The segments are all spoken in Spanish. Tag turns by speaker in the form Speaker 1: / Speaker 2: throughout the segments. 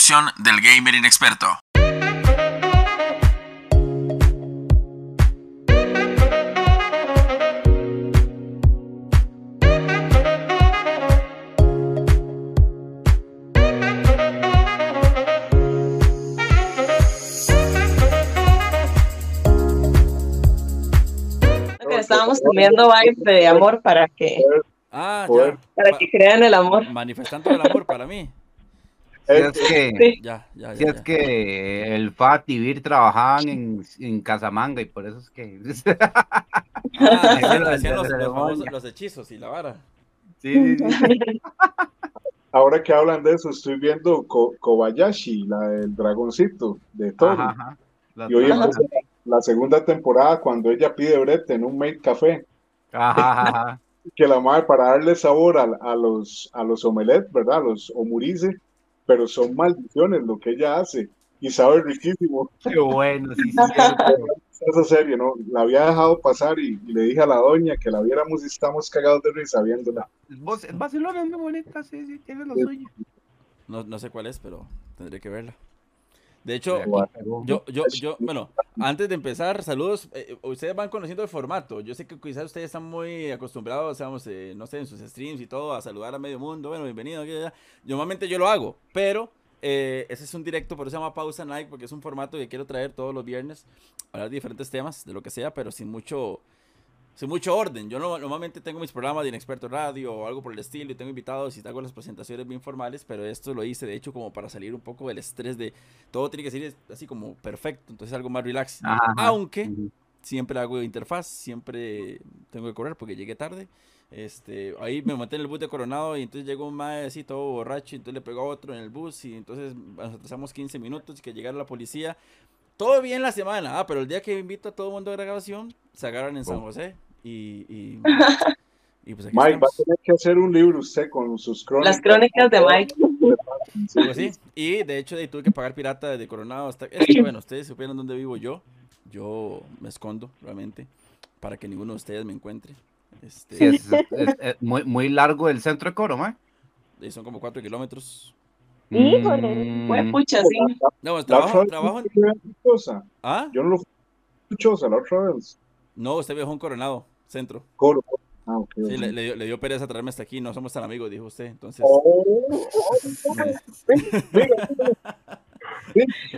Speaker 1: producción del Gamer Inexperto.
Speaker 2: estábamos comiendo vibes de amor para que,
Speaker 3: Ah, ya.
Speaker 2: para que crean el amor.
Speaker 3: Manifestando el amor para mí.
Speaker 4: Si es que,
Speaker 2: Sí.
Speaker 3: Ya, ya,
Speaker 4: si
Speaker 3: ya.
Speaker 4: es
Speaker 3: ya.
Speaker 4: que el FAT y Vir trabajaban en, en Casamanga y por eso es que.
Speaker 3: Ah, los,
Speaker 4: de
Speaker 3: los
Speaker 4: ceremonia.
Speaker 3: famosos- los hechizos y la vara.
Speaker 4: Sí, sí, sí.
Speaker 5: Ahora que hablan de eso, estoy viendo Ko- Kobayashi, la del dragoncito de Tori.
Speaker 4: Ajá, ajá.
Speaker 5: Y hoy empezó la segunda temporada cuando ella pide brete en un maid café.
Speaker 4: Ajá, ajá, ajá.
Speaker 5: Que la madre, para darle sabor a, a los, a los omelets, ¿verdad? A los omurice, pero son maldiciones lo que ella hace. Y sabe riquísimo.
Speaker 4: Qué bueno, sí, cierto.
Speaker 5: Esa serie, ¿no? La había dejado pasar y, y le dije a la doña que la viéramos y estamos cagados de risa viéndola.
Speaker 4: Vos- Barcelona es muy bonita, sí, sí, tiene lo
Speaker 5: Sí.
Speaker 4: suyo.
Speaker 3: No, no sé cuál es, pero tendré que verla. De hecho, yo, yo, yo, bueno, antes de empezar, saludos. eh, ustedes van conociendo el formato. Yo sé que quizás ustedes están muy acostumbrados, digamos, eh, no sé, en sus streams y todo, a saludar a medio mundo. Bueno, bienvenido. allá. Normalmente yo lo hago, pero eh, ese es un directo, por eso se llama Pausa Night, porque es un formato que quiero traer todos los viernes, hablar de diferentes temas, de lo que sea, pero sin mucho, sin mucho orden. Yo no- normalmente tengo mis programas de Inexperto Radio o algo por el estilo y tengo invitados y hago las presentaciones bien formales, pero esto lo hice de hecho como para salir un poco del estrés de todo tiene que ser así como perfecto, entonces algo más relax.
Speaker 4: Ajá.
Speaker 3: Aunque siempre hago interfaz, siempre tengo que correr porque llegué tarde. Este, ahí me monté en el bus de Coronado y entonces llegó un mae así todo borracho y entonces le pegó a otro en el bus y entonces nos atrasamos 15 minutos y que llegara la policía. Todo bien la semana, ah, pero el día que invito a todo el mundo a la grabación, se agarran en San José y, y, y pues aquí
Speaker 5: Mike, va a tener que hacer un libro usted con sus crónicas.
Speaker 2: Las crónicas de Mike.
Speaker 5: Sí,
Speaker 3: Pues sí, y de hecho de ahí tuve que pagar pirata desde Coronado hasta... Es que bueno, ustedes supieron dónde vivo yo. Yo me escondo, realmente, para que ninguno de ustedes me encuentre. Este,
Speaker 4: Sí, es, es- es- es muy, muy largo el centro de Coro, ¿ma?
Speaker 3: y son como cuatro kilómetros.
Speaker 2: Híjole,
Speaker 4: Mm,
Speaker 2: fue pucha, sí.
Speaker 3: No, pues, trabajo, trabajo en... ¿Ah?
Speaker 5: Yo no lo fui a Dichosa la otra vez.
Speaker 3: No, usted viajó en Coronado, centro.
Speaker 5: Coro. Ah, ok.
Speaker 3: Sí,
Speaker 5: ok.
Speaker 3: le, le dio, le dio pereza traerme hasta aquí, no somos tan amigos, dijo usted. Entonces,
Speaker 5: Oh,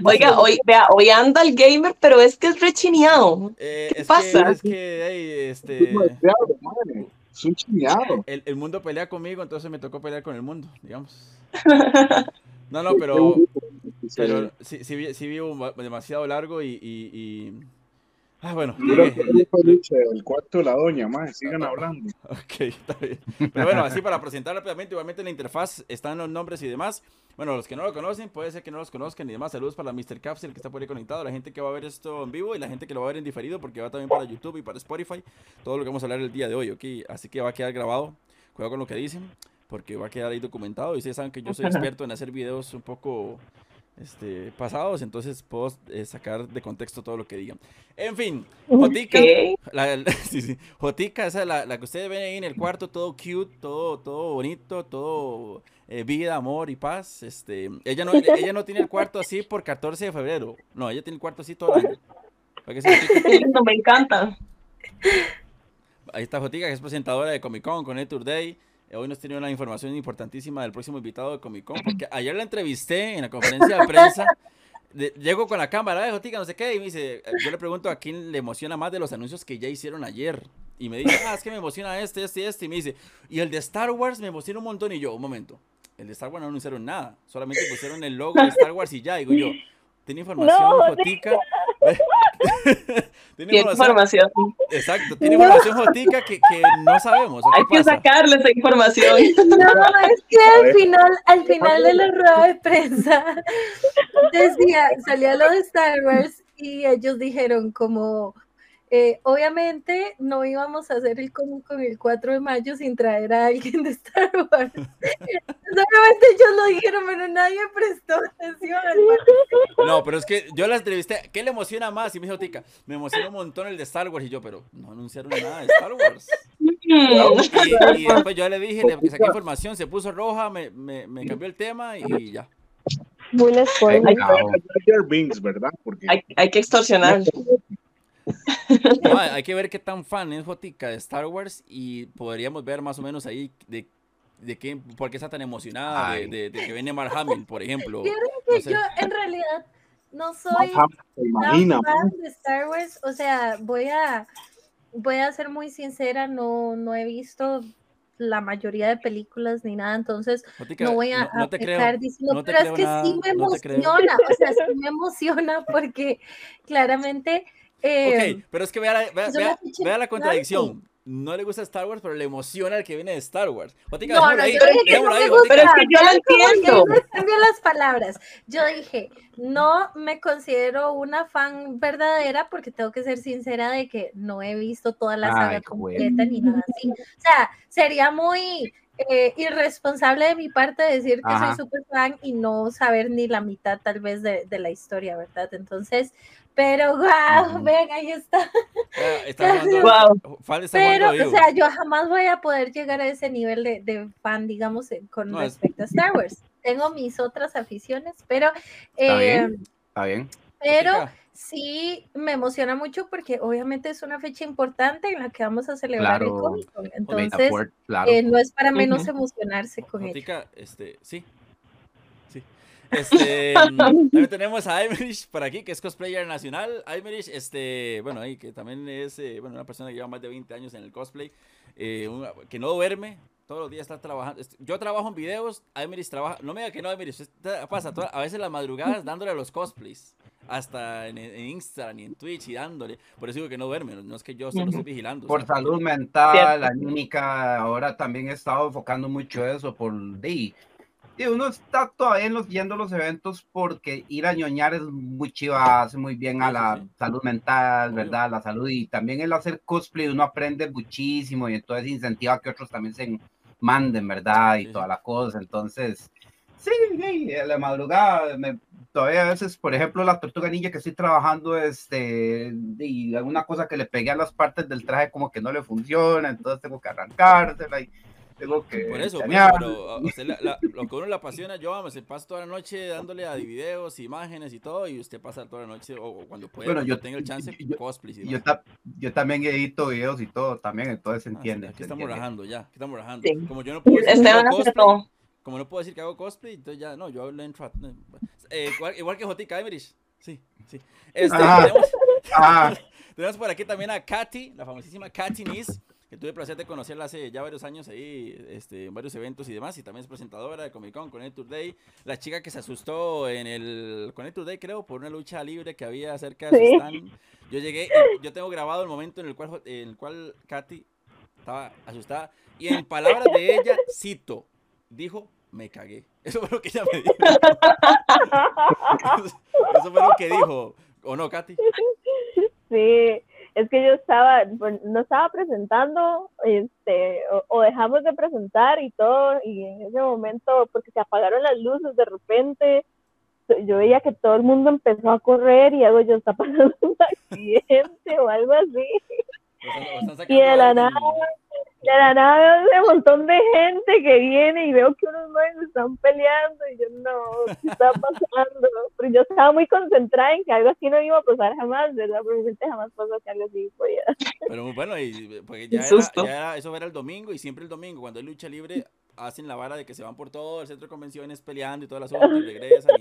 Speaker 2: Oiga, hoy, vea, hoy anda el gamer, pero es que es rechineado.
Speaker 3: eh,
Speaker 2: ¿qué
Speaker 3: es,
Speaker 2: pasa?
Speaker 3: Que, es que, hey,
Speaker 5: es
Speaker 3: este...
Speaker 5: chineado.
Speaker 3: el, el mundo pelea conmigo, entonces me tocó pelear con el mundo, digamos. No, no, pero, pero sí, sí, vi- sí vivo demasiado largo y... y- y- Ah, bueno,
Speaker 5: peluche del cuarto de la doña, madre. Sigan hablando.
Speaker 3: Ok, está bien. Pero bueno, así para presentar rápidamente, igualmente en la interfaz están los nombres y demás. Bueno, los que no lo conocen, puede ser que no los conozcan y demás. Saludos para la Mr. Capsule que está por ahí conectado, la gente que va a ver esto en vivo y la gente que lo va a ver en diferido porque va también para YouTube y para Spotify. Todo lo que vamos a hablar el día de hoy, ok. Así que va a quedar grabado. Cuidado con lo que dicen porque va a quedar ahí documentado. Y ustedes saben que yo soy experto en hacer videos un poco este, pasados, entonces puedo eh, sacar de contexto todo lo que digan. En fin, Jotica, la, la- sí, sí. Jotica, esa la, la que ustedes ven ahí en el cuarto, todo cute, todo, todo bonito, todo eh, vida, amor y paz. Este, ella no, ella no tiene el cuarto así por 14 de febrero. No, ella tiene el cuarto así todo el año.
Speaker 2: Me encanta.
Speaker 3: Ahí está Jotica, que es presentadora de Comic Con con Tour Day. Eh, Hoy nos tiene una información importantísima del próximo invitado de Comic Con, porque ayer la entrevisté en la conferencia de prensa. Llego con la cámara, de Jotica, no sé qué, y me dice, yo le pregunto a quién le emociona más de los anuncios que ya hicieron ayer. Y me dice, ah, es que me emociona este, este y este. Y me dice, y el de Star Wars me emociona un montón. Y yo, un momento, el de Star Wars no anunciaron nada, solamente pusieron el logo de Star Wars y ya. Digo yo, tiene información,
Speaker 6: No,
Speaker 3: Jotica. tiene
Speaker 2: Tiene
Speaker 3: información,
Speaker 2: información.
Speaker 3: exacto, tiene información Jotica que, que no sabemos. ¿o qué
Speaker 2: Hay que
Speaker 3: pasa?
Speaker 2: sacarle esa información.
Speaker 6: No, es que al final, al final de la rueda de prensa decía, salía lo de Star Wars y ellos dijeron como eh, obviamente no íbamos a hacer el cómic con el 4 de mayo sin traer a alguien de Star Wars. Solamente ellos lo dijeron, pero nadie prestó atención al
Speaker 3: No, pero es que yo la entrevisté. ¿Qué le emociona más? Y me dijo Tica, me emociona un montón el de Star Wars. Y yo, pero no anunciaron nada de Star Wars. Y, y después yo le dije, le saqué información, se puso roja, me, me, me cambió el tema y ya.
Speaker 5: Porque
Speaker 2: Hay, hay que extorsionar.
Speaker 3: No, hay que ver qué tan fan es Jotica de Star Wars y podríamos ver más o menos ahí de, de qué, por qué está tan emocionada de, de- de que viene Mark Hamill, por ejemplo.
Speaker 6: Que
Speaker 3: No sé.
Speaker 6: yo en realidad no soy tan fan de Star Wars. O sea, voy a, voy a ser muy sincera, no, no he visto la mayoría de películas ni nada, entonces
Speaker 3: Jotica,
Speaker 6: no voy a,
Speaker 3: no- no te creo.
Speaker 6: diciendo,
Speaker 3: no te
Speaker 6: pero es
Speaker 3: creo
Speaker 6: que
Speaker 3: nada,
Speaker 6: sí me emociona, o sea, sí me emociona porque claramente eh,
Speaker 3: Ok, pero es que vea, la- vea, la contradicción. No le gusta Star Wars, pero le emociona el que viene de Star Wars. Jotica,
Speaker 6: No, no,
Speaker 3: ahí,
Speaker 6: yo dije que no me
Speaker 3: Jotica.
Speaker 2: Pero es que yo lo entiendo.
Speaker 6: cambian las palabras. Yo dije, no me considero una fan verdadera porque tengo que ser sincera de que no he visto toda la saga
Speaker 4: Ay,
Speaker 6: completa ni nada así. O sea, sería muy eh, irresponsable de mi parte decir que
Speaker 4: Ajá.
Speaker 6: soy súper fan y no saber ni la mitad tal vez de, de la historia, ¿verdad? Entonces, pero wow,
Speaker 4: Ujú.
Speaker 6: ven, ahí está.
Speaker 3: Ah, está jugando-
Speaker 2: Wow.
Speaker 3: Fan está
Speaker 6: Pero, o sea, yo jamás voy a poder llegar a ese nivel de, de fan, digamos, eh, con
Speaker 3: No, es-
Speaker 6: respecto a Star Wars. Tengo mis otras aficiones, pero,
Speaker 4: Está
Speaker 6: eh,
Speaker 4: bien. Está bien.
Speaker 6: pero sí me emociona mucho porque obviamente es una fecha importante en la que vamos a celebrar el
Speaker 4: Claro.
Speaker 6: Comic Con. Entonces,
Speaker 4: Ford, claro.
Speaker 6: eh, no es para menos emocionarse con ello.
Speaker 3: Jotica, este, sí. Sí. Este, mm, también tenemos a Aymerish por aquí, que es cosplayer nacional. Aymerish, este, bueno, ahí que también es eh, bueno, una persona que lleva más de 20 años en el cosplay, eh, una- que no duerme, todos los días está trabajando. Est- Yo trabajo en videos, Aymerish trabaja, no me diga que no, usted está- pasa toda- a veces las madrugadas dándole a los cosplays. Hasta en, en Instagram y en Twitch y dándole. Por eso digo que no duerme. No es que yo solo estoy vigilando. o
Speaker 4: Por
Speaker 3: sea,
Speaker 4: salud mental,
Speaker 2: Cierto.
Speaker 4: anímica, ahora también he estado enfocando mucho eso por di, di, uno está todavía en los, yendo a los eventos porque ir a ñoñar es muy chiva, hace muy bien a
Speaker 3: Sí, sí,
Speaker 4: la
Speaker 3: sí.
Speaker 4: salud mental,
Speaker 3: Obvio.
Speaker 4: ¿verdad? La salud y también el hacer cosplay uno aprende muchísimo y entonces incentiva a que otros también se manden, ¿verdad? Y
Speaker 3: Sí,
Speaker 4: toda la cosa, entonces sí, sí, a la madrugada me, todavía a veces, por ejemplo, la tortuga ninja que estoy trabajando, este, y alguna cosa que le pegué a las partes del traje como que no le funciona, entonces tengo que arrancársela y tengo que
Speaker 3: Por eso, pero usted la- la- lo que a uno le apasiona, yo vamos, se pasa toda la noche dándole a videos, imágenes y todo, y usted pasa toda la noche, o, o cuando puede,
Speaker 4: Bueno,
Speaker 3: cuando
Speaker 4: yo-
Speaker 3: tenga el chance,
Speaker 4: yo-
Speaker 3: cosplays y
Speaker 4: Yo, ta- yo también edito videos y todo, también, entonces se
Speaker 3: Ah, sí,
Speaker 4: entiende.
Speaker 3: aquí estamos
Speaker 4: entiende.
Speaker 3: rajando ya, aquí estamos rajando.
Speaker 2: Sí.
Speaker 3: Como yo no puedo decir que
Speaker 2: Esteban
Speaker 3: hago cosplay, como no puedo decir que hago cosplay, entonces ya, no, yo le entro a... eh, igual, igual que Jotica Emerich, sí, sí. Este, tenemos,
Speaker 4: Ah,
Speaker 3: tenemos por aquí también a Katy, la famosísima Katy Nis, que tuve el placer de conocerla hace ya varios años ahí, este, en varios eventos y demás, y también es presentadora de Comic Con, Connect Today, la chica que se asustó en el Connect Today, creo, por una lucha libre que había cerca de
Speaker 7: Sí.
Speaker 3: stand. Yo llegué, yo tengo grabado el momento en el cual, en el cual Katy estaba asustada, y en palabras de ella, cito, dijo, me cagué. Eso fue lo que ella me dijo. Eso fue lo que dijo, ¿o no, Katy?
Speaker 7: Sí, es que yo estaba, no estaba presentando, este, o, o dejamos de presentar y todo, y en ese momento, porque se apagaron las luces de repente, yo veía que todo el mundo empezó a correr y algo yo está pasando un accidente o algo así. Y de la nada, de la nada veo ese montón de gente que viene y veo que unos manes están peleando y yo no, ¿qué está pasando? Pero yo estaba muy concentrada en que algo así no iba a pasar jamás, ¿verdad? Porque jamás pasó que algo así podía.
Speaker 3: Pero muy bueno, y porque
Speaker 2: Qué
Speaker 3: ya, era,
Speaker 2: susto.
Speaker 3: ya era- eso era el domingo y siempre el domingo, cuando hay lucha libre, hacen la vara de que se van por todo el centro de convenciones peleando y todo el asunto y regresan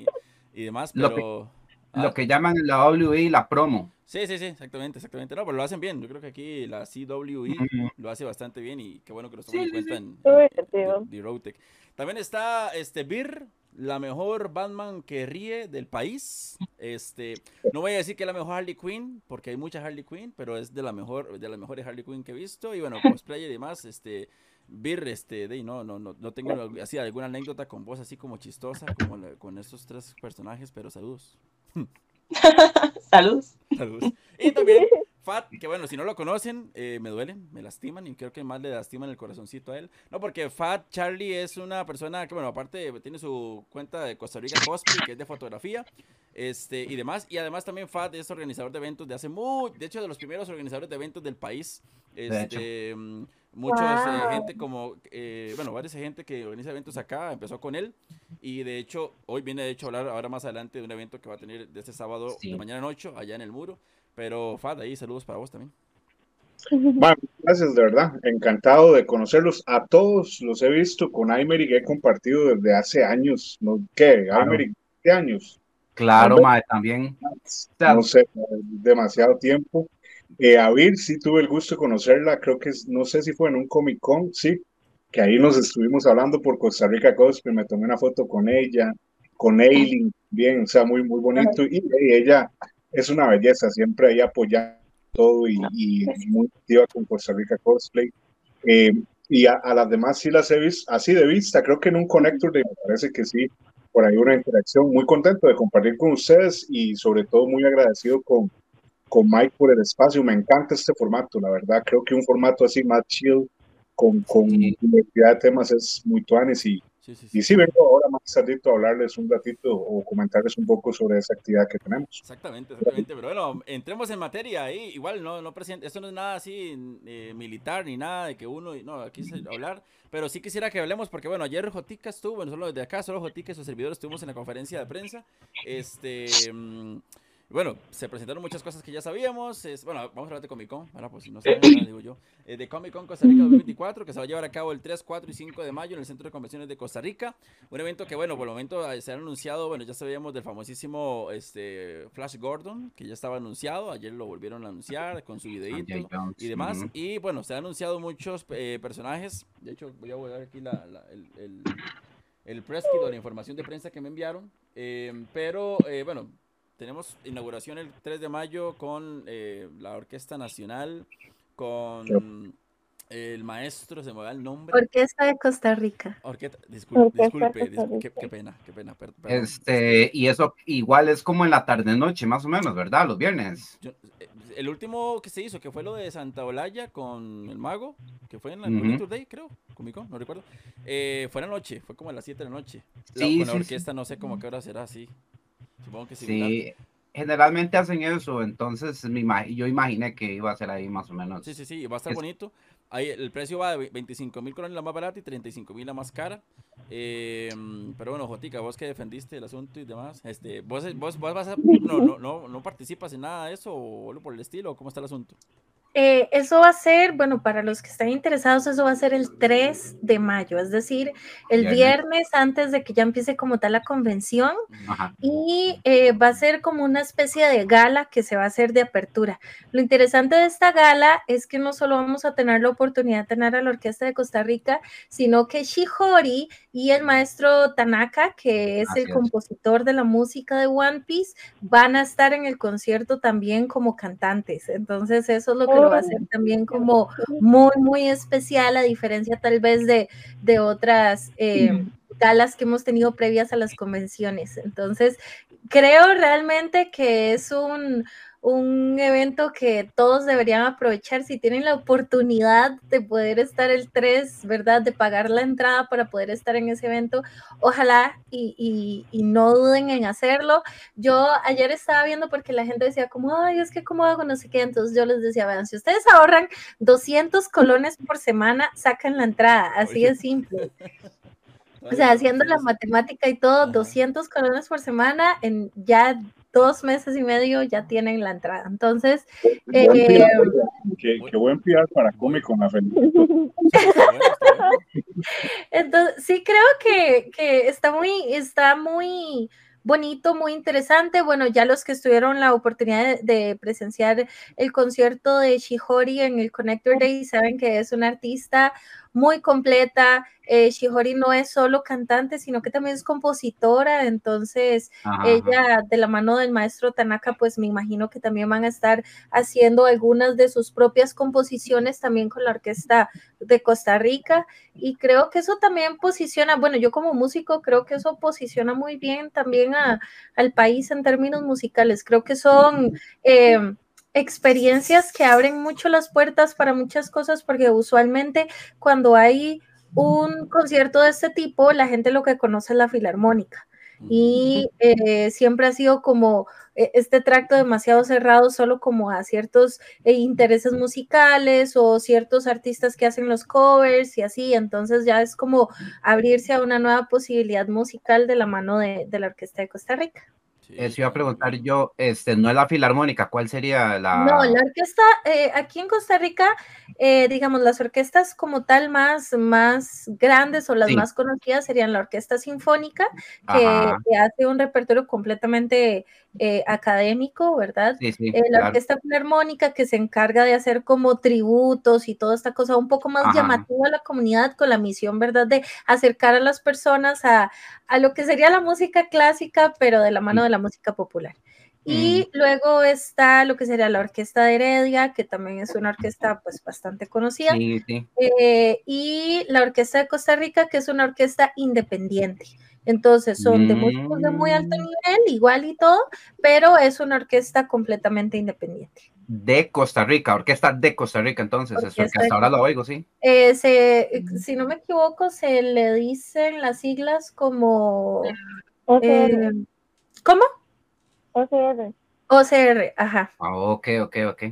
Speaker 3: y, y demás,
Speaker 4: Lo que-
Speaker 3: pero... ah,
Speaker 4: lo que llaman en la WWE la promo.
Speaker 3: Sí, sí, sí, exactamente, exactamente. No, pero lo hacen bien. Yo creo que aquí la CWE
Speaker 4: Ujú.
Speaker 3: lo hace bastante bien y qué bueno que lo tomen
Speaker 4: Sí,
Speaker 3: en
Speaker 4: sí,
Speaker 3: cuenta
Speaker 4: sí.
Speaker 3: en. The- Road Tech. También está este Beer, la mejor Batman que ríe del país. Este, no voy a decir que es la mejor Harley Quinn, porque hay muchas Harley Quinn, pero es de la mejor, de las mejores Harley Quinn que he visto. Y bueno, cosplay y demás, este, Beer, este, de, no, no, no, no tengo así alguna anécdota con voz así como chistosa, como la- con estos tres personajes, pero saludos.
Speaker 2: Salud.
Speaker 3: Saludos. Y también Fat, que bueno, si no lo conocen, eh, me duelen, me lastiman y creo que más le lastiman el corazoncito a él. No, porque Fat Charlie es una persona que, bueno, aparte tiene su cuenta de Costa Rica Cosplay, que es de fotografía, este, y demás. Y además también Fat es organizador de eventos de hace muy, de hecho, de los primeros organizadores de eventos del país.
Speaker 4: hecho.
Speaker 3: Este, mm, eh,
Speaker 7: Wow.
Speaker 3: gente como, eh, bueno, varios gente que organiza eventos acá, empezó con él y de hecho, hoy viene de hecho a hablar ahora más adelante de un evento que va a tener de este sábado
Speaker 4: Sí.
Speaker 3: de mañana en 8, allá en el muro. Pero Fad, ahí saludos para vos también.
Speaker 5: Bueno, gracias, de verdad. Encantado de conocerlos. A todos los he visto con Aimer y he compartido desde hace años. ¿no? ¿Qué?
Speaker 4: Claro.
Speaker 5: Aimer, ¿qué años?
Speaker 4: Claro, mae, también.
Speaker 5: No sé, demasiado tiempo. Eh, a Vir sí tuve el gusto de conocerla, creo que no sé si fue en un Comic Con, sí, que ahí nos estuvimos hablando por Costa Rica Cosplay, me tomé una foto con ella, con Aileen, bien, o sea, muy, muy bonito, y, y ella es una belleza, siempre ahí apoyando todo y, y muy activa con Costa Rica Cosplay. Eh, y a, a las demás sí las he visto así de vista, creo que en un Connector Day me parece que sí, por ahí una interacción, muy contento de compartir con ustedes y sobre todo muy agradecido con, con Mike por el espacio, me encanta este formato, la verdad, creo que un formato así más chill, con, con
Speaker 4: Sí.
Speaker 5: diversidad de temas es muy tuanes y,
Speaker 3: Sí,
Speaker 5: y sí, vengo ahora más tardito a hablarles un ratito o comentarles un poco sobre esa actividad que tenemos.
Speaker 3: Exactamente, exactamente. Pero bueno, entremos en materia ahí. Igual no, no presente, esto no es nada así eh, militar ni nada de que uno, no, aquí se hablar. Pero sí quisiera que hablemos porque bueno, ayer Jotica estuvo, bueno, solo desde acá, solo Jotica y sus servidores estuvimos en la conferencia de prensa. Este, mm, bueno, se presentaron muchas cosas que ya sabíamos. Es, bueno, vamos a hablar de Comic Con, ahora pues si no saben nada, digo yo. Eh, de Comic Con Costa Rica 2024, que se va a llevar a cabo el 3, 4 y 5 de mayo en el Centro de Convenciones de Costa Rica. Un evento que, bueno, por el momento eh, se ha anunciado, bueno, ya sabíamos del famosísimo este, Flash Gordon, que ya estaba anunciado, ayer lo volvieron a anunciar con su videíto
Speaker 4: J. Jones,
Speaker 3: y demás. Y bueno, se han anunciado muchos eh, personajes. De hecho, voy a guardar aquí la, la- el, el, el press kit o la información de prensa que me enviaron. Eh, pero eh, bueno, tenemos inauguración el 3 de mayo con eh, la Orquesta Nacional, con el maestro, se me va el nombre.
Speaker 6: Orquesta de Costa Rica.
Speaker 3: Orquesta, discul-
Speaker 7: Orquesta
Speaker 3: disculpe,
Speaker 7: Costa
Speaker 3: dis- qué,
Speaker 7: Rica.
Speaker 3: qué pena, qué pena. per- perdón.
Speaker 4: Este, y eso igual es como en la tarde-noche, más o menos, ¿verdad? Los viernes.
Speaker 3: Yo- eh, el último que se hizo, que fue lo de Santa Olaya con el mago, que fue en la. Connector Day, creo, Comic Con, no recuerdo. Eh, fue en la noche, fue como a las 7 de la noche. La-
Speaker 4: Sí,
Speaker 3: con la
Speaker 4: sí, sí.
Speaker 3: orquesta no sé cómo a qué hora será, sí. Supongo que similar.
Speaker 4: Sí, generalmente hacen eso, entonces me ima- yo imaginé que iba a ser ahí más o menos.
Speaker 3: Sí, sí, sí, va a estar
Speaker 4: Es-
Speaker 3: bonito. Ahí el precio va de 25 mil colones la más barata y 35 mil la más cara. Eh, pero bueno, Jotica, vos que defendiste el asunto y demás, este, vos, vos, vos vas a, no, no, no, no participas en nada de eso o por el estilo, ¿cómo está el asunto?
Speaker 6: Eh, eso va a ser, bueno, para los que están interesados, eso va a ser el 3 de mayo, es decir, el
Speaker 4: Viernes.
Speaker 6: antes de que ya empiece como tal la convención.
Speaker 4: Ajá.
Speaker 6: y eh, va a ser como una especie de gala que se va a hacer de apertura. Lo interesante de esta gala es que no solo vamos a tener la oportunidad de tener a la Orquesta de Costa Rica, sino que Shihori y el maestro Tanaka, que es
Speaker 4: Así
Speaker 6: el
Speaker 4: es.
Speaker 6: compositor de la música de One Piece, van a estar en el concierto también como cantantes. Entonces eso es lo que lo va a hacer también como muy, muy especial, a diferencia tal vez de, de otras eh, galas que hemos tenido previas a las convenciones. Entonces, creo realmente que es un, un evento que todos deberían aprovechar si tienen la oportunidad de poder estar el 3, ¿verdad? De pagar la entrada para poder estar en ese evento. Ojalá y, y- y no duden en hacerlo. Yo ayer estaba viendo porque la gente decía como, ay, es que cómo hago, no sé qué. Entonces yo les decía, vean, si ustedes ahorran 200 colones por semana, sacan la entrada. Así de simple. O sea, haciendo la matemática y todo,
Speaker 3: Ajá.
Speaker 6: 200 colones por semana, en ya dos meses y medio ya tienen la entrada. Entonces, Eh,
Speaker 5: PR, qué, qué buen PR para Comic Con la
Speaker 6: entonces sí creo que, que está muy, está muy bonito, muy interesante. Bueno, ya los que estuvieron la oportunidad de, de presenciar el concierto de Shihori en el Connector Day saben que es una artista muy completa. Eh, Shihori no es solo cantante, sino que también es compositora. Entonces,
Speaker 4: Ajá,
Speaker 6: ella de la mano del maestro Tanaka, pues me imagino que también van a estar haciendo algunas de sus propias composiciones también con la orquesta de Costa Rica y creo que eso también posiciona, bueno, yo como músico creo que eso posiciona muy bien también a- al país en términos musicales, creo que son... eh, experiencias que abren mucho las puertas para muchas cosas porque usualmente cuando hay un concierto de este tipo, la gente lo que conoce es la filarmónica. y eh, siempre ha sido como eh, este tracto demasiado cerrado solo como a ciertos eh, intereses musicales o ciertos artistas que hacen los covers y así, entonces ya es como abrirse a una nueva posibilidad musical de la mano de, de la Orquesta de Costa Rica.
Speaker 4: Eso iba a preguntar yo, este, no es la filarmónica, ¿cuál sería la?
Speaker 6: No, la orquesta, eh, aquí en Costa Rica, eh, digamos, las orquestas como tal más, más grandes o las
Speaker 4: Sí.
Speaker 6: más conocidas serían la Orquesta Sinfónica, que hace un repertorio completamente eh, académico, ¿verdad?
Speaker 4: Sí, sí,
Speaker 6: Eh, la
Speaker 4: claro.
Speaker 6: Orquesta Filarmónica que se encarga de hacer como tributos y toda esta cosa un poco más
Speaker 4: Ajá.
Speaker 6: llamativa a la comunidad con la misión, ¿verdad? De acercar a las personas a, a lo que sería la música clásica, pero de la mano
Speaker 4: Mm.
Speaker 6: de la música popular. Y luego está lo que sería la Orquesta de Heredia, que también es una orquesta pues bastante conocida.
Speaker 4: Sí, sí.
Speaker 6: Eh, y la Orquesta de Costa Rica, que es una orquesta independiente. Entonces son de músicos de muy alto
Speaker 4: Mm.
Speaker 6: nivel, igual y todo, pero es una orquesta completamente independiente.
Speaker 4: De Costa Rica, orquesta de Costa Rica, entonces, eso que
Speaker 6: Orquesta de
Speaker 4: hasta ahora lo oigo, sí.
Speaker 6: Eh, se- si no me equivoco, se le dicen las siglas como...
Speaker 7: OCR,
Speaker 6: eh, ¿Cómo?
Speaker 7: OCR.
Speaker 6: OCR, ajá.
Speaker 4: Ah, ok, ok, ok.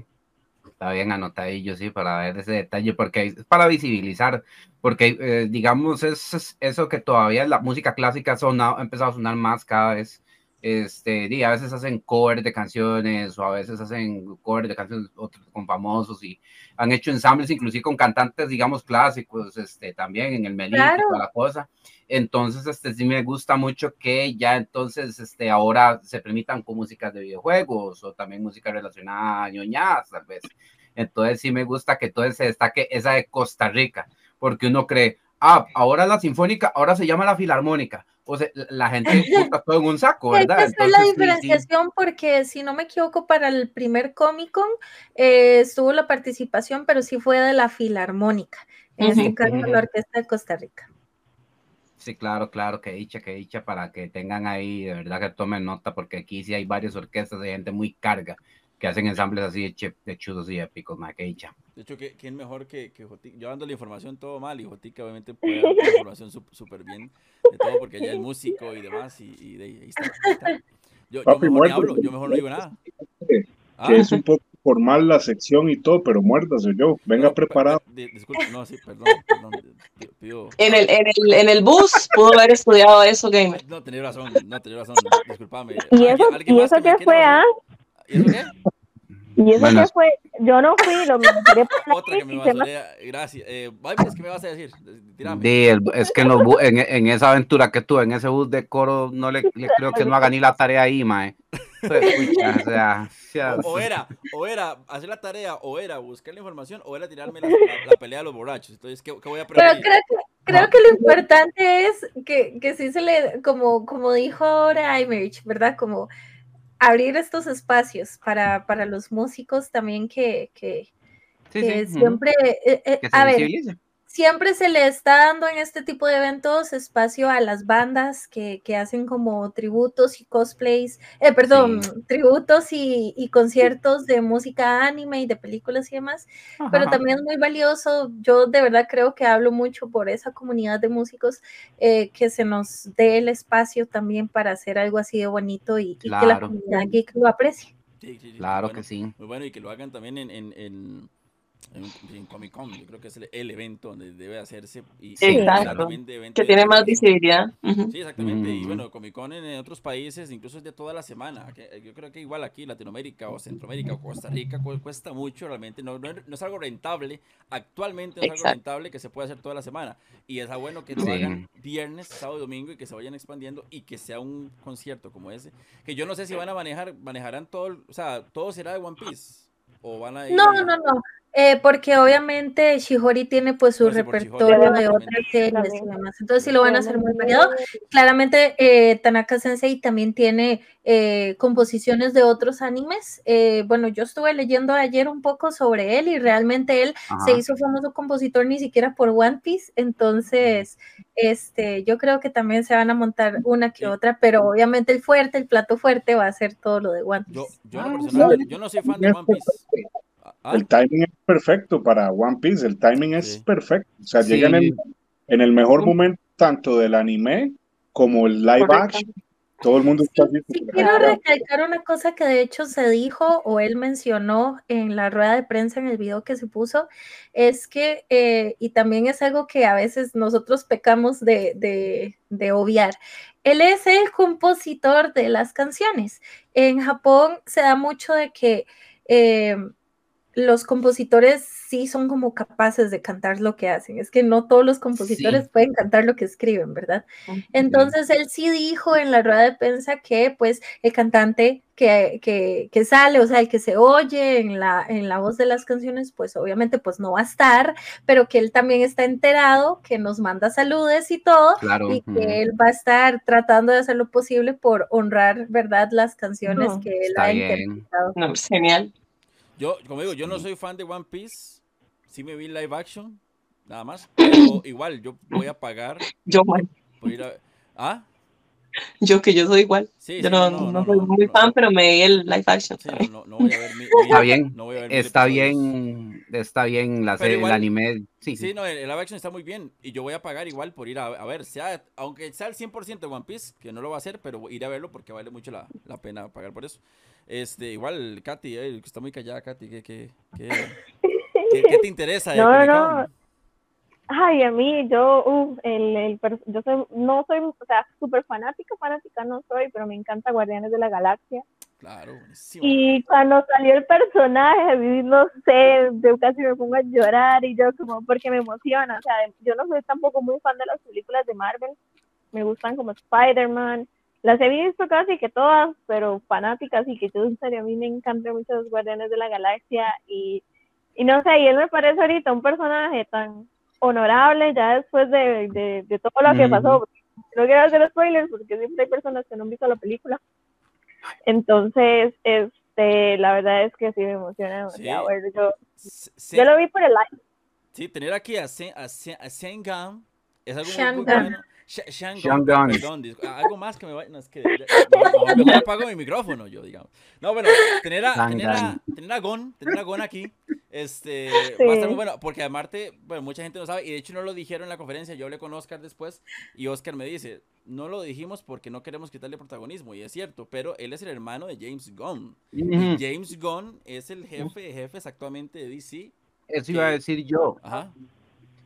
Speaker 4: Está bien anotadillo, sí, para ver ese detalle, porque es para visibilizar, porque eh, digamos, es, es eso que todavía la música clásica ha, sonado- ha empezado a sonar más cada vez. Este, y a veces hacen covers de canciones o a veces hacen covers de canciones con famosos y han hecho ensambles inclusive con cantantes, digamos, clásicos, este, también en el y
Speaker 6: Claro.
Speaker 4: toda la cosa. Entonces, este, sí me gusta mucho que ya entonces, este, ahora se permitan con músicas de videojuegos o también música relacionada a ñoñadas, tal vez. Entonces, sí me gusta que entonces se destaque esa de Costa Rica, porque uno cree, ah, ahora la sinfónica, ahora se llama la filarmónica. O sea, la la gente junta todo en un saco,
Speaker 6: Hay
Speaker 4: ¿verdad?
Speaker 6: la
Speaker 4: Entonces, sí, sí.
Speaker 6: diferenciación porque si no me equivoco para el primer Comic Con eh, estuvo la participación, pero sí fue de la Filarmónica, en
Speaker 2: Ujú,
Speaker 6: este caso
Speaker 4: ujú.
Speaker 6: la Orquesta de Costa Rica.
Speaker 4: Sí, claro, claro, que dicha, que dicha, para que tengan ahí, de verdad que tomen nota, porque aquí sí hay varias orquestas de gente muy carga que hacen ensambles así de, che- de chudos y épicos, ma, que dicha.
Speaker 3: De hecho, ¿qué- ¿quién mejor que, que Jotica? Yo dando la información todo mal y Jotica obviamente puede dar la información súper bien de todo porque ella es músico y demás y, y de ahí está. ahí está. Yo, yo
Speaker 5: Papi,
Speaker 3: mejor ni
Speaker 5: muerto.
Speaker 3: hablo, yo mejor no digo nada.
Speaker 5: Que
Speaker 3: Ah,
Speaker 5: es un poco formal la sección y todo, pero muérdase yo. Venga
Speaker 3: no,
Speaker 5: preparado.
Speaker 3: pe- di- disculpe, no, sí, perdón, perdón, pido- pido-
Speaker 2: En el, en el, en el bus pudo haber estudiado eso, gamer.
Speaker 3: No, tenés razón, no, tenés razón, disculpame.
Speaker 7: ¿Y
Speaker 3: ¿Alguien-
Speaker 7: eso, y
Speaker 3: más
Speaker 7: eso qué fue, ah?
Speaker 3: ¿Y eso qué?
Speaker 7: ¿Y eso
Speaker 4: Bueno.
Speaker 7: qué fue? Yo no fui, lo me tiré por
Speaker 3: Otra que me vasolea, gracias. Eh, Vibes, ¿qué me vas a decir? Tírame.
Speaker 4: El- es que en, los bu- en, en esa aventura que tuve, en ese bus de coro, no le, le creo que no haga ni la tarea ahí, mae. Pues, o sea, sea-
Speaker 3: O, o era, o era hacer la tarea, o era buscar la información, o era tirarme la, la- la pelea de los borrachos. Entonces, ¿qué, qué voy a
Speaker 6: Pero
Speaker 3: preferir?
Speaker 6: creo que, creo que lo importante es que, que sí se le, como, como dijo ahora Imerich, ¿verdad? Como abrir estos espacios para, para los músicos también que, que,
Speaker 4: sí,
Speaker 6: que
Speaker 4: sí, ujú,
Speaker 6: siempre, eh, eh,
Speaker 4: que se
Speaker 6: a ver. Siempre se le está dando en este tipo de eventos espacio a las bandas que, que hacen como tributos y cosplays, eh, perdón, tributos y, y conciertos de música anime y de películas y demás, pero también es muy valioso. Yo de verdad creo que hablo mucho por esa comunidad de músicos eh, que se nos dé el espacio también para hacer algo así de bonito y, y que la comunidad geek lo aprecie.
Speaker 3: Sí, sí, sí,
Speaker 4: Claro que sí.
Speaker 3: Muy bueno, y que lo hagan también en, en, en, en- en Comic Con. Yo creo que es el, el evento donde debe hacerse. Y,
Speaker 2: exacto. Que tiene más visibilidad. Ujú.
Speaker 3: Sí, exactamente. Y
Speaker 4: Ujú.
Speaker 3: bueno, Comic Con en otros países incluso es de toda la semana. que- eh, Yo creo que igual aquí, Latinoamérica o Centroamérica o Costa Rica, cu- cuesta mucho realmente. No, no, no es algo rentable. Actualmente no es algo rentable que se puede hacer toda la semana. Y es bueno que lo
Speaker 4: Sí.
Speaker 3: hagan viernes, sábado y domingo y que se vayan expandiendo y que sea un concierto como ese. Que yo no sé si van a manejar, manejarán todo, o sea, todo será de One Piece. O van a ir.
Speaker 6: No, no, no. Eh, porque obviamente Shihori tiene pues su
Speaker 3: Chihori,
Speaker 6: repertorio de otras series y demás. Entonces sí lo van a hacer muy variado. Claramente eh, Tanaka Sensei también tiene eh, composiciones de otros animes. Eh, bueno, yo estuve leyendo ayer un poco sobre él y realmente él se hizo famoso compositor ni siquiera por One Piece. Entonces, este, yo creo que también se van a montar una que
Speaker 3: Sí.
Speaker 6: otra, pero obviamente el fuerte, el plato fuerte va a ser todo lo de One Piece.
Speaker 4: Ah,
Speaker 3: yo no soy fan de One Piece. Ah,
Speaker 5: El timing es perfecto para One Piece, el timing es
Speaker 3: Sí.
Speaker 5: perfecto. O sea,
Speaker 4: Sí.
Speaker 5: llega en el, en el mejor momento tanto del anime como el live
Speaker 2: Correcto.
Speaker 5: action. todo el mundo está así.
Speaker 6: Sí, quiero recalcar una cosa que de hecho se dijo o él mencionó en la rueda de prensa en el video que se puso, es que, eh, y también es algo que a veces nosotros pecamos de, de, de obviar, él es el compositor de las canciones. En Japón se da mucho de que... Eh, los compositores sí son como capaces de cantar lo que hacen. Es que no todos los compositores
Speaker 4: Sí.
Speaker 6: pueden cantar lo que escriben, ¿verdad? Entonces él sí dijo en la rueda de prensa que pues el cantante que, que, que sale, o sea, el que se oye en la, en la voz de las canciones, pues obviamente pues no va a estar, pero que él también está enterado, que nos manda saludes y todo,
Speaker 4: Claro.
Speaker 6: y que él va a estar tratando de hacer lo posible por honrar, ¿verdad?, las canciones
Speaker 2: No,
Speaker 6: que él
Speaker 4: está
Speaker 6: ha
Speaker 4: bien.
Speaker 6: interpretado.
Speaker 2: No, es genial.
Speaker 3: Yo, como digo, yo no soy fan de One Piece. Sí me vi live action, nada más. Pero igual, yo voy a pagar
Speaker 2: Yo,
Speaker 3: a. ¿Ah?
Speaker 2: yo que yo soy igual.
Speaker 3: Sí,
Speaker 2: Yo
Speaker 3: sí,
Speaker 2: no, no, soy muy fan, pero me vi el live action.
Speaker 3: Sí, no, voy a ver mi, mi-
Speaker 4: Está bien,
Speaker 3: no voy a ver mis
Speaker 4: Está bien, está bien la serie,
Speaker 3: igual-
Speaker 4: el anime. Sí,
Speaker 3: Sí, no, el, el live action está muy bien. Y yo voy a pagar igual por ir a, a ver, sea, aunque sea el 100% de One Piece, que no lo va a hacer, pero ir a verlo porque vale mucho la, la pena pagar por eso. Este, igual, Katy, eh, que está muy callada, Katy, ¿qué, qué, qué, qué- qué te interesa?
Speaker 7: No, no? Ay, a mí, yo, uf, el, el, yo soy, no soy, o sea, súper fanática, fanática no soy, pero me encanta Guardianes de la Galaxia.
Speaker 3: Claro, buenísimo.
Speaker 7: Y cuando salió el personaje, no sé, yo casi me pongo a llorar y yo como, porque me emociona, o sea, yo no soy tampoco muy fan de las películas de Marvel, me gustan como Spider-Man, las he visto casi que todas, pero fanáticas y que yo en serio, a mí me encantan mucho los Guardianes de la Galaxia y, y no sé, y él me parece ahorita un personaje tan honorable ya después de, de, de todo lo que
Speaker 4: Ujú.
Speaker 7: pasó. No quiero hacer spoilers porque siempre hay personas que no han visto la película. Entonces, este, la verdad es que sí me emociona demasiado.
Speaker 3: Sí.
Speaker 7: verlo. Yo,
Speaker 3: Se-
Speaker 7: yo lo vi por el live.
Speaker 3: Sí, tener aquí a, Sen, a, Sen- a Sengan es algo muy, muy bueno. Perdón, ah, algo más que me vaya. No, es que mejor, mejor apago mi micrófono, yo, digamos. No, bueno, tener a, tener a, tener a Gon, tener a Gon aquí, este, va a estar muy bueno, porque aparte, bueno, mucha gente no sabe, y de hecho no lo dijeron en la conferencia, yo hablé con Oscar después, y Oscar me dice, no lo dijimos porque no queremos quitarle protagonismo, y es cierto, pero él es el hermano de James Gunn, y. James Gunn es el jefe de jefes actualmente de DC.
Speaker 4: Eso iba a decir yo.
Speaker 3: Ajá.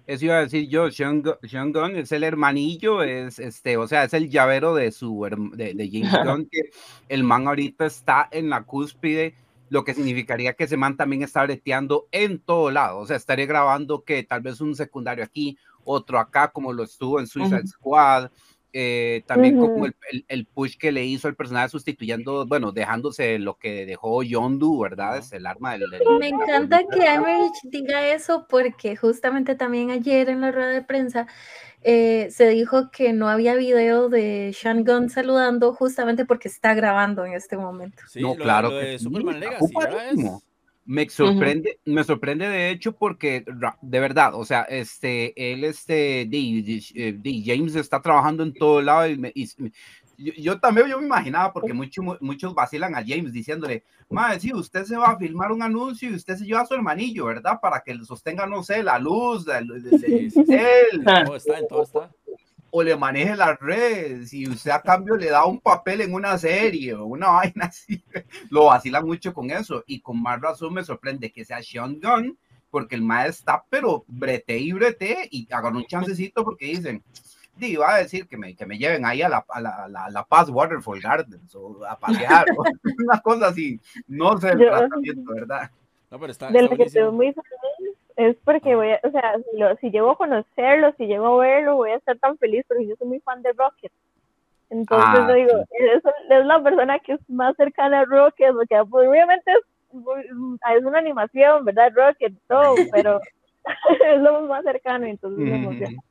Speaker 4: Eso iba a decir yo, Sean, Sean Gunn es el hermanillo, es este, o sea, es el llavero de su de, de James Gunn, que el man ahorita está en la cúspide, lo que significaría que ese man también está breteando en todo lado, o sea, estaría grabando que tal vez un secundario aquí, otro acá, como lo estuvo en Suicide
Speaker 2: Ujú.
Speaker 4: Squad, eh, también como el, el- el push que le hizo el personaje sustituyendo, bueno, dejándose lo que dejó Yondu, ¿verdad? Es el arma del... del-
Speaker 6: Me encanta que Emmerich diga eso porque justamente también ayer en la rueda de prensa eh, se dijo que no había video de Sean Gunn saludando justamente porque está grabando en este momento.
Speaker 3: Sí,
Speaker 4: no,
Speaker 3: lo-
Speaker 4: claro
Speaker 3: lo
Speaker 4: que
Speaker 3: de
Speaker 4: sí,
Speaker 3: Superman
Speaker 4: está
Speaker 3: Legacy,
Speaker 4: Me sorprende, me sorprende de hecho porque de verdad, o sea, este, él, este, di- eh, James está trabajando en todo lado y, me- y yo, yo también yo me imaginaba porque mucho- mu- muchos vacilan a James diciéndole, madre, sí, usted se va a filmar un anuncio y usted se lleva a su hermanillo, ¿verdad? Para que le sostenga, no sé, la luz,
Speaker 3: sí, sí.
Speaker 4: él,
Speaker 2: Ah.
Speaker 3: Todo está, en todo está.
Speaker 4: O le maneje las redes y usted a cambio le da un papel en una serie o una vaina así. Lo vacilan mucho con eso y con más razón me sorprende que sea Sean Gunn porque el maestro está pero brete y brete y hagan un chancecito porque dicen "Di, va a decir que me, que me lleven ahí a la, a la, a la, a la Paz Waterfall Gardens o a pasear o una cosa así. No sé el
Speaker 7: Yo-
Speaker 4: tratamiento verdad
Speaker 3: No, pero está,
Speaker 7: De
Speaker 3: está
Speaker 7: lo que estoy muy feliz es porque
Speaker 3: Ah.
Speaker 7: voy a, o sea, si, lo- si llego a conocerlo, si llego a verlo, voy a estar tan feliz porque yo soy muy fan de Rocket. Entonces
Speaker 4: Ah,
Speaker 7: yo digo, es, es la persona que es más cercana a Rocket, porque pues, obviamente es, es una animación, ¿verdad? Rocket, todo, pero es lo más cercano, entonces me emociona.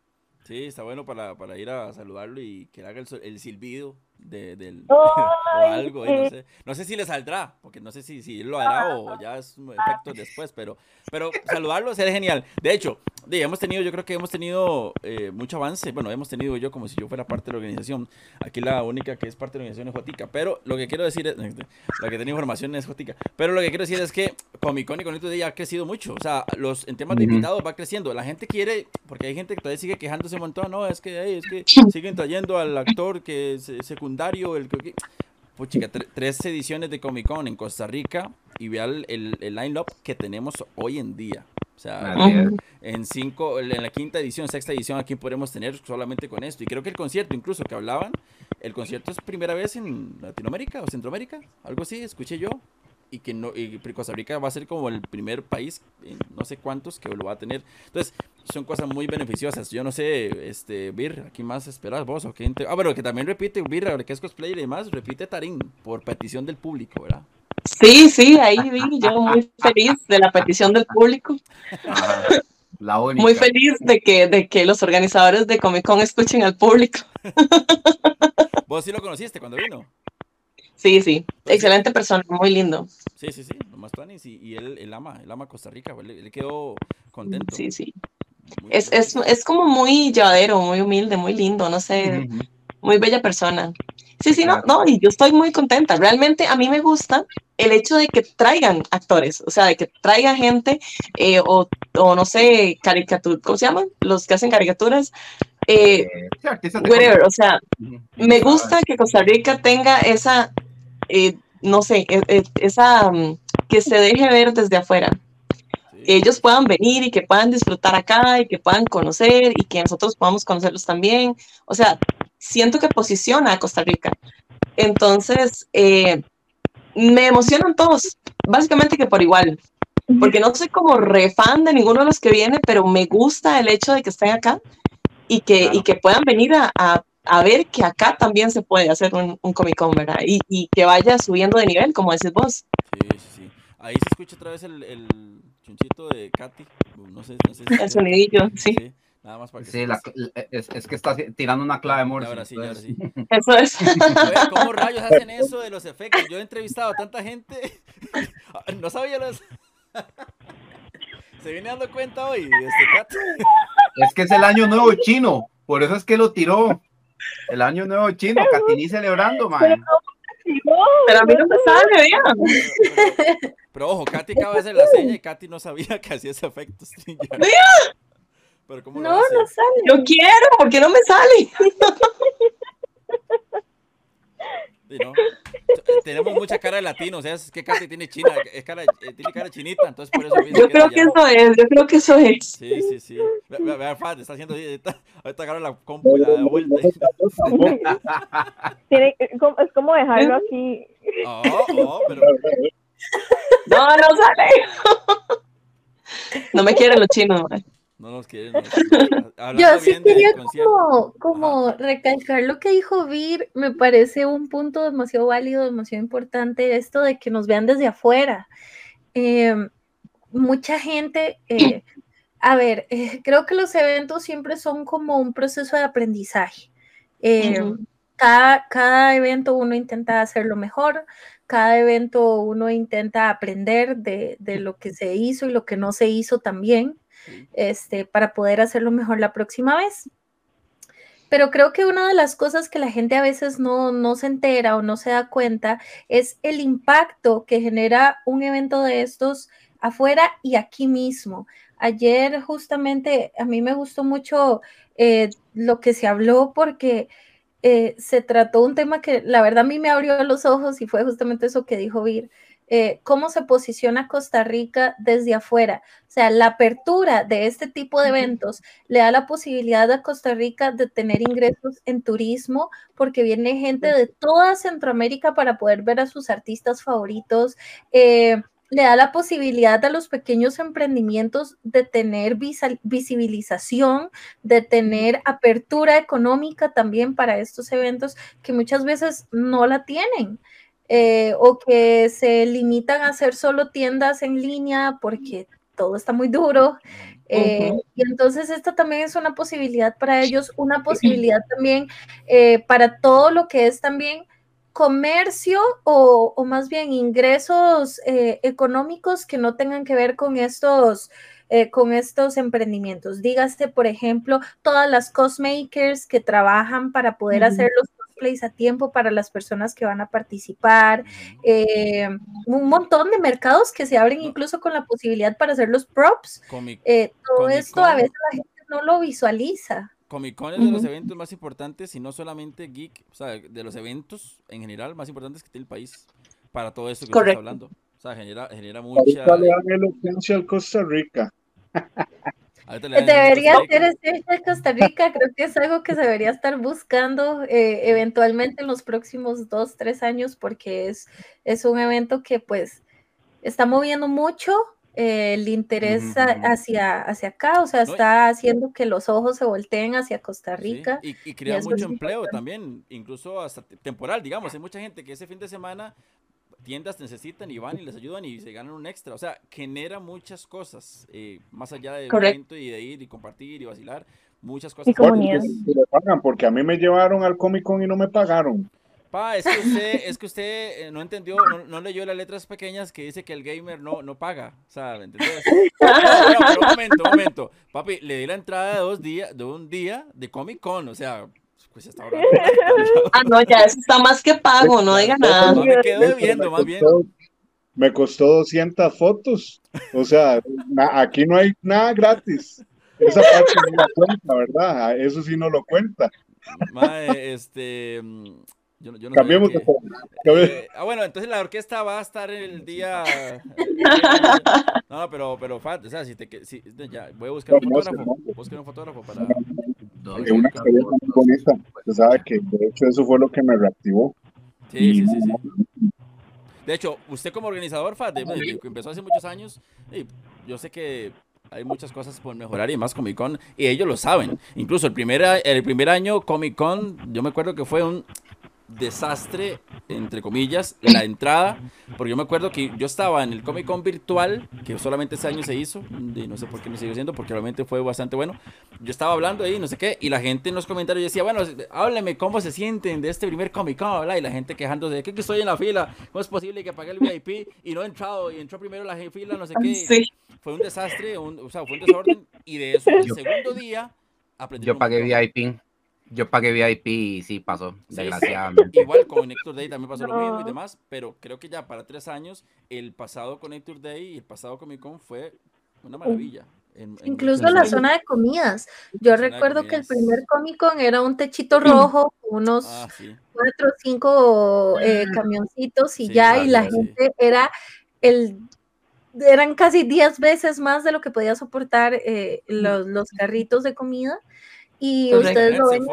Speaker 3: Sí, está bueno para, para ir a saludarlo y que haga el silbido de, del, o algo. no, sé. no sé si le saldrá, porque no sé si, si él lo hará o ya es un efecto después, pero, pero saludarlo sería genial. De hecho, Sí, hemos tenido, yo creo que hemos tenido eh, mucho avance. Bueno, hemos tenido yo como si yo fuera parte de la organización. Aquí la única que es parte de la organización es Jotica. Pero lo que quiero decir es, la que tiene información es Jotica. Pero lo que quiero decir es que Comic Con y Conito de ha crecido mucho. O sea, los, en temas de invitados va creciendo. La gente quiere, porque hay gente que todavía sigue quejándose un montón. No, es que, hey, es que siguen trayendo al actor que es eh, secundario, el que. Puchica, tre- tres ediciones de Comic Con en Costa Rica y vea el, el, el line-up que tenemos hoy en día. O sea, en cinco, en la quinta edición, sexta edición, aquí podremos tener solamente con esto. Y creo que el concierto, incluso que hablaban, el concierto es primera vez en Latinoamérica o Centroamérica, algo así, escuché yo. Y que no, y Costa Rica va a ser como el primer país, en no sé cuántos, que lo va a tener. Entonces, son cosas muy beneficiosas. Yo no sé, este, Bir, ¿aquí más esperas vos o quién te- Ah, bueno, que también repite Bir, ahora que es cosplayer y demás, repite Tarín por petición del público, ¿verdad?
Speaker 2: Sí, sí, ahí vi yo muy feliz de la petición del público.
Speaker 4: La única.
Speaker 2: muy feliz de que, de que los organizadores de Comic Con escuchen al público.
Speaker 3: ¿Vos sí lo conociste cuando vino?
Speaker 2: Sí, sí, excelente persona, muy lindo.
Speaker 3: Sí, sí, sí, nomás Tuanis y, y él, él ama, él ama Costa Rica, él, él quedó contento.
Speaker 2: Sí, sí.
Speaker 3: Muy
Speaker 2: Es, es, es como muy llevadero, muy humilde, muy lindo, no sé, muy bella persona. Sí, sí, no,
Speaker 4: Claro.
Speaker 2: no, y yo estoy muy contenta. Realmente a mí me gusta el hecho de que traigan actores, o sea, de que traigan gente eh, o, o no sé, caricatura, ¿cómo se llaman? Los que hacen caricaturas. Eh,
Speaker 4: sí,
Speaker 2: whatever, o sea, me gusta que Costa Rica tenga esa, eh, no sé, e- e- esa, mm, que se deje ver desde afuera. Que ellos puedan venir y que puedan disfrutar acá y que puedan conocer y que nosotros podamos conocerlos también. O sea, siento que posiciona a Costa Rica. Entonces, eh, me emocionan todos, básicamente que por igual, porque no soy como re fan de ninguno de los que viene, pero me gusta el hecho de que estén acá y que,
Speaker 4: Claro.
Speaker 2: y que puedan venir a, a- a ver que acá también se puede hacer un, un Comic Con, ¿verdad? Y, y que vaya subiendo de nivel, como decís vos.
Speaker 3: Sí, sí, sí. Ahí se escucha otra vez el, el chunchito de Katy. No sé, no sé si
Speaker 2: El sonidillo, sí.
Speaker 3: Nada más para que
Speaker 4: Sí, la- es, es que está tirando una clave Morse.
Speaker 3: ahora sí, ahora sí.
Speaker 2: Eso es.
Speaker 3: Oye, ¿Cómo rayos hacen eso de los efectos? Yo he entrevistado a tanta gente. No sabía los. Se viene dando cuenta hoy, este.
Speaker 4: Es que es el año nuevo chino, por eso es que lo tiró. El año nuevo chino, Catini celebrando, man.
Speaker 2: Pero a mí no me sale, vean.
Speaker 3: Pero, pero- pero ojo, Katy acaba de hacer la seña y Katy no sabía que hacía ese efecto. Pero ¿cómo lo
Speaker 6: No,
Speaker 3: hace?
Speaker 6: no sale.
Speaker 2: Yo quiero, ¿por qué no me sale?
Speaker 3: Sí, ¿no? T- Tenemos mucha cara de latino, o sea, es que Katy tiene china, es cara, eh, tiene cara chinita, entonces por eso
Speaker 2: Yo creo que eso es, yo creo que eso es.
Speaker 3: Sí, sí, sí. Ve- ve- Vea, Fad, está haciendo así, ahorita, ahorita agarra la compu y la da vuelta.
Speaker 7: Tiene- es como- dejarlo aquí.
Speaker 3: Oh, oh, pero
Speaker 2: No, no sale. No me quieren los chinos, mae.
Speaker 3: No nos quieren.
Speaker 6: Yo sí quería como, como recalcar lo que dijo Vir, me parece un punto demasiado válido, demasiado importante, esto de que nos vean desde afuera. Eh, mucha gente, eh, a ver, eh, creo que los eventos siempre son como un proceso de aprendizaje. Eh,
Speaker 2: Ujú.
Speaker 6: cada, cada evento uno intenta hacerlo mejor, cada evento uno intenta aprender de, de lo que se hizo y lo que no se hizo también. Este, para poder hacerlo mejor la próxima vez. Pero creo que una de las cosas que la gente a veces no, no se entera o no se da cuenta es el impacto que genera un evento de estos afuera y aquí mismo. Ayer justamente a mí me gustó mucho eh, lo que se habló porque eh, se trató un tema que la verdad a mí me abrió los ojos y fue justamente eso que dijo Vir. Eh, cómo se posiciona Costa Rica desde afuera. O sea, la apertura de este tipo de eventos le da la posibilidad a Costa Rica de tener ingresos en turismo, porque viene gente de toda Centroamérica para poder ver a sus artistas favoritos. Eh, le da la posibilidad a los pequeños emprendimientos de tener visibilización, de tener apertura económica también para estos eventos que muchas veces no la tienen. Eh, o que se limitan a hacer solo tiendas en línea porque todo está muy duro. eh. Y entonces esta también es una posibilidad para ellos, una posibilidad también eh, para todo lo que es también comercio o, o más bien ingresos económicos que no tengan que ver con estos eh, con estos emprendimientos. Dígase, por ejemplo, todas las cosmakers que trabajan para poder hacer los cosplays a tiempo para las personas que van a participar, eh, un montón de mercados que se abren incluso con la posibilidad para hacer los props. Eh, todo esto a veces la gente no lo visualiza.
Speaker 3: Comic Con es de los eventos más importantes y no solamente geek, o sea, de los eventos en general más importantes que tiene el país para todo esto que estamos hablando. O sea, genera, genera mucha.
Speaker 5: le dan al Costa Rica.
Speaker 6: Debería ser este Costa Rica, creo que es algo que se debería estar buscando eh, eventualmente en los próximos dos, tres años, porque es, es un evento que pues está moviendo mucho eh, el interés hacia, hacia acá, o sea, está haciendo que los ojos se volteen hacia Costa Rica.
Speaker 3: y, crea mucho empleo también, incluso hasta temporal, digamos, hay mucha gente que ese fin de semana tiendas necesitan y van y les ayudan y se ganan un extra. O sea, genera muchas cosas, eh, más allá del evento y de ir y compartir y vacilar, muchas cosas.
Speaker 5: Y pagan, porque a mí me llevaron al Comic Con y no me pagaron.
Speaker 3: Pa, es que usted, es que usted eh, no entendió, no, leyó las letras pequeñas que dice que el gamer no, no paga. O sea, ¿me entendés? un momento, un momento. Papi, le di la entrada de dos días, de un día de Comic Con, o sea, pues está
Speaker 2: Ah, no, ya eso está más que pago, no diga nada.
Speaker 3: me quedo viendo, más bien.
Speaker 5: Me costó 200 fotos. O sea, aquí no hay nada gratis. Esa parte no la cuenta, ¿verdad? Eso sí no lo cuenta.
Speaker 3: este. Yo, yo no
Speaker 5: Cambiemos de
Speaker 3: eh, ah, bueno, entonces la orquesta va a estar el día. no, no, pero, pero, o sea, si te. Si, ya, voy a buscar un fotógrafo. Buscar un fotógrafo para
Speaker 5: una experiencia muy bonita. Usted sabe que de hecho eso fue lo que me reactivó.
Speaker 3: Sí, sí, sí, sí, De hecho, usted como organizador, FAD, que empezó hace muchos años, yo sé que hay muchas cosas por mejorar y más Comic Con, y ellos lo saben. Incluso el primer, el primer año Comic Con, yo me acuerdo que fue un desastre, entre comillas, la entrada, porque yo me acuerdo que yo estaba en el Comic Con virtual, que solamente ese año se hizo, y no sé por qué me sigue haciendo, porque realmente fue bastante bueno. Yo estaba hablando ahí, no sé qué, y la gente en los comentarios decía, bueno, hábleme cómo se sienten de este primer Comic Con, y la gente quejándose de que, estoy en la fila, ¿cómo es posible que pague el VIP y no he entrado, y entró primero la fila, no sé qué. Fue un desastre, o sea, fue un desorden, y de eso, el segundo día,
Speaker 4: aprendí. Yo pagué VIP. Yo pagué VIP y sí pasó, desgraciadamente.
Speaker 3: Igual con Connector Day también pasó lo mismo y demás, pero creo que ya para tres años, el pasado Connector Day y el pasado Comic Con fue una maravilla.
Speaker 6: Incluso la zona de comidas. Yo recuerdo que el primer Comic Con era un techito rojo, unos ah, cuatro o cinco eh, camioncitos y ya, y la gente era el eran casi diez veces más de lo que podía soportar eh, los, los carritos de comida y ustedes lo ven,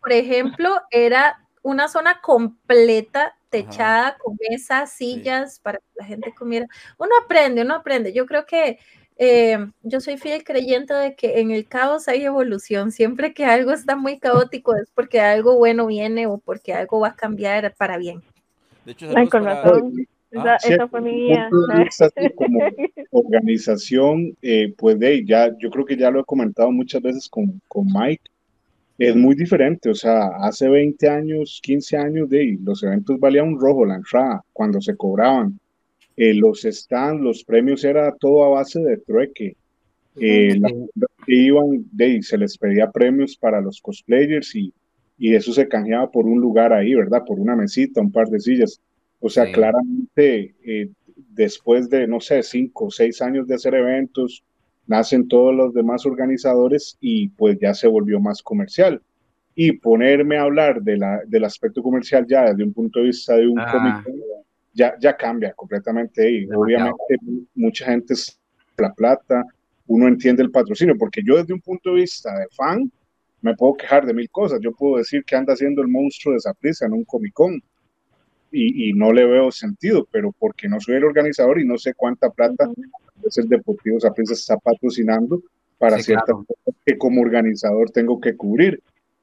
Speaker 6: por ejemplo, era una zona completa techada con mesas, sillas para que la gente comiera. Uno aprende, uno aprende. Yo creo que eh, yo soy fiel creyente de que en el caos hay evolución. Siempre que algo está muy caótico es porque algo bueno viene o porque algo va a cambiar para bien.
Speaker 3: De hecho,
Speaker 7: esa, ah, fue mi guía.
Speaker 5: Como organización, eh, pues de ya, yo creo que ya lo he comentado muchas veces con, con Mike, es muy diferente, o sea, hace 20 años, 15 años, de los eventos valían un rojo la entrada cuando se cobraban. Eh, los stands, los premios era todo a base de trueque. Eh, iban, de, se les pedía premios para los cosplayers y, y eso se canjeaba por un lugar ahí, ¿verdad? Por una mesita, un par de sillas. O sea, claramente eh, después de, no sé, cinco o seis años de hacer eventos, nacen todos los demás organizadores y pues ya se volvió más comercial. Y ponerme a hablar de la, del aspecto comercial ya desde un punto de vista de un ah. comité, ya, ya cambia completamente. Y obviamente mucha gente es la plata, uno entiende el patrocinio, porque yo desde un punto de vista de fan, me puedo quejar de mil cosas. Yo puedo decir que anda haciendo el monstruo de prisa en un Comic Con y, no le veo sentido, pero porque no soy el organizador y no sé cuánta plata es el Deportivo Saprissa está patrocinando para ciertas cosas que como organizador tengo que cubrir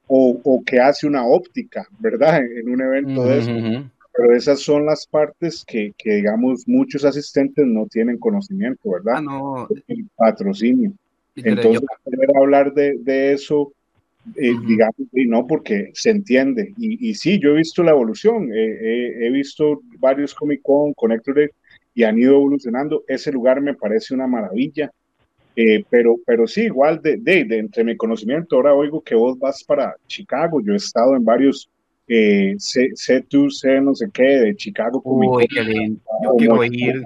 Speaker 5: o, o, que hace una óptica, ¿verdad? En, un evento de eso. Pero esas son las partes que, que, digamos, muchos asistentes no tienen conocimiento, ¿verdad?
Speaker 4: Ah, no.
Speaker 5: El patrocinio. Entonces, hablar de, de eso eh, digamos, y no porque se entiende. Y, y, sí, yo he visto la evolución, he visto varios Comic Con, Connector y han ido evolucionando. Ese lugar me parece una maravilla. Eh, pero, pero sí, igual de, de, de, entre mi conocimiento, ahora oigo que vos vas para Chicago. Yo he estado en varios eh, C, C2, C no sé qué, de Chicago.
Speaker 4: Uy, qué lindo. Yo quiero ir.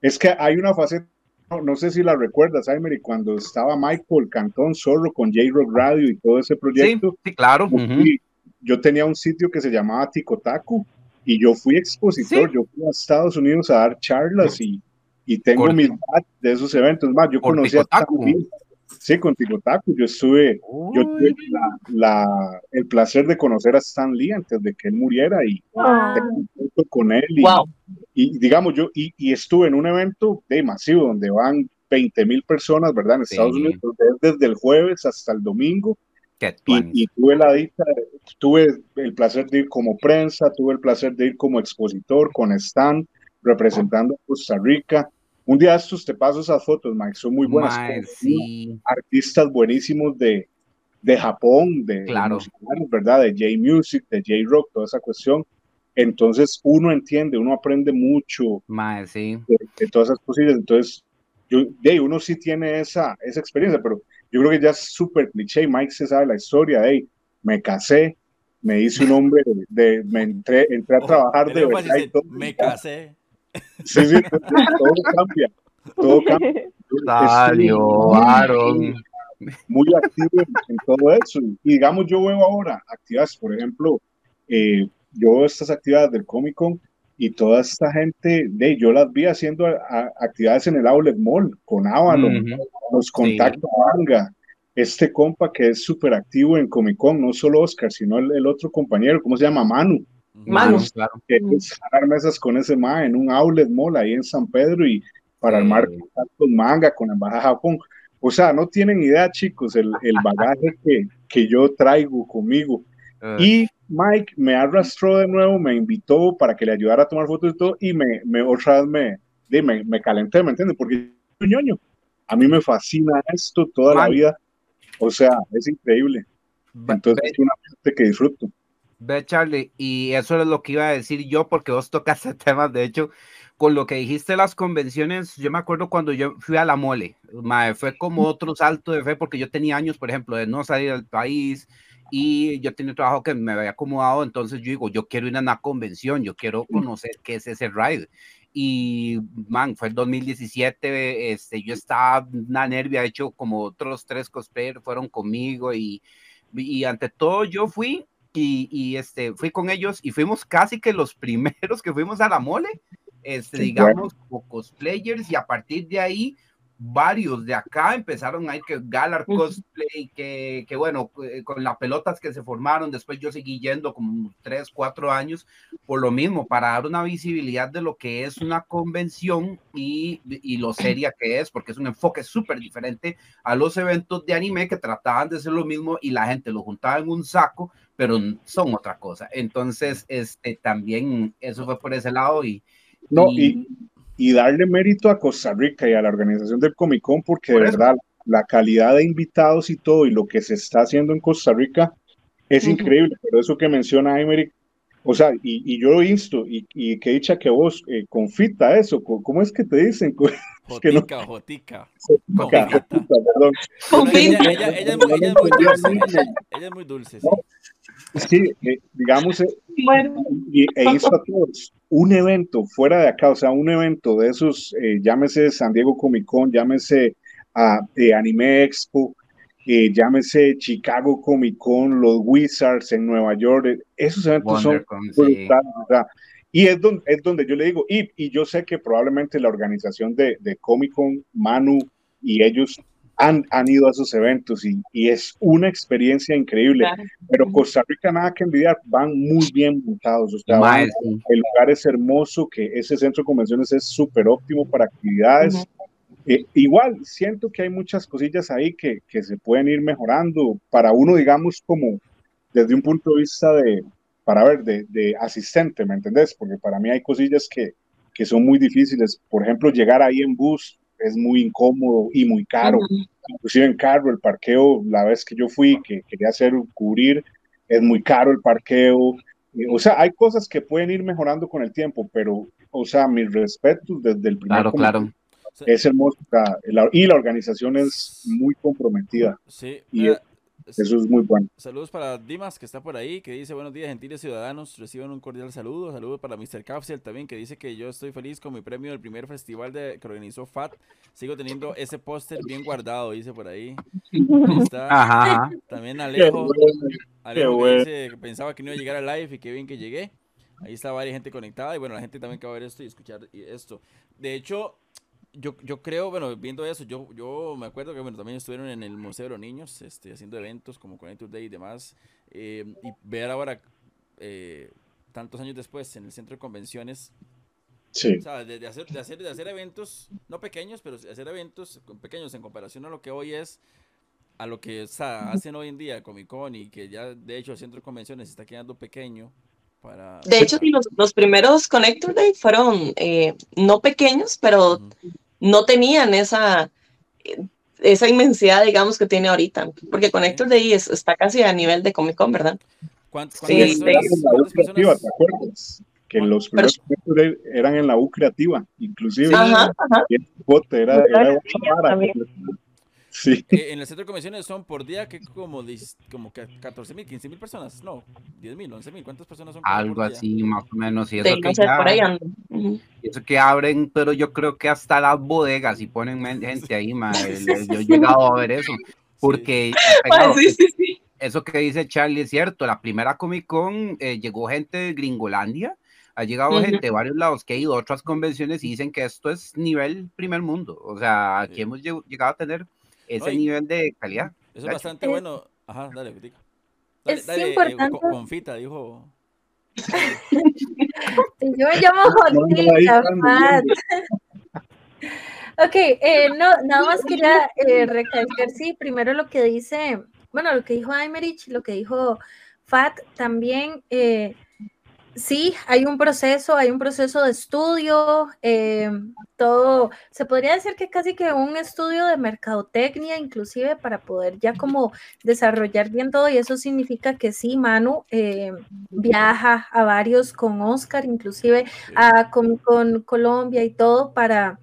Speaker 5: Es que hay una faceta, no, no sé si la recuerdas, Aymer, cuando estaba Michael Cantón Zorro con J-Rock Radio y todo ese proyecto.
Speaker 4: Sí, sí claro.
Speaker 5: Yo, fui, yo, tenía un sitio que se llamaba Ticotacu y yo fui expositor. ¿Sí? Yo fui a Estados Unidos a dar charlas y y tengo mis de esos eventos más. Yo conocí a Stan Lee. Sí, con Ticotaku. Yo estuve, Uy. yo tuve la, la, el placer de conocer a Stan Lee antes de que él muriera y
Speaker 2: wow.
Speaker 5: con él. Y,
Speaker 2: wow.
Speaker 5: y, digamos, yo y, y, estuve en un evento de masivo donde van 20 mil personas, ¿verdad? En Estados sí. Unidos, desde el jueves hasta el domingo. Y, y, tuve la dicha, tuve el placer de ir como prensa, tuve el placer de ir como expositor con Stan, representando a Costa Rica. Un día estos te paso esas fotos, Mike, son muy buenas.
Speaker 4: Mae, sí.
Speaker 5: Artistas buenísimos de, de Japón, de,
Speaker 4: claro.
Speaker 5: de ¿verdad? De J-Music, de J-Rock, toda esa cuestión. Entonces uno entiende, uno aprende mucho
Speaker 4: Mae, sí.
Speaker 5: de, de, todas esas cosillas. Entonces, yo, de, uno sí tiene esa, esa experiencia, pero yo creo que ya es súper cliché. Mike se sabe la historia de, me casé, me hice un hombre, de, de me entré, entré a trabajar oh, de verdad.
Speaker 3: Y todo, me casé.
Speaker 5: Sí, sí, todo cambia. Todo cambia.
Speaker 4: Salió, Aaron.
Speaker 5: Muy activo en, todo eso. Y digamos, yo veo ahora actividades, por ejemplo, eh, yo veo estas actividades del Comic Con y toda esta gente, de, yo las vi haciendo a, a, actividades en el Outlet Mall, con Avalon, uh -huh. los contactos sí. manga, este compa que es súper activo en Comic Con, no solo Oscar, sino el, el, otro compañero, ¿cómo se llama? Manu.
Speaker 2: Manu,
Speaker 5: claro. Que es armar mesas con ese ma en un outlet mall ahí en San Pedro y para sí. armar contactos manga con la Embajada de Japón. O sea, no tienen idea, chicos, el, el bagaje que, que yo traigo conmigo. Uh. Y Mike me arrastró de nuevo, me invitó para que le ayudara a tomar fotos y todo, y me, me otra vez me, me, me calenté, ¿me entiendes? Porque ñoño. A mí me fascina esto toda Mike. la vida. O sea, es increíble. Entonces, es una parte que disfruto.
Speaker 4: Ve, Charlie, y eso es lo que iba a decir yo, porque vos tocaste temas, de hecho, con lo que dijiste las convenciones, yo me acuerdo cuando yo fui a la mole, mae, fue como otro salto de fe, porque yo tenía años, por ejemplo, de no salir del país, y yo tenía un trabajo que me había acomodado, entonces yo digo, yo quiero ir a una convención, yo quiero conocer qué es ese ride, y man, fue el 2017, este, yo estaba una nervia, de hecho, como otros tres cosplayers fueron conmigo, y, y ante todo yo fui, y, y, este, fui con ellos y fuimos casi que los primeros que fuimos a la mole, este, sí, digamos, bueno. como cosplayers y a partir de ahí varios de acá empezaron a ir que Galar Cosplay, que, que bueno, eh, con las pelotas que se formaron, después yo seguí yendo como tres, cuatro años por lo mismo, para dar una visibilidad de lo que es una convención y, y lo seria que es, porque es un enfoque súper diferente a los eventos de anime que trataban de ser lo mismo y la gente lo juntaba en un saco, pero son otra cosa. Entonces, este, también eso fue por ese lado y...
Speaker 5: No, y, y darle mérito a Costa Rica y a la organización del Comic Con, porque de verdad la calidad de invitados y todo y lo que se está haciendo en Costa Rica es uh -huh. increíble. Pero eso que menciona Emery, o sea, y, y yo insto, y, y que dicha que vos eh, confita eso, ¿cómo es que te dicen?
Speaker 3: Jotica, jotica. Ella, ella, ella, es muy, dulce. Ella, ella es muy dulce. Sí,
Speaker 5: sí eh, digamos, eh, bueno. y, e insto a todos un evento fuera de acá, o sea, un evento de esos, eh, llámese San Diego Comic Con, llámese eh, Anime Expo, eh, llámese Chicago Comic Con, los Wizards en Nueva York, esos eventos son brutales, sí. Y es donde, es donde yo le digo, y, y yo sé que probablemente la organización de, de Comic Con, Manu y ellos han, han, ido a esos eventos y, y, es una experiencia increíble. Claro. Pero Costa Rica nada que envidiar, van muy bien montados. O sea, van, el lugar es hermoso, que ese centro de convenciones es súper óptimo para actividades. Uh -huh. eh, igual, siento que hay muchas cosillas ahí que, que se pueden ir mejorando para uno, digamos, como desde un punto de vista de, para ver, de, de asistente, ¿me entendés? Porque para mí hay cosillas que, que son muy difíciles. Por ejemplo, llegar ahí en bus es muy incómodo y muy caro. Uh -huh. Inclusive en carro, el parqueo, la vez que yo fui, que quería hacer cubrir, es muy caro el parqueo. O sea, hay cosas que pueden ir mejorando con el tiempo, pero, o sea, mis respetos desde el primer
Speaker 4: Claro, claro.
Speaker 5: Es la- y la organización es muy comprometida.
Speaker 3: Sí,
Speaker 5: Y
Speaker 3: mira,
Speaker 5: Eso es muy bueno.
Speaker 3: Saludos para Dimas, que está por ahí, que dice, buenos días, gentiles ciudadanos, reciban un cordial saludo. Saludos para Mr. Capsel también, que dice que yo estoy feliz con mi premio del primer festival de, que organizó FAT. Sigo teniendo ese póster bien guardado, dice por ahí. Ahí está.
Speaker 4: Ajá.
Speaker 3: También Alejo,
Speaker 5: bueno.
Speaker 3: Alejo que dice que pensaba que no iba a llegar al live y qué bien que llegué. Ahí está varias gente conectada y bueno, la gente también que va a ver esto y escuchar esto. De hecho, yo, yo creo, bueno, viendo eso, yo, yo me acuerdo que bueno, también estuvieron en el Museo de los Niños, este, haciendo eventos como Connected Day y demás. eh, y ver ahora, eh, tantos años después, en el centro de convenciones,
Speaker 5: Sí,
Speaker 3: o sea, de, de hacer, de, hacer, de hacer eventos, no pequeños, pero de hacer eventos pequeños en comparación a lo que hoy es, a lo que o sea, hacen hoy en día Comic Con y que ya de hecho el centro de convenciones se está quedando pequeño para...
Speaker 2: De hecho, sí, los, los primeros Connector Day fueron eh, no pequeños, pero
Speaker 3: Ujú.
Speaker 2: no tenían esa, esa inmensidad, digamos, que tiene ahorita. Porque Connector Day es- está casi a nivel de Comic Con, ¿verdad?
Speaker 3: ¿Cuánt-
Speaker 2: Sí,
Speaker 3: ¿Cuántas
Speaker 2: sí.
Speaker 3: personas?
Speaker 5: en la U
Speaker 3: cuántas
Speaker 5: creativa,
Speaker 3: personas-
Speaker 5: ¿te acuerdas? Que
Speaker 3: ¿Cuán-
Speaker 5: los primeros proyectos eran en la U creativa, inclusive.
Speaker 2: Ajá, ajá.
Speaker 5: Y el bote era, era otra vara. Sí,
Speaker 3: Eh, en el centro de convenciones son por día que como, dis- como que 14 mil, 15 mil personas, no, 10 mil, 11 mil, ¿cuántas personas son?
Speaker 4: Algo
Speaker 3: día?
Speaker 4: así, más o menos. Y
Speaker 2: Sí,
Speaker 4: eso,
Speaker 2: no
Speaker 4: que
Speaker 2: sé,
Speaker 4: ya-
Speaker 2: por ahí
Speaker 4: eso que abren, pero yo creo que hasta las bodegas y ponen gente ahí, ma, el- el- Yo he llegado a ver eso. Porque
Speaker 2: Ah,
Speaker 4: pegado,
Speaker 2: sí, sí, sí.
Speaker 4: eso que dice Charlie es cierto. La primera Comic Con eh, llegó gente de Gringolandia. Ha llegado
Speaker 2: Ujú.
Speaker 4: gente de varios lados que ha ido a otras convenciones y dicen que esto es nivel primer mundo. O sea, aquí
Speaker 3: Sí.
Speaker 4: hemos lleg- llegado a tener ese
Speaker 3: Oye.
Speaker 4: nivel de calidad.
Speaker 3: Eso es bastante
Speaker 6: Es-
Speaker 3: bueno. Ajá, dale. Dale,
Speaker 6: es
Speaker 3: dale, eh,
Speaker 6: importante-
Speaker 3: con- confita, dijo.
Speaker 6: Yo me llamo
Speaker 5: están,
Speaker 6: Fat. Ok, eh, no, nada más quería eh, recalcar, sí, primero lo que dice, bueno, lo que dijo Aymerich, lo que dijo Fat, también, eh, sí, hay un proceso, hay un proceso de estudio, eh, todo, se podría decir que casi que un estudio de mercadotecnia, inclusive para poder ya como desarrollar bien todo, y eso significa que sí, Manu eh, viaja a varios con Oscar, inclusive a Comic Con Colombia y todo para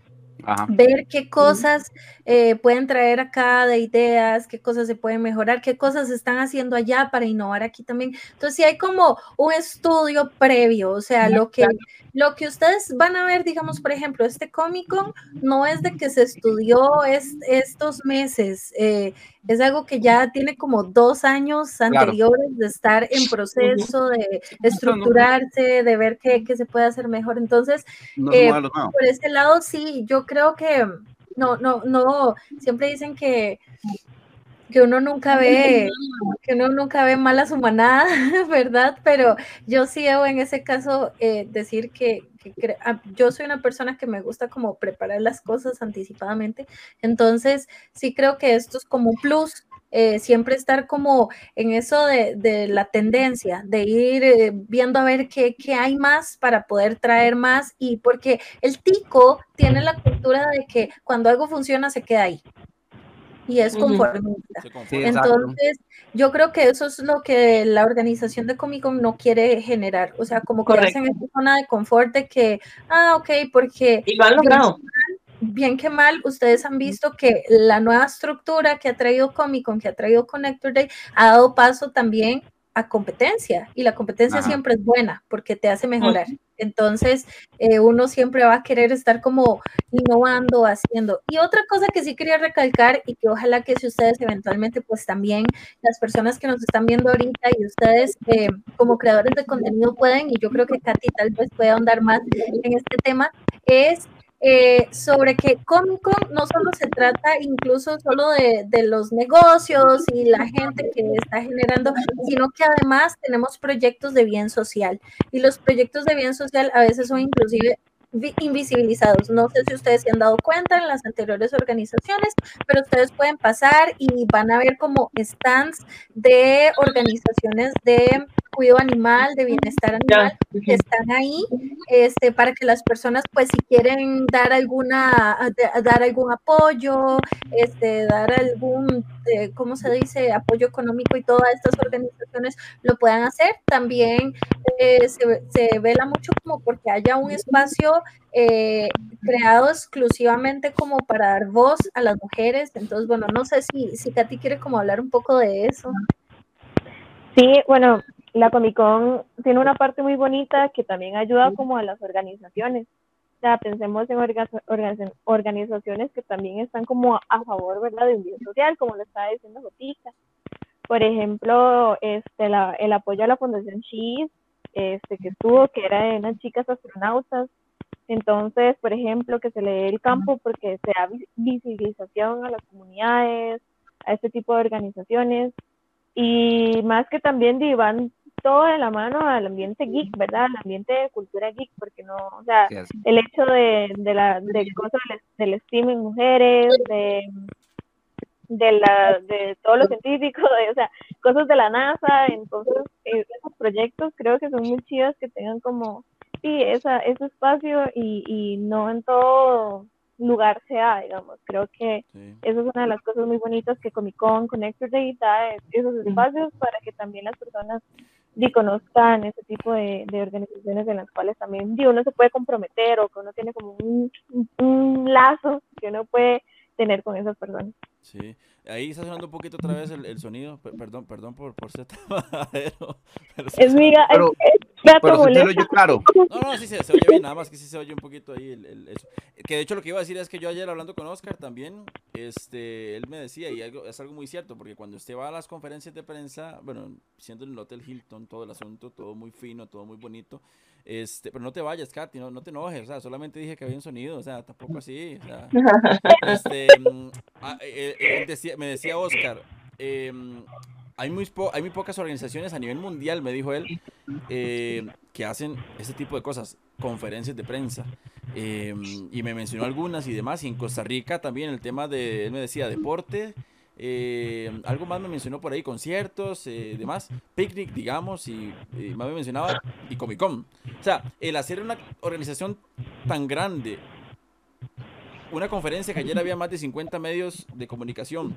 Speaker 4: Ajá.
Speaker 6: ver qué cosas eh, pueden traer acá de ideas, qué cosas se pueden mejorar, qué cosas se están haciendo allá para innovar aquí también. Entonces, sí hay como un estudio previo, o sea, lo que, lo que ustedes van a ver, digamos, por ejemplo, este Comic Con no es de que se estudió es- estos meses, eh, es algo que ya tiene como dos años anteriores de estar en proceso, de estructurarse, de ver qué, qué se puede hacer mejor. Entonces, eh, por ese lado sí, yo creo que no, no, no, siempre dicen que, que uno nunca ve, que uno nunca ve mal a su manada, ¿verdad? Pero yo sí debo en ese caso eh, decir que, que ah, yo soy una persona que me gusta como preparar las cosas anticipadamente, entonces sí creo que esto es como un plus. Eh, siempre estar como en eso de, de la tendencia, de ir eh, viendo a ver qué, qué hay más para poder traer más y porque el tico tiene la cultura de que cuando algo funciona se queda ahí y es conformista.
Speaker 4: Sí.
Speaker 6: Entonces, yo creo que eso es lo que la organización de Comic Con no quiere generar. O sea, como que
Speaker 2: Correcto.
Speaker 6: hacen esa zona de confort de que, ah, ok, porque
Speaker 2: Y lo han logrado.
Speaker 6: Bien que mal, ustedes han visto que la nueva estructura que ha traído Comic Con, que ha traído Connector Day, ha dado paso también a competencia y la competencia
Speaker 4: Ajá.
Speaker 6: siempre es buena porque te hace mejorar. Entonces, eh, uno siempre va a querer estar como innovando, haciendo. Y otra cosa que sí quería recalcar y que ojalá que si ustedes eventualmente, pues también las personas que nos están viendo ahorita y ustedes eh, como creadores de contenido pueden, y yo creo que Katy tal vez puede ahondar más en este tema, es eh, sobre que Comic Con no solo se trata incluso solo de, de los negocios y la gente que está generando, sino que además tenemos proyectos de bien social y los proyectos de bien social a veces son inclusive vi- invisibilizados. No sé si ustedes se han dado cuenta en las anteriores organizaciones, pero ustedes pueden pasar y van a ver como stands de organizaciones de cuidado animal, de bienestar animal, que están ahí este, para que las personas, pues, si quieren dar alguna, dar algún apoyo, este, dar algún, eh, ¿cómo se dice?, apoyo económico y todas estas organizaciones lo puedan hacer. También eh, se, se, vela mucho como porque haya un espacio eh, creado exclusivamente como para dar voz a las mujeres. Entonces, bueno, no sé si, si Katy quiere como hablar un poco de eso.
Speaker 7: Sí, bueno, la Comic Con tiene una parte muy bonita que también ayuda como a las organizaciones. O sea, pensemos en organizaciones que también están como a favor, ¿verdad?, de un bien social, como lo estaba diciendo Jotica. Por ejemplo, este, la, el apoyo a la Fundación Cheese, este, que estuvo, que era de unas chicas astronautas. Entonces, por ejemplo, que se le dé el campo porque se da visibilización a las comunidades, a este tipo de organizaciones y más que también van todo de la mano al ambiente geek, ¿verdad? Al ambiente de cultura geek, porque no, o sea, el hecho de, de la de cosas del, streaming en mujeres, de de la de todo lo científico, de, o sea, cosas de la NASA, entonces eh, esos proyectos creo que son muy chidos que tengan como sí, esa, ese espacio y, y no en todo lugar sea, digamos. Creo que eso es una de las cosas muy bonitas que Comic Con, Connector Day da esos espacios para que también las personas y conozcan ese tipo de, organizaciones en las cuales también uno se puede comprometer o que uno tiene como un, un lazo que uno puede tener con esas personas.
Speaker 3: Sí, ahí está sonando un poquito otra vez el, el sonido. perdón, perdón por, por ser tan
Speaker 7: es mi
Speaker 4: pero, pero yo claro.
Speaker 3: No, no, sí se, se, oye bien, nada más que sí se oye un poquito ahí el, el, eso. Que de hecho lo que iba a decir es que yo ayer hablando con Oscar también, este, él me decía, y algo, es algo muy cierto, porque cuando usted va a las conferencias de prensa, bueno, siendo en el Hotel Hilton, todo el asunto, todo muy fino, todo muy bonito, este, pero no te vayas, Katy, no, no te enojes, o sea, solamente dije que había un sonido, o sea, tampoco así, este, mm, ah, eh, eh, me decía Oscar, em, hay, muy hay muy pocas organizaciones a nivel mundial, me dijo él, eh, que hacen ese tipo de cosas, conferencias de prensa. Em, y me mencionó algunas y demás. Y en Costa Rica también el tema de, él me decía, deporte, eh, algo más me mencionó por ahí, conciertos, eh, demás, picnic, digamos, y, más me mencionaba, y Comic Con. O sea, el hacer una organización tan grande, una conferencia que ayer había más de 50 medios de comunicación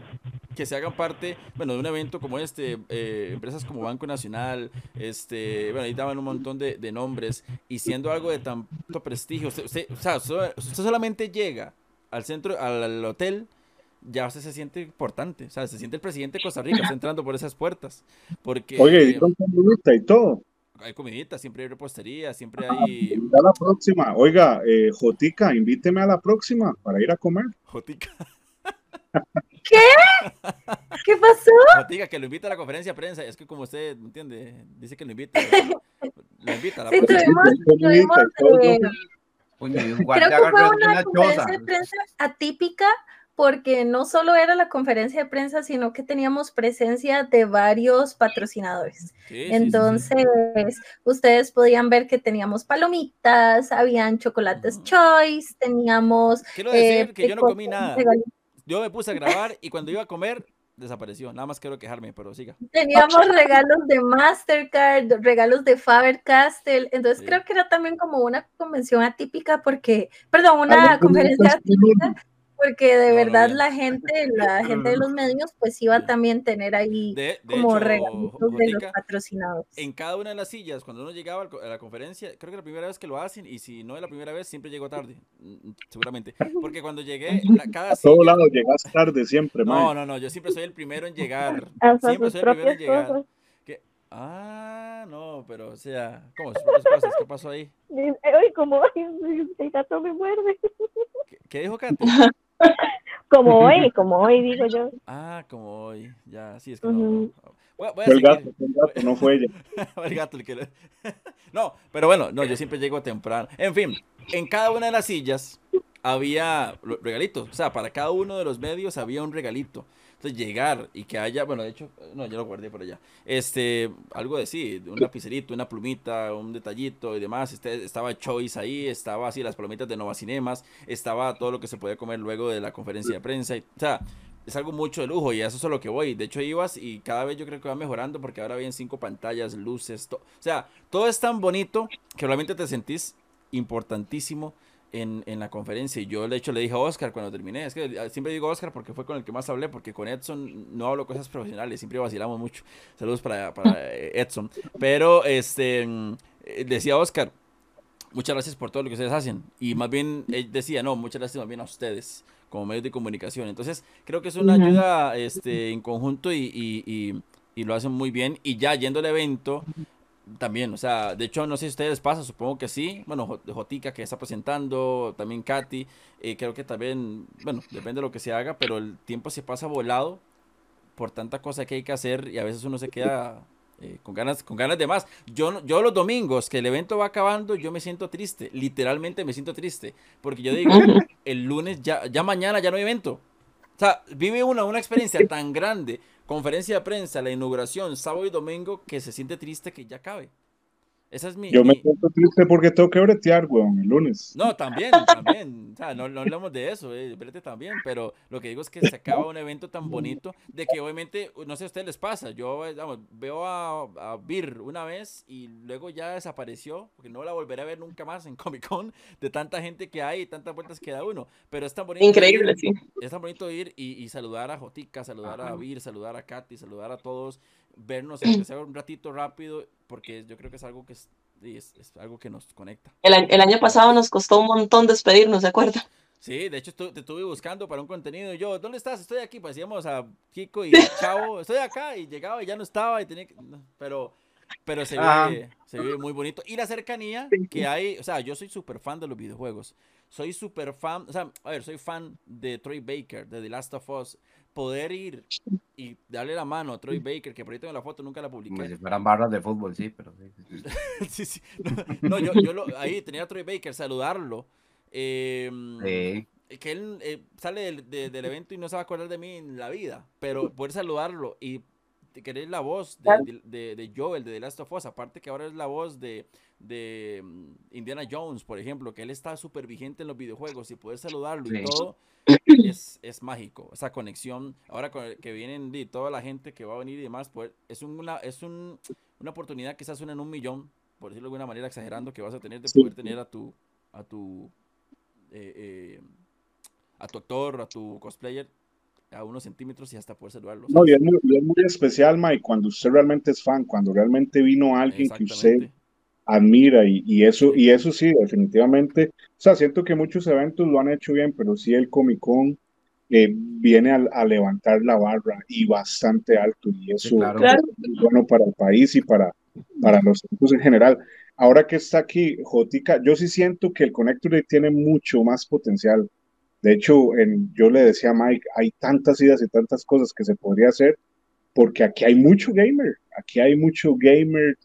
Speaker 3: que se hagan parte, bueno, de un evento como este, eh, empresas como Banco Nacional, este, bueno, ahí daban un montón de, de nombres, y siendo algo de tanto prestigio, usted, o sea, usted solamente llega al centro, al hotel, ya usted se siente importante. O sea, se siente el presidente de Costa Rica, está entrando por esas puertas. Porque,
Speaker 5: Oye, y con comidita y todo.
Speaker 3: Hay comidita, siempre hay repostería, siempre hay.
Speaker 5: A la próxima. Oiga, eh, Jotica, invíteme a la próxima para ir a comer.
Speaker 3: Jotica.
Speaker 6: ¿Qué? ¿Qué pasó?
Speaker 3: Jotica, que lo invita a la conferencia de prensa. Es que como usted, ¿me entiende? Dice que lo invita. Lo invita a la sí, próxima.
Speaker 6: Tuvimos, tuvimos, eh, Creo que fue una conferencia de prensa atípica porque no solo era la conferencia de prensa, sino que teníamos presencia de varios patrocinadores. Entonces, ustedes podían ver que teníamos palomitas, habían chocolates Choice, teníamos...
Speaker 3: Quiero decir eh, que yo no comí nada. Yo me puse a grabar y cuando iba a comer, desapareció. Nada más quiero quejarme, pero siga.
Speaker 6: Teníamos regalos de Mastercard, regalos de Faber Castell. Entonces creo que era también como una convención atípica porque, perdón, una conferencia atípica porque de verdad la gente, la gente de los medios, pues iba a también tener ahí como regalitos de los patrocinadores.
Speaker 3: En cada una de las sillas, cuando uno llegaba a la conferencia, creo que la primera vez que lo hacen, y si no es la primera vez, siempre llego tarde, mm, seguramente. Porque cuando llegué, cada
Speaker 5: silla... A todo lado llegas tarde siempre,
Speaker 3: No, no, no, yo siempre soy el primero en llegar. siempre soy el primero en llegar. Ah, no, pero o sea, ¿cómo? Cosas? ¿Qué pasó ahí?
Speaker 7: Oye, como el gato me muerde.
Speaker 3: ¿Qué, qué dijo Katy?
Speaker 7: como hoy, como hoy, digo yo.
Speaker 3: Ah, como hoy, ya, sí, es que no.
Speaker 5: el, gato, el gato, no fue ella.
Speaker 3: el gato el que No, pero bueno, no, yo siempre llego temprano. En fin, en cada una de las sillas había regalitos. O sea, para cada uno de los medios había un regalito. Entonces llegar y que haya, bueno, de hecho, no, yo lo guardé por allá. Este, algo de sí, un lapicerito, una plumita, un detallito y demás. Este, estaba Choice ahí, estaba así las palomitas de Nova Cinemas, estaba todo lo que se podía comer luego de la conferencia de prensa. O sea, es algo mucho de lujo y eso es a lo que voy. De hecho, ibas y cada vez yo creo que va mejorando porque ahora vienen cinco pantallas, luces, o sea, todo es tan bonito que realmente te sentís importantísimo en, en, la conferencia. Y yo, de hecho, le dije a Oscar cuando terminé. Es que ah, siempre digo Oscar porque fue con el que más hablé, porque con Edson no hablo cosas profesionales, siempre vacilamos mucho. Saludos para, para eh, Edson. Pero, este, eh, decía Oscar, muchas gracias por todo lo que ustedes hacen. Y más bien, él decía, no, muchas gracias más bien a ustedes como medios de comunicación. Entonces, creo que es una ayuda este, en conjunto y, y, y, y lo hacen muy bien. Y ya yendo al evento, también, o sea, de hecho, no sé si a ustedes pasa, supongo que sí. Bueno, Jotica que está presentando, también Katy, eh, creo que también, bueno, depende de lo que se haga, pero el tiempo se pasa volado por tanta cosa que hay que hacer y a veces uno se queda eh, con, ganas, con ganas de más. Yo, yo los domingos que el evento va acabando, yo me siento triste, literalmente me siento triste, porque yo digo, el lunes ya, ya mañana ya no hay evento. O sea, vive una, una experiencia tan grande conferencia de prensa, la inauguración, sábado y domingo, que se siente triste que ya acabe. Esa es mi.
Speaker 5: Yo
Speaker 3: mi...
Speaker 5: me siento triste porque tengo que bretear, weón, el lunes.
Speaker 3: No, también, también. O sea, no, no hablamos de eso, eh, brete también, pero lo que digo es que se acaba un evento tan bonito de que obviamente, no sé a ustedes les pasa. Yo, vamos, veo a, a Bir una vez y luego ya desapareció, porque no la volveré a ver nunca más en Comic Con, de tanta gente que hay y tantas vueltas que da uno. Pero es tan bonito.
Speaker 2: Increíble,
Speaker 3: ir,
Speaker 2: sí.
Speaker 3: Es tan bonito ir y, y saludar a Jotica, saludar a Bir, saludar a Katy, saludar a todos vernos, aunque sea un ratito rápido, porque yo creo que es algo que es, es, es algo que nos conecta.
Speaker 2: El, el, año pasado nos costó un montón despedirnos, ¿de acuerdo?
Speaker 3: Sí, de hecho te estuve buscando para un contenido y yo, ¿dónde estás? Estoy aquí, pues íbamos a Kiko y Chavo, estoy acá y llegaba y ya no estaba y tenía que... Pero, pero se ve, se ve muy bonito. Y la cercanía que hay, o sea, yo soy súper fan de los videojuegos. Soy súper fan, o sea, a ver, soy fan de Troy Baker, de The Last of Us poder ir y darle la mano a Troy Baker, que por ahí tengo la foto, nunca la publiqué.
Speaker 4: Como si fueran barras de fútbol, sí, pero sí.
Speaker 3: sí, sí. No, no yo, yo lo, ahí tenía a Troy Baker, saludarlo. Eh, sí. Que él eh, sale del, de, del, evento y no se va a acordar de mí en la vida, pero poder saludarlo y querer la voz de, de, de, Joel, de The Last of Us, aparte que ahora es la voz de, de Indiana Jones, por ejemplo, que él está súper vigente en los videojuegos y poder saludarlo sí. y todo, es, es, mágico. Esa conexión, ahora con el, que vienen de toda la gente que va a venir y demás, pues es, una, es un, una oportunidad quizás suena en un millón, por decirlo de alguna manera exagerando, que vas a tener de poder tener a tu, a tu, eh, eh, a tu actor, a tu cosplayer a unos centímetros y hasta poder saludarlo.
Speaker 5: No, y es, muy, y es muy especial, Mike, cuando usted realmente es fan, cuando realmente vino alguien que usted admira y, y, eso y eso sí definitivamente o sea siento que muchos eventos lo han hecho bien pero sí el Comic Con eh, viene a, a, levantar la barra y bastante alto y eso sí, claro. es bueno para el país y para para los eventos en general ahora que está aquí Jotica yo sí siento que el Connector Day tiene mucho más potencial de hecho en, yo le decía a Mike hay tantas ideas y tantas cosas que se podría hacer porque aquí hay mucho gamer aquí hay mucho gamer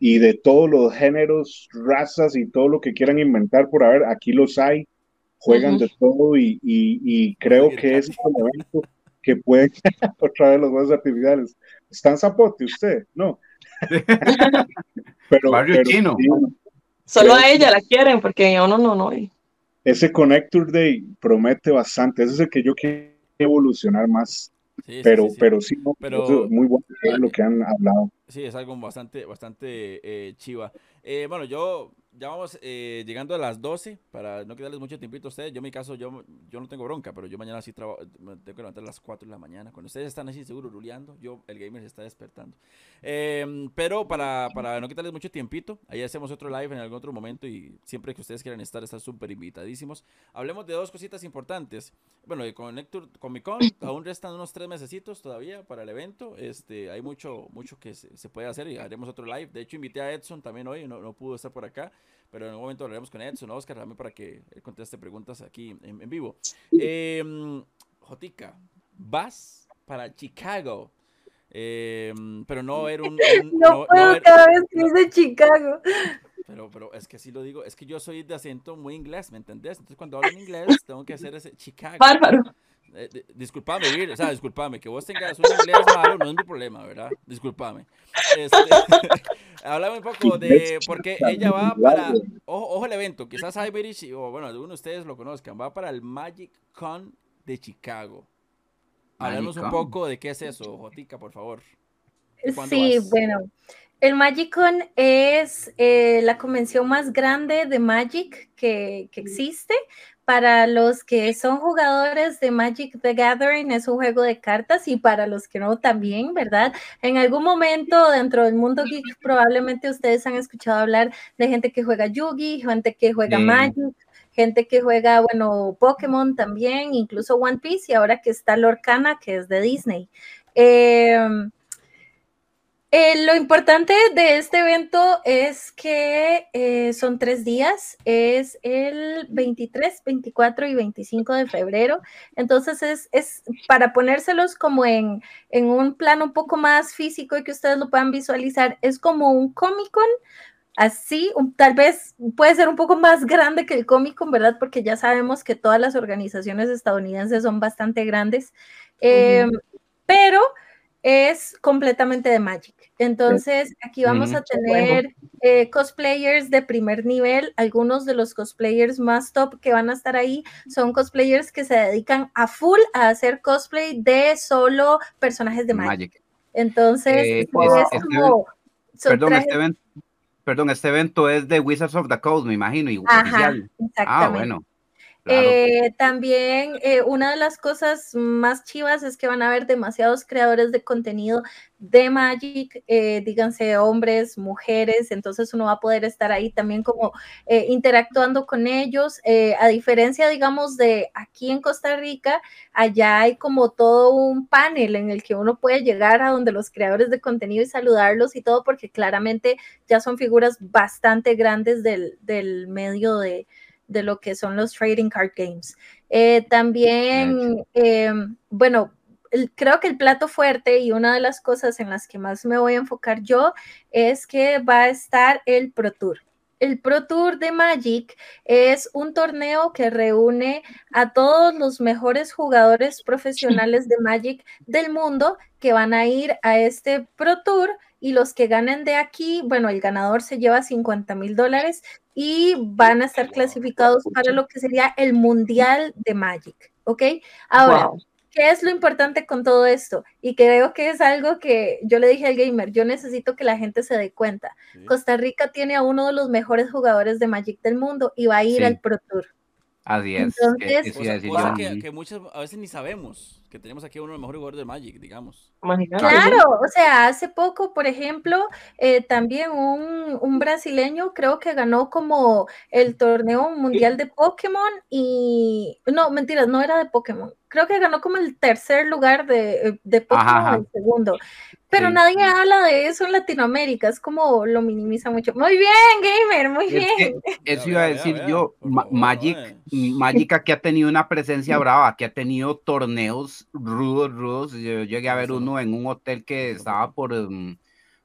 Speaker 5: y de todos los géneros, razas y todo lo que quieran inventar por haber, aquí los hay, juegan uh -huh. de todo y, y, y creo que es un evento que puede otra vez los juegos artificiales. ¿Está en zapote usted? No.
Speaker 4: pero, Barrio pero, chino. Sí,
Speaker 2: Solo a ella la quieren porque yo no, no, no.
Speaker 5: Ese Connector Day promete bastante, ese es el que yo quiero evolucionar más. Sí, pero, sí, sí. pero sí, no,
Speaker 3: pero,
Speaker 5: muy bueno lo que han hablado.
Speaker 3: Sí, es algo bastante, bastante eh, chiva. Eh, bueno, yo ya vamos eh, llegando a las 12 para no quedarles mucho tiempito a ustedes. Yo en mi caso, yo, yo no tengo bronca, pero yo mañana sí tengo que levantar a las 4 de la mañana. Cuando ustedes están así seguro ruleando, yo, el gamer se está despertando. Eh, pero para, para no quitarles mucho tiempito, ahí hacemos otro live en algún otro momento y siempre que ustedes quieran estar, están súper invitadísimos. Hablemos de dos cositas importantes. Bueno, de Connector Comic Con, aún restan unos tres mesecitos todavía para el evento. Este, hay mucho, mucho que se, se puede hacer y haremos otro live. De hecho, invité a Edson también hoy, no, no pudo estar por acá pero en un momento hablaremos con Edson, Oscar, también para que él conteste preguntas aquí en, en vivo. Eh, Jotica, vas para Chicago, eh, pero no ver un... un
Speaker 6: no, no, puedo no ver, cada vez que dice Chicago.
Speaker 3: Pero, pero es que así lo digo, es que yo soy de acento muy inglés, ¿me entendés? Entonces cuando hablo en inglés tengo que hacer ese Chicago.
Speaker 2: Bárbaro.
Speaker 3: Eh, disculpame, Vir, o sea, disculpame, que vos tengas un inglés malo no es mi problema, ¿verdad? Disculpame. Este, háblame un poco de, porque ella va para, ojo, ojo el evento, quizás Irish, o bueno, algunos de ustedes lo conozcan, va para el Magic Con de Chicago. Hablemos un poco de qué es eso, Jotica, por favor. ¿Cuándo
Speaker 6: Sí,
Speaker 3: vas?
Speaker 6: bueno, el MagicCon es eh, la convención más grande de Magic que, que existe. Para los que son jugadores de Magic the Gathering es un juego de cartas y para los que no también, ¿verdad? En algún momento dentro del mundo geek probablemente ustedes han escuchado hablar de gente que juega Yugi, gente que juega. Magic, gente que juega, bueno, Pokémon también, incluso One Piece y ahora que está Lorcana, que es de Disney. Em, eh, lo importante de este evento es que eh, son tres días, es el 23, 24 y 25 de febrero, entonces es, es para ponérselos como en, en un plano un poco más físico y que ustedes lo puedan visualizar, es como un Comic Con, así, un- tal vez puede ser un poco más grande que el Comic Con, ¿verdad? Porque ya sabemos que todas las organizaciones estadounidenses son bastante grandes, eh, pero es completamente de Magic. Entonces, aquí vamos a tener eh, cosplayers de primer nivel. Algunos de los cosplayers más top que van a estar ahí son cosplayers que se dedican a full a hacer cosplay de solo personajes de Magic.
Speaker 4: Magic.
Speaker 6: Entonces,
Speaker 4: Eh, es-
Speaker 6: es
Speaker 4: este
Speaker 6: como-
Speaker 4: Perdón,
Speaker 6: trajes-
Speaker 4: este evento, perdón, este evento es de Wizards of the Coast, me imagino, y
Speaker 6: Ajá,
Speaker 4: oficial. Ah, bueno.
Speaker 6: Eh, también eh, una de las cosas más chivas es que van a haber demasiados creadores de contenido de Magic, eh, díganse hombres, mujeres, entonces uno va a poder estar ahí también como eh, interactuando con ellos. a diferencia, digamos, de aquí en Costa Rica, allá hay como todo un panel en el que uno puede llegar a donde los creadores de contenido y saludarlos y todo, porque claramente ya son figuras bastante grandes del, del medio de, de lo que son los trading card games. Eh, también, eh, bueno, el- creo que el plato fuerte y una de las cosas en las que más me voy a enfocar yo es que va a estar el Pro Tour. El Pro Tour de Magic es un torneo que reúne a todos los mejores jugadores profesionales de Magic del mundo que van a ir a este Pro Tour y los que ganen de aquí, bueno, el ganador se lleva 50 mil dólares y van a estar clasificados para lo que sería el Mundial de Magic, ¿ok? Ahora,
Speaker 2: Wow.
Speaker 6: ¿qué es lo importante con todo esto? Y creo que es algo que yo le dije al gamer, yo necesito que la gente se dé cuenta.
Speaker 3: Sí.
Speaker 6: Costa Rica tiene a uno de los mejores jugadores de Magic del mundo y va a ir
Speaker 4: Sí.
Speaker 6: al Pro Tour.
Speaker 4: Así es.
Speaker 6: entonces-
Speaker 4: que- que sí,
Speaker 3: Cosa,
Speaker 4: así
Speaker 3: cosa
Speaker 4: yo-
Speaker 3: que, que muchas a veces ni sabemos que tenemos aquí a uno de los mejores jugadores de Magic, digamos.
Speaker 6: Claro, o sea, hace poco, por ejemplo, eh, también un, un brasileño creo que ganó como el torneo mundial de Pokémon y, no, mentiras, no era de Pokémon, creo que ganó como el tercer lugar de, de Pokémon
Speaker 4: Ajá,
Speaker 6: el segundo, pero
Speaker 4: Sí.
Speaker 6: nadie habla de eso en Latinoamérica, es como lo minimiza mucho. Muy bien, gamer, muy
Speaker 4: Es
Speaker 6: bien.
Speaker 4: que eso iba a decir yo, Magic,
Speaker 3: eh.
Speaker 4: Magic aquí ha tenido una presencia brava, que ha tenido torneos rudos, rudos. Yo llegué a ver uno en un hotel que estaba por, em,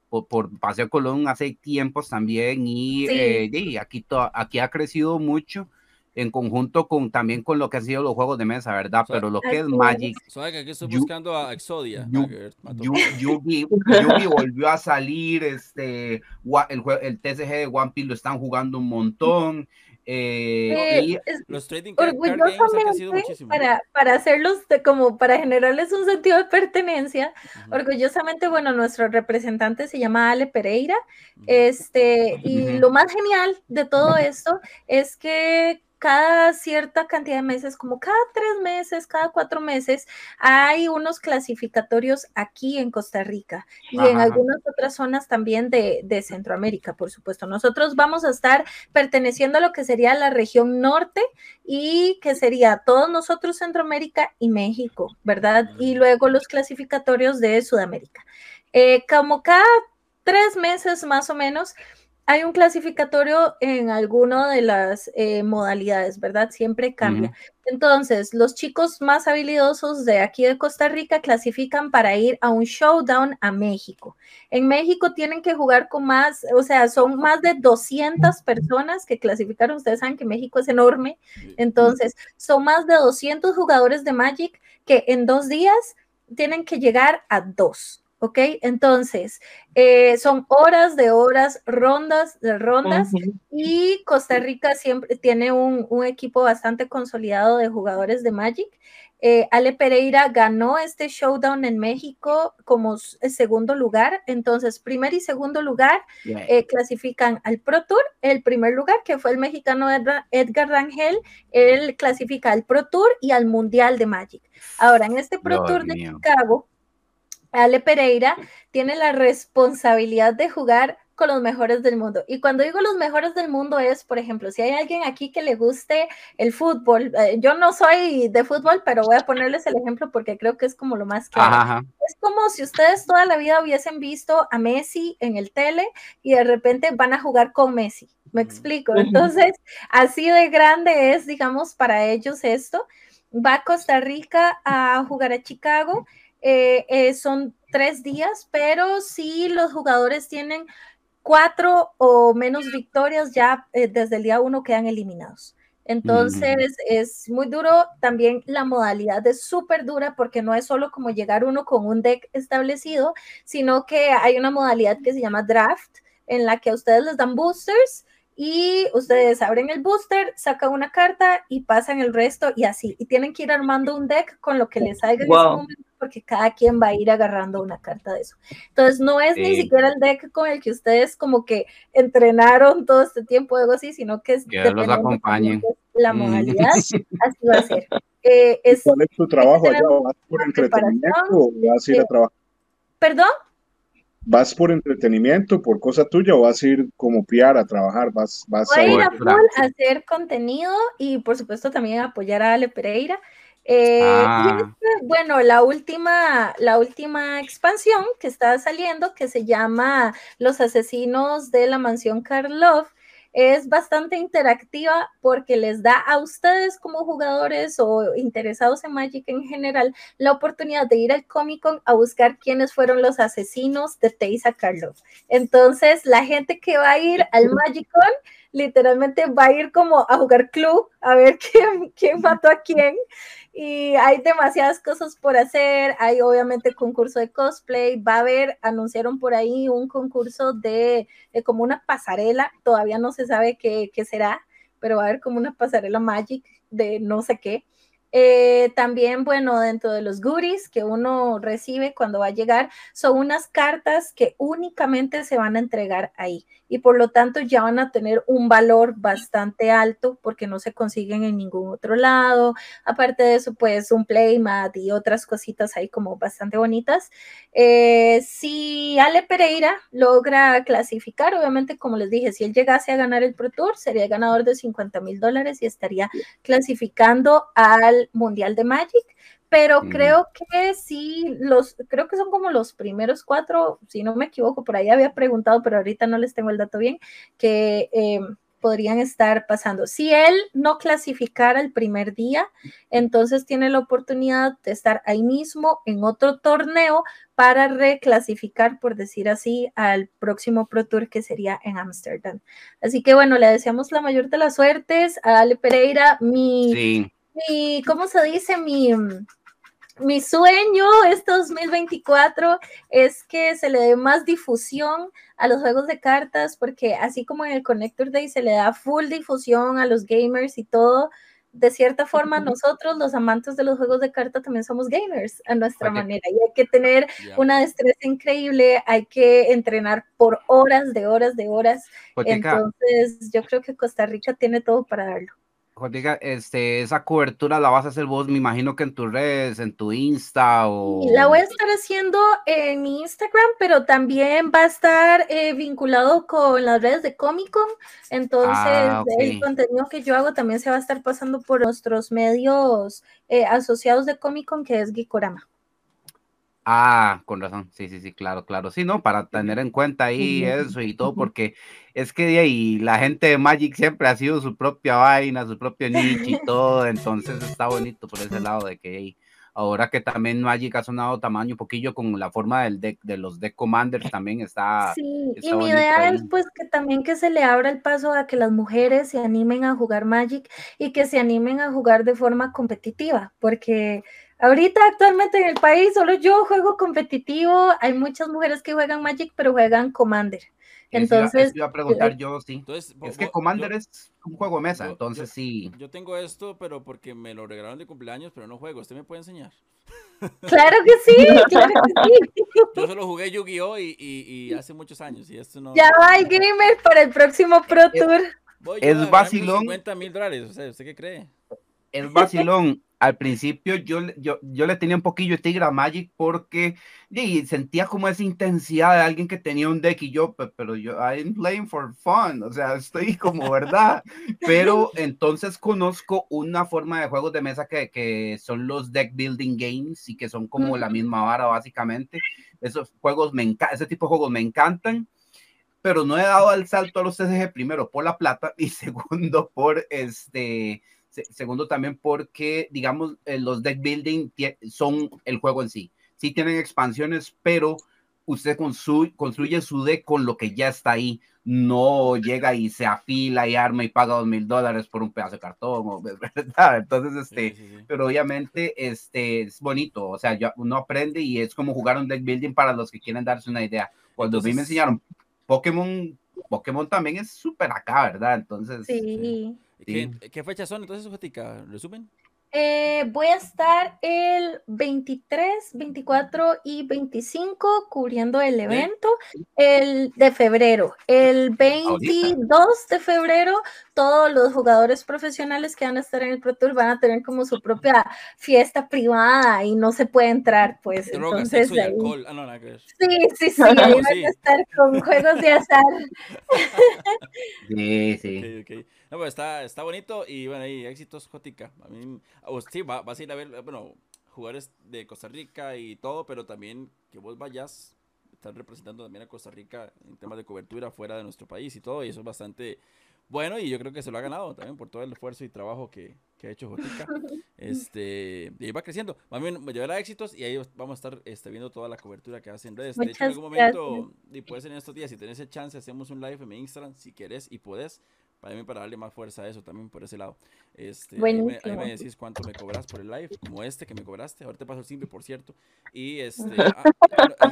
Speaker 4: por, por Paseo Colón hace tiempos también y,
Speaker 6: Sí.
Speaker 4: eh, y aquí, to- aquí ha crecido mucho en conjunto con también con lo que han sido los juegos de mesa, ¿verdad?
Speaker 3: O sea,
Speaker 4: Pero lo que es. Magic,
Speaker 3: ¿Sabe que aquí estoy
Speaker 4: Yu-
Speaker 3: buscando a Exodia?
Speaker 4: Yu-. Yu- Yugi, Yugi volvió a salir, este, el, el TCG de One Piece lo están jugando un montón. Eh,
Speaker 6: Eh,
Speaker 4: y
Speaker 6: es-
Speaker 3: Los trading card, card games han crecido
Speaker 6: orgullosamente,
Speaker 3: muchísimo.
Speaker 6: para, para hacerlos de- como para generarles un sentido de pertenencia,
Speaker 3: Ujú,
Speaker 6: orgullosamente, bueno, nuestro representante se llama Ale Pereira, este, y
Speaker 4: Ujú.
Speaker 6: lo más genial de todo esto es que cada cierta cantidad de meses, como cada tres meses, cada cuatro meses, hay unos clasificatorios aquí en Costa Rica y en algunas otras zonas también de, de Centroamérica, por supuesto. Nosotros vamos a estar perteneciendo a lo que sería la región norte y que sería todos nosotros Centroamérica y México, ¿verdad? Y luego los clasificatorios de Sudamérica. Eh, como cada tres meses más o menos, hay un clasificatorio en alguna de las eh, modalidades, ¿verdad? Siempre cambia. Entonces, los chicos más habilidosos de aquí de Costa Rica clasifican para ir a un showdown a México. En México tienen que jugar con más, o sea, son más de 200 personas que clasificaron. Ustedes saben que México es enorme. Entonces, son más de 200 jugadores de Magic que en dos días tienen que llegar a dos. ¿Ok? Entonces, eh, son horas de horas, rondas de rondas, y Costa Rica siempre tiene un, un, equipo bastante consolidado de jugadores de Magic. Eh, Ale Pereira ganó este showdown en México como segundo lugar. Entonces, primer y segundo lugar eh, clasifican al Pro Tour. El primer lugar, que fue el mexicano Edgar Rangel, él clasifica al Pro Tour y al Mundial de Magic. Ahora, en este Pro Tour de Chicago, Ale Pereira tiene la responsabilidad de jugar con los mejores del mundo. Y cuando digo los mejores del mundo es, por ejemplo, si hay alguien aquí que le guste el fútbol, eh, yo no soy de fútbol, pero voy a ponerles el ejemplo porque creo que es como lo más claro. Es como si ustedes toda la vida hubiesen visto a Messi en el tele y de repente van a jugar con Messi. Me explico. Entonces, así de grande es, digamos, para ellos esto. Va a Costa Rica a jugar a Chicago. Eh, eh, son tres días, pero si los jugadores tienen cuatro o menos victorias ya eh, desde el día uno quedan eliminados. Entonces es muy duro. También la modalidad es súper dura porque no es solo como llegar uno con un deck establecido, sino que hay una modalidad que se llama draft en la que a ustedes les dan boosters y ustedes abren el booster, sacan una carta y pasan el resto y así. Y tienen que ir armando un deck con lo que les salga en ese momento porque cada quien va a ir agarrando una carta de eso. Entonces, no es ni siquiera el deck con el que ustedes como que entrenaron todo este tiempo, algo así, sino que es
Speaker 4: que los acompañen.
Speaker 6: La mm. modalidad, así va a ser. Eh, es,
Speaker 5: ¿Cuál es tu trabajo allá? ¿Vas por entretenimiento o vas a ir a trabajar?
Speaker 6: ¿Perdón?
Speaker 5: ¿Vas por entretenimiento, por cosa tuya o vas a ir como piar a trabajar? Vas, vas
Speaker 6: Voy a ir a, full a hacer contenido y por supuesto también apoyar a Ale Pereira. Eh, ah. bueno, la última, la última expansión que está saliendo, que se llama Los Asesinos de la Mansión Karlov, es bastante interactiva porque les da a ustedes como jugadores o interesados en Magic en general la oportunidad de ir al Comic Con a buscar quiénes fueron los asesinos de Teisa Karlov. Entonces, la gente que va a ir al Magic Con literalmente va a ir como a jugar club, a ver quién, quién mató a quién y hay demasiadas cosas por hacer. Hay obviamente concurso de cosplay. Va a haber, anunciaron por ahí un concurso de, como una pasarela. Todavía no se sabe qué, qué, será, pero va a haber como una pasarela magic de no sé qué. Eh, también, bueno, dentro de los goodies que uno recibe cuando va a llegar, son unas cartas que únicamente se van a entregar ahí y por lo tanto ya van a tener un valor bastante alto porque no se consiguen en ningún otro lado. Aparte de eso, pues un playmat y otras cositas ahí como bastante bonitas. Eh, si Ale Pereira logra clasificar, obviamente, como les dije, si él llegase a ganar el Pro Tour, sería el ganador de 50 mil dólares y estaría clasificando al Mundial de Magic pero creo que sí, los, creo que son como los primeros cuatro, si no me equivoco, por ahí había preguntado, pero ahorita no les tengo el dato bien, que eh, podrían estar pasando. Si él no clasificara el primer día, entonces tiene la oportunidad de estar ahí mismo en otro torneo para reclasificar, por decir así, al próximo Pro Tour que sería en Ámsterdam. Así que bueno, le deseamos la mayor de las suertes a Ale Pereira, mi mi, ¿cómo se dice? Mi, mi sueño este 2024 es que se le dé más difusión a los juegos de cartas, porque así como en el Connector Day se le da full difusión a los gamers y todo, de cierta forma nosotros los amantes de los juegos de cartas también somos gamers a nuestra manera y hay que tener una destreza increíble, hay que entrenar por horas de horas de horas. Entonces yo creo que Costa Rica tiene todo para darlo.
Speaker 4: Diga, este, esa cobertura la vas a hacer vos, me imagino que en tus redes, en tu Insta o...
Speaker 6: La voy a estar haciendo en mi Instagram, pero también va a estar eh, vinculado con las redes de Comic Con, entonces ah, el contenido que yo hago también se va a estar pasando por nuestros medios eh, asociados de Comic Con, que es Geekorama.
Speaker 4: Ah, con razón, sí, sí, sí, claro, claro, sí, ¿no? Para tener en cuenta ahí eso y todo, porque es que de ahí la gente de Magic siempre ha sido su propia vaina, su propio nicho y todo, entonces está bonito por ese lado de que ahora que también Magic ha sonado tamaño un poquillo con la forma del deck, de los deck commanders también está.
Speaker 6: Sí, y mi idea es pues que también que se le abra el paso a que las mujeres se animen a jugar Magic y que se animen a jugar de forma competitiva, porque Ahorita actualmente en el país solo yo juego competitivo. Hay muchas mujeres que juegan Magic, pero juegan Commander. Entonces,
Speaker 4: iba a preguntar yo, sí.
Speaker 3: Entonces,
Speaker 4: Es que Commander
Speaker 3: yo-
Speaker 4: es un juego de mesa,
Speaker 3: yo-
Speaker 4: entonces
Speaker 3: yo-
Speaker 4: sí.
Speaker 3: Yo tengo esto, pero porque me lo regalaron de cumpleaños, pero no juego. ¿Usted me puede enseñar?
Speaker 6: claro que sí, claro que sí.
Speaker 3: Yo solo jugué Yu-Gi-Oh! Y, y, y hace muchos años. Y esto no.
Speaker 6: Ya va el gamer para el próximo Pro Tour.
Speaker 4: Es
Speaker 3: ganarme
Speaker 4: vacilón.
Speaker 3: 50 mil dólares. O sea, ¿usted qué cree?
Speaker 4: Es vacilón. Al principio yo, yo, yo le tenía un poquillo de tigre a Magic porque y sentía como esa intensidad de alguien que tenía un deck y yo, "Pe- pero yo, I'm playing for fun, o sea, estoy como verdad. Pero entonces conozco una forma de juegos de mesa que, que son los deck building games y que son como la
Speaker 6: Ujú.
Speaker 4: misma vara básicamente. Esos juegos me enca- ese tipo de juegos me encantan pero no he dado el salto a los TCG primero por la plata y segundo por este segundo también porque digamos eh, los deck building son el juego en sí sí tienen expansiones pero usted constru- construye su deck con lo que ya está ahí no llega y se afila y arma y paga dos mil dólares por un pedazo de cartón entonces este
Speaker 3: Sí, sí, sí.
Speaker 4: pero obviamente este es bonito, o sea, ya uno aprende y es como jugar un deck building para los que quieren darse una idea. Cuando a mí me
Speaker 3: Entonces-
Speaker 4: enseñaron Pokémon, Pokémon también es súper acá, ¿verdad? Entonces,
Speaker 6: Sí.
Speaker 3: ¿Qué, qué fechas son entonces, Jotica? ¿Resumen?
Speaker 6: Eh, voy a estar el 23, 24 y 25 cubriendo el evento el de febrero. El 22 de febrero, todos los jugadores profesionales que van a estar en el Pro Tour van a tener como su propia fiesta privada y no se puede entrar, pues.
Speaker 3: Droga,
Speaker 6: Entonces,
Speaker 3: sexo y
Speaker 6: ahí-
Speaker 3: alcohol. Ah, no, nada que ver.
Speaker 6: Sí, sí, sí, ahí van
Speaker 3: Sí.
Speaker 6: a estar con juegos de azar.
Speaker 4: sí, sí.
Speaker 3: Ok, ok. No, pues está, está bonito y bueno, ahí éxitos, Jotica. A mí, a vos sí, va- vas a ir a ver, bueno, jugadores de Costa Rica y todo, pero también que vos vayas, estás representando también a Costa Rica en temas de cobertura fuera de nuestro país y todo, y eso es bastante bueno y yo creo que se lo ha ganado también por todo el esfuerzo y trabajo que, que ha hecho Jotica. Este, y ahí va creciendo. Va a llevar éxitos y ahí vamos a estar este, viendo toda la cobertura que hace en redes. de hecho, en
Speaker 6: Muchas
Speaker 3: algún momento, y puede ser en estos días, si tenés el chance, hacemos un live en mi Instagram, si querés y podés, para mí, para darle más fuerza a eso también por ese lado. Este, ahí, me, ahí me decís cuánto me cobras por el live, como este que me cobraste. Ahora te paso el simple, por cierto. Y este, ah,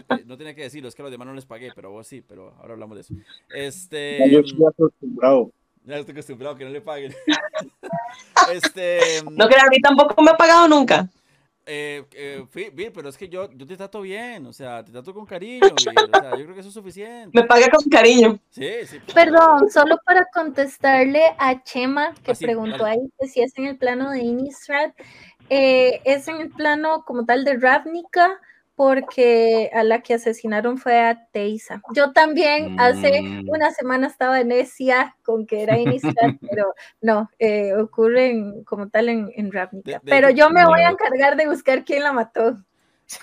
Speaker 3: no, eh, no tenía que decirlo, es que a los demás no les pagué, pero a vos sí, pero ahora hablamos de eso. Este,
Speaker 5: Yo estoy acostumbrado.
Speaker 3: Ya estoy acostumbrado a que no le paguen. este,
Speaker 2: No crean, a mí tampoco me ha pagado nunca.
Speaker 3: eh, eh, pero es que yo, yo te trato bien, o sea, te trato con cariño, Vir, o sea, yo creo que eso es suficiente.
Speaker 2: Me paga con cariño.
Speaker 3: Sí, sí.
Speaker 6: Perdón, solo para contestarle a Chema, que
Speaker 3: Ah, sí,
Speaker 6: preguntó
Speaker 3: dale.
Speaker 6: ahí que si es en el plano de Innistrad, eh, es en el plano como tal de Ravnica, porque a la que asesinaron fue a Teisa. Yo también hace
Speaker 4: Mm.
Speaker 6: una semana estaba necia con que era Innistrad, pero no, eh, ocurre en- como tal en, en Ravnica.
Speaker 3: De- de
Speaker 6: pero yo me voy a encargar de buscar quién la mató.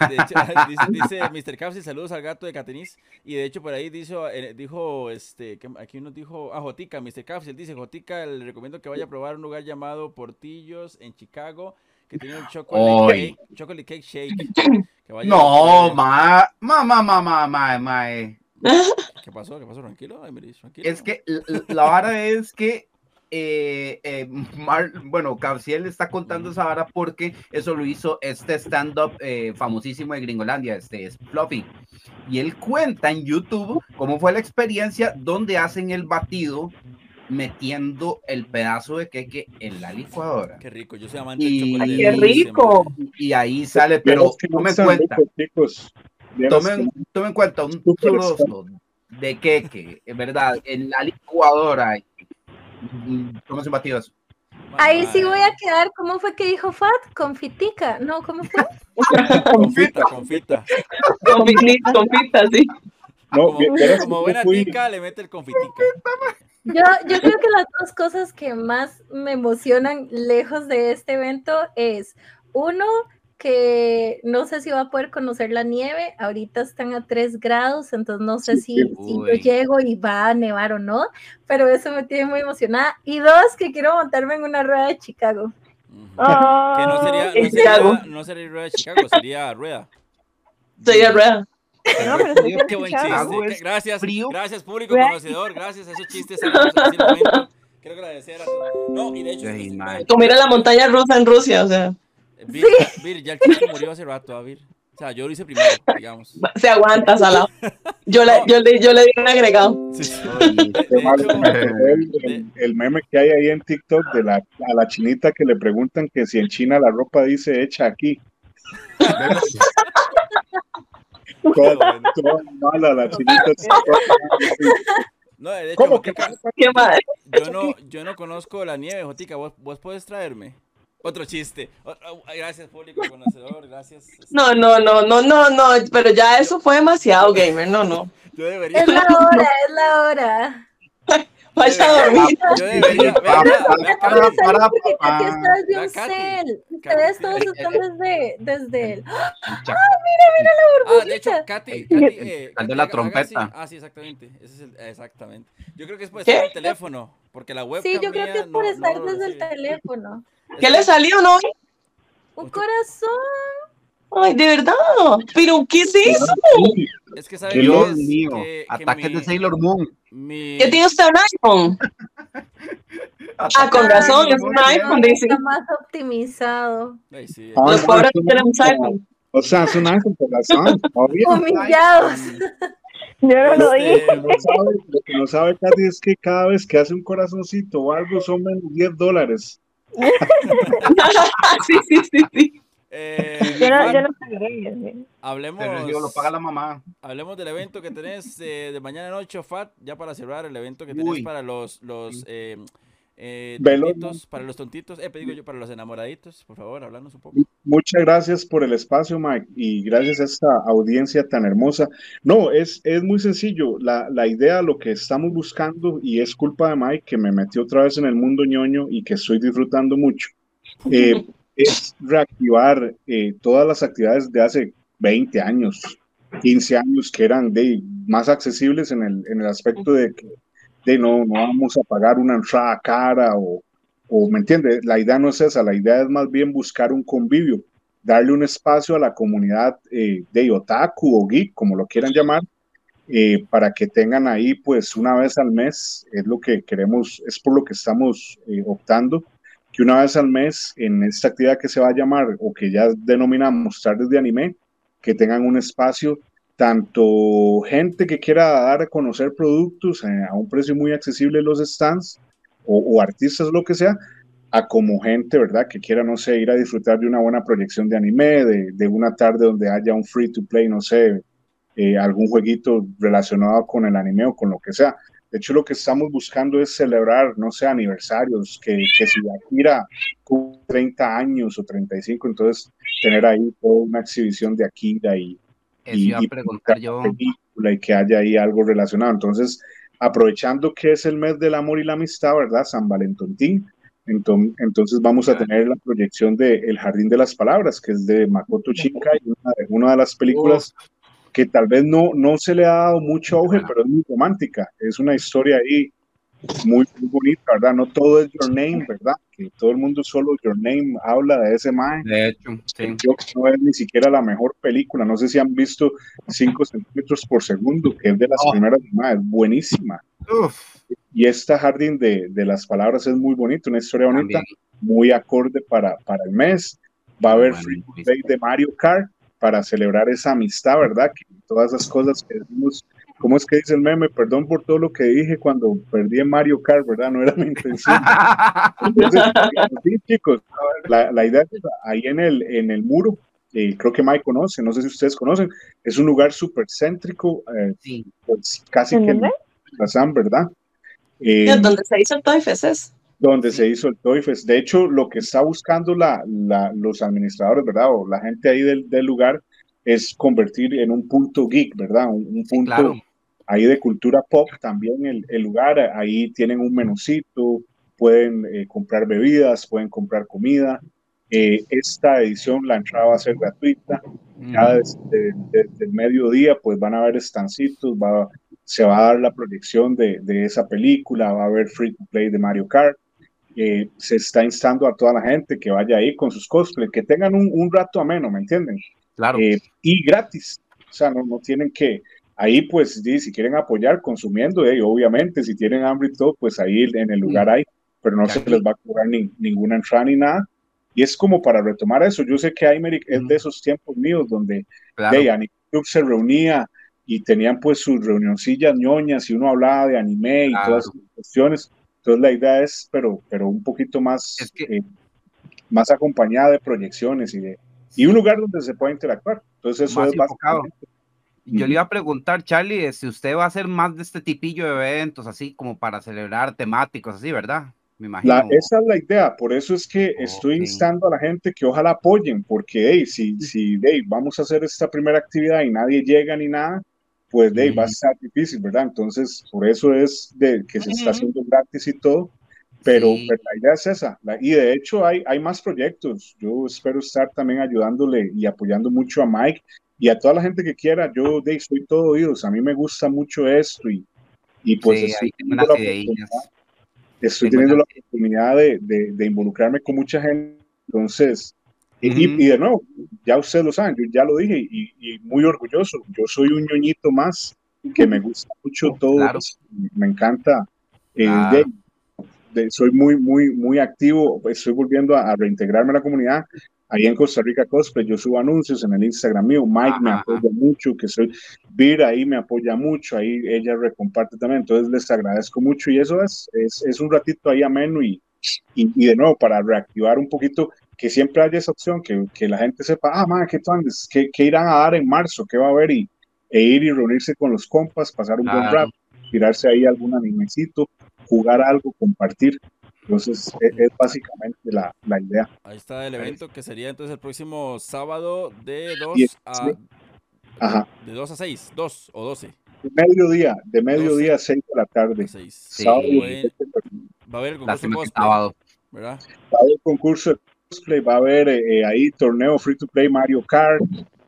Speaker 3: De hecho, dice, dice Mr. Capsi, saludos al gato de Catenis. Y de hecho, por ahí dijo, eh, dijo este, que aquí nos dijo, ah, Jotica, Mr. Capsi, él dice, Jotica, le recomiendo que vaya a probar un lugar llamado Portillos en Chicago, que tiene un chocolate cake, chocolate cake shake. Que vaya
Speaker 4: No, ma, ma, ma, ma, ma, ma, ma, eh.
Speaker 3: ¿Qué pasó? ¿Qué pasó? Tranquilo, tranquilo.
Speaker 4: Es que la vara es que, eh, eh, Mar- bueno, Cabciel está contando esa vara porque eso lo hizo este stand-up eh, famosísimo de Gringolandia, este es Fluffy. Y él cuenta en YouTube cómo fue la experiencia donde hacen el batido metiendo el pedazo de queque en la licuadora.
Speaker 3: Qué rico, yo soy amante
Speaker 4: Y-
Speaker 3: del chocolate.
Speaker 2: ¡Ay, qué rico!
Speaker 4: Y ahí sale, pero tomen cuenta, tomen,
Speaker 5: que-
Speaker 4: tomen cuenta, un trozo de queque, en verdad, en la licuadora. ¿Cómo se batido eso?
Speaker 6: Ahí sí voy a quedar, ¿cómo fue que dijo Fat? Confitica, ¿no? ¿Cómo fue?
Speaker 3: Confita, confita.
Speaker 2: Confit- Confita, sí.
Speaker 5: No,
Speaker 3: Como, como buena
Speaker 5: fui-
Speaker 3: tica, le mete el confitica.
Speaker 6: Yo, yo creo que las dos cosas que más me emocionan lejos de este evento es, uno, que no sé si va a poder conocer la nieve, ahorita están a 3 grados, entonces no sé si, si yo llego y va a nevar o no, pero eso me tiene muy emocionada. Y dos, que quiero montarme en una rueda de Chicago.
Speaker 7: Ah,
Speaker 3: Que no sería,
Speaker 2: Chicago.
Speaker 3: sería, no sería rueda de Chicago, sería rueda.
Speaker 2: Soy a rueda.
Speaker 7: No, pero sí que
Speaker 3: Qué buen
Speaker 7: Chicago
Speaker 3: chiste.
Speaker 4: Chicago
Speaker 3: Qué-
Speaker 4: es
Speaker 3: Gracias,
Speaker 4: frío.
Speaker 3: gracias público conocedor, gracias a esos chistes. Quiero agradecer a todos. No, y de hecho,
Speaker 4: Ay,
Speaker 3: esto-
Speaker 4: man.
Speaker 2: Como ir a la montaña rusa en Rusia, o sea.
Speaker 3: Vir, Vir, ya el chiste murió hace rato, a Vir. O sea, yo lo hice primero, digamos.
Speaker 2: Se aguanta, Salado. Yo le, yo le, yo le di un agregado.
Speaker 3: Sí,
Speaker 5: el- el meme que hay ahí en TikTok de la, a la chinita que le preguntan que si en China la ropa dice hecha aquí. Toda, toda mala la chinita.
Speaker 3: no, de hecho,
Speaker 5: ¿Cómo que
Speaker 3: Jotica,
Speaker 2: Qué madre.
Speaker 3: yo no, yo no conozco la nieve, Jotica. ¿Vos, vos puedes traerme? Otro chiste. O- gracias, público conocedor. Gracias.
Speaker 2: No, no, no, no, no, no, pero ya eso fue demasiado gamer, no, no.
Speaker 3: Yo debería.
Speaker 6: Es la hora, es la hora.
Speaker 2: Vaya a dormir.
Speaker 3: Yo debería. Vea,
Speaker 4: Para,
Speaker 3: vea,
Speaker 4: para,
Speaker 3: vea,
Speaker 4: para,
Speaker 3: Katy.
Speaker 4: para,
Speaker 6: Porque
Speaker 4: para.
Speaker 6: Katy está desde
Speaker 3: La
Speaker 6: un
Speaker 3: Katy.
Speaker 6: cel.
Speaker 3: Katy.
Speaker 6: Ustedes todos están desde, desde el.
Speaker 3: Ah, de hecho, Katy, Katy, eh,
Speaker 4: la trompeta.
Speaker 3: Ah, sí, exactamente. Ese es el, exactamente. Yo creo que es por estar en el teléfono, porque la webcam
Speaker 6: Sí, yo creo que es por
Speaker 3: no-
Speaker 6: estar desde el teléfono.
Speaker 2: ¿Qué le salió, no?
Speaker 6: Un corazón.
Speaker 2: Ay, de verdad. Pero, ¿qué es eso?
Speaker 3: Es que sabe
Speaker 4: Dios mío,
Speaker 3: que, que
Speaker 4: ataques de Sailor Moon.
Speaker 3: Mi-
Speaker 2: ¿Qué tiene usted un iPhone? Ah, con razón, es un iPhone, dice.
Speaker 6: Está más optimizado.
Speaker 3: Ay, sí,
Speaker 5: Ah,
Speaker 2: Los
Speaker 5: no,
Speaker 2: pobres tenemos
Speaker 5: iPhone.
Speaker 2: iPhone.
Speaker 5: O sea, es un ángel por razón, obvio.
Speaker 6: Humillados.
Speaker 7: Yo no lo
Speaker 3: Este,
Speaker 7: dije.
Speaker 5: No sabe- lo que no sabe Katy es que cada vez que hace un corazoncito o algo son menos 10 dólares.
Speaker 2: sí, sí, sí, sí.
Speaker 3: Eh,
Speaker 7: Yo no, yo no pagué. sí.
Speaker 3: hablemos,
Speaker 4: Pero yo lo paga la mamá.
Speaker 3: hablemos del evento que tenés eh, de mañana noche, Fat, ya para cerrar el evento que tenés
Speaker 4: Uy.
Speaker 3: para los, los eh, eh,
Speaker 5: Velos,
Speaker 3: tontitos, para los tontitos, eh, digo yo, para los enamoraditos, por favor, háblanos un poco.
Speaker 5: Muchas gracias por el espacio, Mike, y gracias a esta audiencia tan hermosa. No, es, es muy sencillo. La, la idea, lo que estamos buscando, y es culpa de Mike, que me metió otra vez en el mundo ñoño y que estoy disfrutando mucho, eh, es reactivar eh, todas las actividades de hace 20 años, 15 años, que eran de, más accesibles en el, en el aspecto de que de no, no vamos a pagar una entrada cara o, o, ¿me entiendes? La idea no es esa, la idea es más bien buscar un convivio, darle un espacio a la comunidad eh, de otaku o geek, como lo quieran llamar, eh, para que tengan ahí pues una vez al mes, es lo que queremos, es por lo que estamos eh, optando, que una vez al mes en esta actividad que se va a llamar o que ya denominamos tardes de anime, que tengan un espacio tanto gente que quiera dar a conocer productos eh, a un precio muy accesible los stands o, o, artistas, lo que sea, a como gente, ¿verdad? Que quiera, no sé, ir a disfrutar de una buena proyección de anime, de, de una tarde donde haya un free to play, no sé, eh, algún jueguito relacionado con el anime o con lo que sea. De hecho, lo que estamos buscando es celebrar, no sé, aniversarios, que, que si Akira cumple 30 años o 35, entonces tener ahí toda una exhibición de Akira y,
Speaker 4: Eso iba a preguntar yo.
Speaker 5: película y que haya ahí algo relacionado. Entonces, aprovechando que es el mes del amor y la amistad, ¿verdad? San Valentín. Entonces, entonces vamos a tener la proyección de El Jardín de las Palabras, que es de Makoto Shinkai, una de, una de las películas que tal vez no, no se le ha dado mucho auge, pero es muy romántica. Es una historia ahí muy, muy bonita, ¿verdad? No todo es Your Name, ¿verdad? Que todo el mundo solo Your Name habla de ese man.
Speaker 4: De hecho, sí.
Speaker 5: Yo no es ni siquiera la mejor película. No sé si han visto 5 centímetros por segundo, que es de las
Speaker 4: Oh.
Speaker 5: primeras, es buenísima.
Speaker 4: Uf,
Speaker 5: Y esta Jardín de, de las Palabras es muy bonito, una historia bonita,
Speaker 4: también.
Speaker 5: muy acorde para, para el mes. Va a haber
Speaker 4: Bueno,
Speaker 5: free play de Mario Kart para celebrar esa amistad, ¿verdad? Que todas esas cosas que decimos, ¿cómo es que dice el meme? Perdón por todo lo que dije cuando perdí en Mario Kart, ¿verdad? No era mi intención. Entonces, sí, chicos, la, la idea es ahí en el, en el muro, eh, creo que Mike conoce, no sé si ustedes conocen, es un lugar súper céntrico, eh,
Speaker 4: Sí,
Speaker 5: pues casi
Speaker 7: ¿En
Speaker 5: que
Speaker 7: dónde?
Speaker 5: en la Sam, ¿verdad? Eh,
Speaker 2: Es donde se hizo el Toy Fest,
Speaker 5: donde se hizo el Toy Fest. De hecho, lo que está buscando la, la- los administradores, ¿verdad? O la gente ahí del, del lugar es convertir en un punto geek, ¿verdad? Un, un
Speaker 4: sí,
Speaker 5: punto
Speaker 4: claro.
Speaker 5: ahí de cultura pop también el, el lugar. Ahí tienen un menucito, pueden eh, comprar bebidas, pueden comprar comida. Eh, esta edición, la entrada va a ser gratuita. Ya desde, desde el mediodía, pues van a haber estancitos, va, se va a dar la proyección de, de esa película, va a haber free to play de Mario Kart. Eh, se está instando a toda la gente que vaya ahí con sus cosplays, que tengan un, un rato ameno, ¿me entienden?
Speaker 4: Claro.
Speaker 5: Eh, y gratis. O sea, no, no tienen que, ahí pues sí, si quieren apoyar consumiendo, eh, obviamente, si tienen hambre y todo, pues ahí en el lugar hay, pero no se les va a cobrar ni- ninguna entrada ni nada. y es como para retomar eso. Yo sé que Aymeric es de esos tiempos míos donde
Speaker 4: Claro.
Speaker 5: de Anime Club se reunía y tenían pues sus reunioncillas ñoñas y uno hablaba de anime y
Speaker 4: Claro.
Speaker 5: todas esas cuestiones. Entonces la idea es, pero, pero un poquito más,
Speaker 4: Es que-
Speaker 5: eh, más acompañada de proyecciones y de y un lugar donde se pueda interactuar. Entonces eso
Speaker 4: Más
Speaker 5: es básicamente.
Speaker 4: Yo le iba a preguntar, Charlie, eh, si usted va a hacer más de este tipillo de eventos, así como para celebrar temáticos, así, ¿verdad? Me imagino.
Speaker 5: La, esa es la idea, por eso es que estoy instando a la gente que ojalá apoyen, porque hey, si, si hey, vamos a hacer esta primera actividad y nadie llega ni nada, pues hey, va a estar difícil, ¿verdad? Entonces, por eso es de que se está haciendo gratis y todo, pero,
Speaker 4: Sí.
Speaker 5: pero la idea es esa. La- y de hecho hay, hay más proyectos. Yo espero estar también ayudándole y apoyando mucho a Mike y a toda la gente que quiera. Yo hey, soy todo oídos, a mí me gusta mucho esto y, y pues
Speaker 4: Sí,
Speaker 5: estoy
Speaker 4: ahí
Speaker 5: teniendo la oportunidad estoy teniendo la oportunidad de, de- de involucrarme con mucha gente. Entonces, y- y,
Speaker 4: Ujú.
Speaker 5: y de nuevo, ya ustedes lo saben, yo ya lo dije y, y muy orgulloso. Yo soy un ñoñito más que me gusta mucho todo.
Speaker 4: Claro.
Speaker 5: Me encanta.
Speaker 4: Claro.
Speaker 5: de- de- soy muy, muy, muy activo. Estoy volviendo a, a reintegrarme a la comunidad. Ahí en Costa Rica Cosplay, yo subo anuncios en el Instagram mío. Mike me apoya mucho, que soy Vir ahí me apoya mucho, ahí ella recomparte también. Entonces les agradezco mucho y eso es, es, es un ratito ahí ameno y, y, y de nuevo para reactivar un poquito, que siempre haya esa opción, que, que la gente sepa, ah, man, ¿qué? ¿Qué, qué irán a dar en marzo? ¿Qué va a haber? Y, e ir y reunirse con los compas, pasar un buen
Speaker 4: Claro.
Speaker 5: rato, tirarse ahí algún animecito, jugar algo, compartir. Entonces, es, es básicamente la, la idea.
Speaker 3: Ahí está el evento que sería entonces el próximo sábado de 2
Speaker 5: Diez,
Speaker 3: a
Speaker 5: sí. Ajá.
Speaker 3: de 2 a 6, 2 o 12.
Speaker 5: De mediodía, de mediodía a 6 de la tarde.
Speaker 3: a 6.
Speaker 4: Sí.
Speaker 5: Sábado,
Speaker 3: Bueno, va a haber el concurso cosplay,
Speaker 4: sábado.
Speaker 3: ¿verdad?
Speaker 5: va a haber concurso de cosplay, va a haber eh, ahí torneo free to play Mario Kart,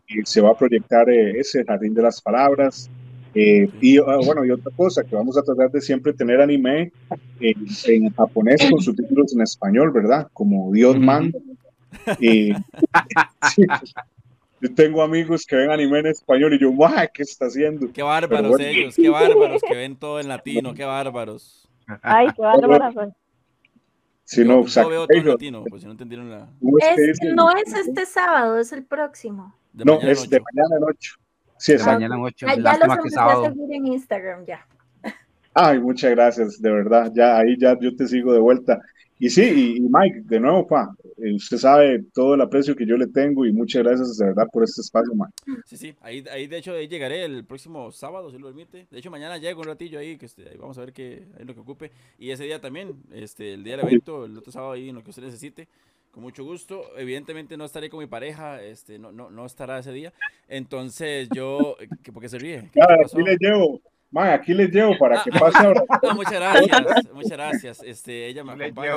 Speaker 5: y se va a proyectar eh, ese Jardín de las Palabras. eh, y ah, bueno, y otra cosa, que vamos a tratar de siempre tener anime en, en japonés con subtítulos en español, ¿verdad? Como Dios manda. Y, sí, yo tengo amigos que ven anime en español y yo, ¡guau! ¿Qué está haciendo?
Speaker 3: Qué bárbaros
Speaker 5: bueno.
Speaker 3: ellos, qué bárbaros que ven todo en latino, qué bárbaros.
Speaker 7: Ay, qué bárbaro.
Speaker 5: Si no,
Speaker 3: yo veo todo en
Speaker 5: Sacrilege,
Speaker 3: latino, pues si no entendieron la
Speaker 5: ¿cómo es
Speaker 6: Es, no es este sábado, es el próximo.
Speaker 3: de
Speaker 5: No, es de mañana en 8. Sí,
Speaker 6: Ah,
Speaker 5: exacto.
Speaker 4: Mañana en ocho.
Speaker 6: Ah, ya los empecé a
Speaker 4: sábado.
Speaker 6: seguir en Instagram ya.
Speaker 5: Ay, muchas gracias, de verdad. Ya ahí ya yo te sigo de vuelta. Y sí, y, y Mike, de nuevo, pa, eh, usted sabe todo el aprecio que yo le tengo y muchas gracias de verdad por este espacio, Mike.
Speaker 3: Sí, sí, ahí, ahí de hecho ahí llegaré el próximo sábado, si lo permite. De hecho, mañana llego un ratillo ahí, que este, ahí vamos a ver qué es lo que ocupe. Y ese día también, este, el día del evento, el otro sábado ahí en lo que usted necesite, con mucho gusto. Evidentemente no estaré con mi pareja, este, no, no, no estará ese día. Entonces yo, ¿qué- ¿por qué se ríe? ¿Qué, pasó?
Speaker 5: aquí les llevo, Mike, aquí les llevo para que pase ahora.
Speaker 3: Ah, muchas gracias, muchas gracias. Este, ella me acompaña.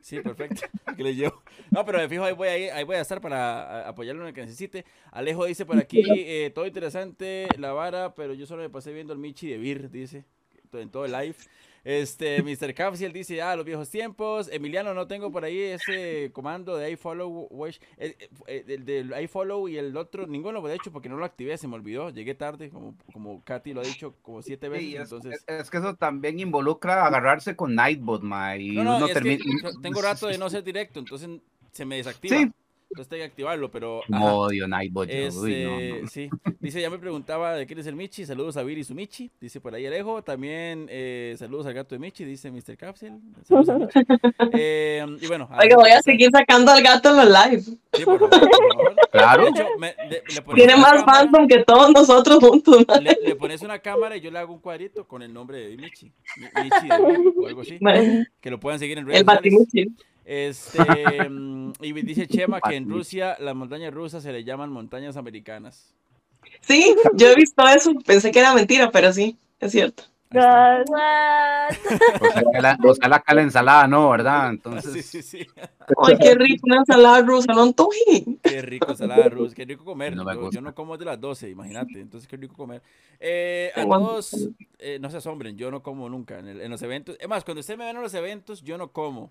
Speaker 3: Sí, perfecto. Aquí le llevo. No, pero de fijo ahí voy a, ir- ahí voy a estar para apoyarlo en lo que necesite. Alejo dice por aquí, eh, todo interesante, la vara, pero yo solo me pasé viendo el Michi de Vir, dice, en todo el live. Este, Mr. Capsiel dice, ah, los viejos tiempos. Emiliano, no tengo por ahí ese comando de iFollow, watch, eh, eh, el del iFollow y el otro, ninguno de hecho porque no lo activé, se me olvidó, llegué tarde, como, como Katy lo ha dicho como siete veces,
Speaker 4: Sí, es,
Speaker 3: entonces...
Speaker 4: es- es que eso también involucra agarrarse con Nightbot, ma, y
Speaker 3: No, no,
Speaker 4: uno
Speaker 3: es que tengo rato de no ser directo, entonces se me desactiva.
Speaker 4: Sí.
Speaker 3: Entonces tengo que activarlo, pero...
Speaker 4: odio Nightbot, no,
Speaker 3: este,
Speaker 4: no.
Speaker 3: sí. Dice, ya me preguntaba de quién es el Michi. Saludos a Viri y su Michi. Dice por ahí Alejo. También eh, saludos al gato de Michi, dice Mr. Capsule. Saludos a Michi. Eh, y bueno.
Speaker 2: Oiga, voy a seguir sacando al gato en los live.
Speaker 3: Sí, por favor, por favor.
Speaker 4: Claro.
Speaker 3: De hecho, me- de- le pones
Speaker 2: Tiene más
Speaker 3: cámara-
Speaker 2: fandom que todos nosotros juntos. man.
Speaker 3: Le, le pones una cámara y yo le hago un cuadrito con el nombre de Michi. Mi- Michi de o algo así. Que lo puedan seguir en redes
Speaker 2: El
Speaker 3: sociales.
Speaker 2: batimuchi.
Speaker 3: Este, mm, y dice Chema que en Rusia las montañas rusas se le llaman montañas americanas.
Speaker 2: Sí, yo he visto eso. Pensé que era mentira, pero sí, es cierto.
Speaker 6: What?
Speaker 4: O sea, que la, o sea, la cala ensalada, ¿no? ¿Verdad? Entonces,
Speaker 3: Sí, sí, sí.
Speaker 2: Ay, qué rico una ensalada rusa, no antoje.
Speaker 3: Qué rico ensalada rusa, qué rico comer.
Speaker 4: No me
Speaker 3: yo,
Speaker 4: gusta.
Speaker 3: yo no como de las 12, imagínate. Entonces, qué rico comer. Eh, a todos, eh, no se asombren, yo no como nunca en, el- en los eventos. Es más, cuando ustedes me ven en los eventos, yo no como.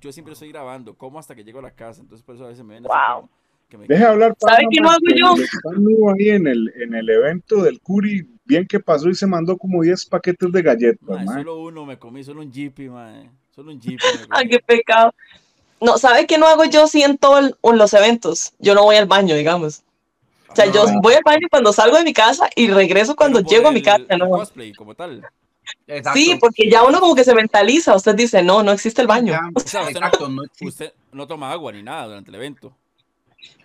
Speaker 3: Yo siempre estoy grabando, como hasta que llego a la casa. Entonces, por eso a veces me ven
Speaker 7: Wow.
Speaker 3: que me
Speaker 5: Deje hablar.
Speaker 2: ¿Sabe
Speaker 5: Pablo,
Speaker 2: qué no hago yo?
Speaker 5: nuevo ahí en el, en el evento del Curi, bien que pasó y se mandó como 10 paquetes de galletas,
Speaker 3: Mae,
Speaker 5: mae.
Speaker 3: solo uno me comí, solo un jippy, mae. Solo un jippy. me
Speaker 2: Ay, qué pecado. No, ¿sabe qué no hago yo sí en todos los eventos? Yo no voy al baño, digamos. O sea, yo voy al baño cuando salgo de mi casa y regreso cuando llego a mi casa,
Speaker 3: el
Speaker 2: ¿no?
Speaker 3: cosplay como tal.
Speaker 4: Exacto.
Speaker 2: Sí, porque ya uno como que se mentaliza, usted dice, no, no existe el baño.
Speaker 4: Ya,
Speaker 3: O sea, usted
Speaker 4: exacto,
Speaker 3: no,
Speaker 4: no existe.
Speaker 3: usted no toma agua ni nada durante el evento.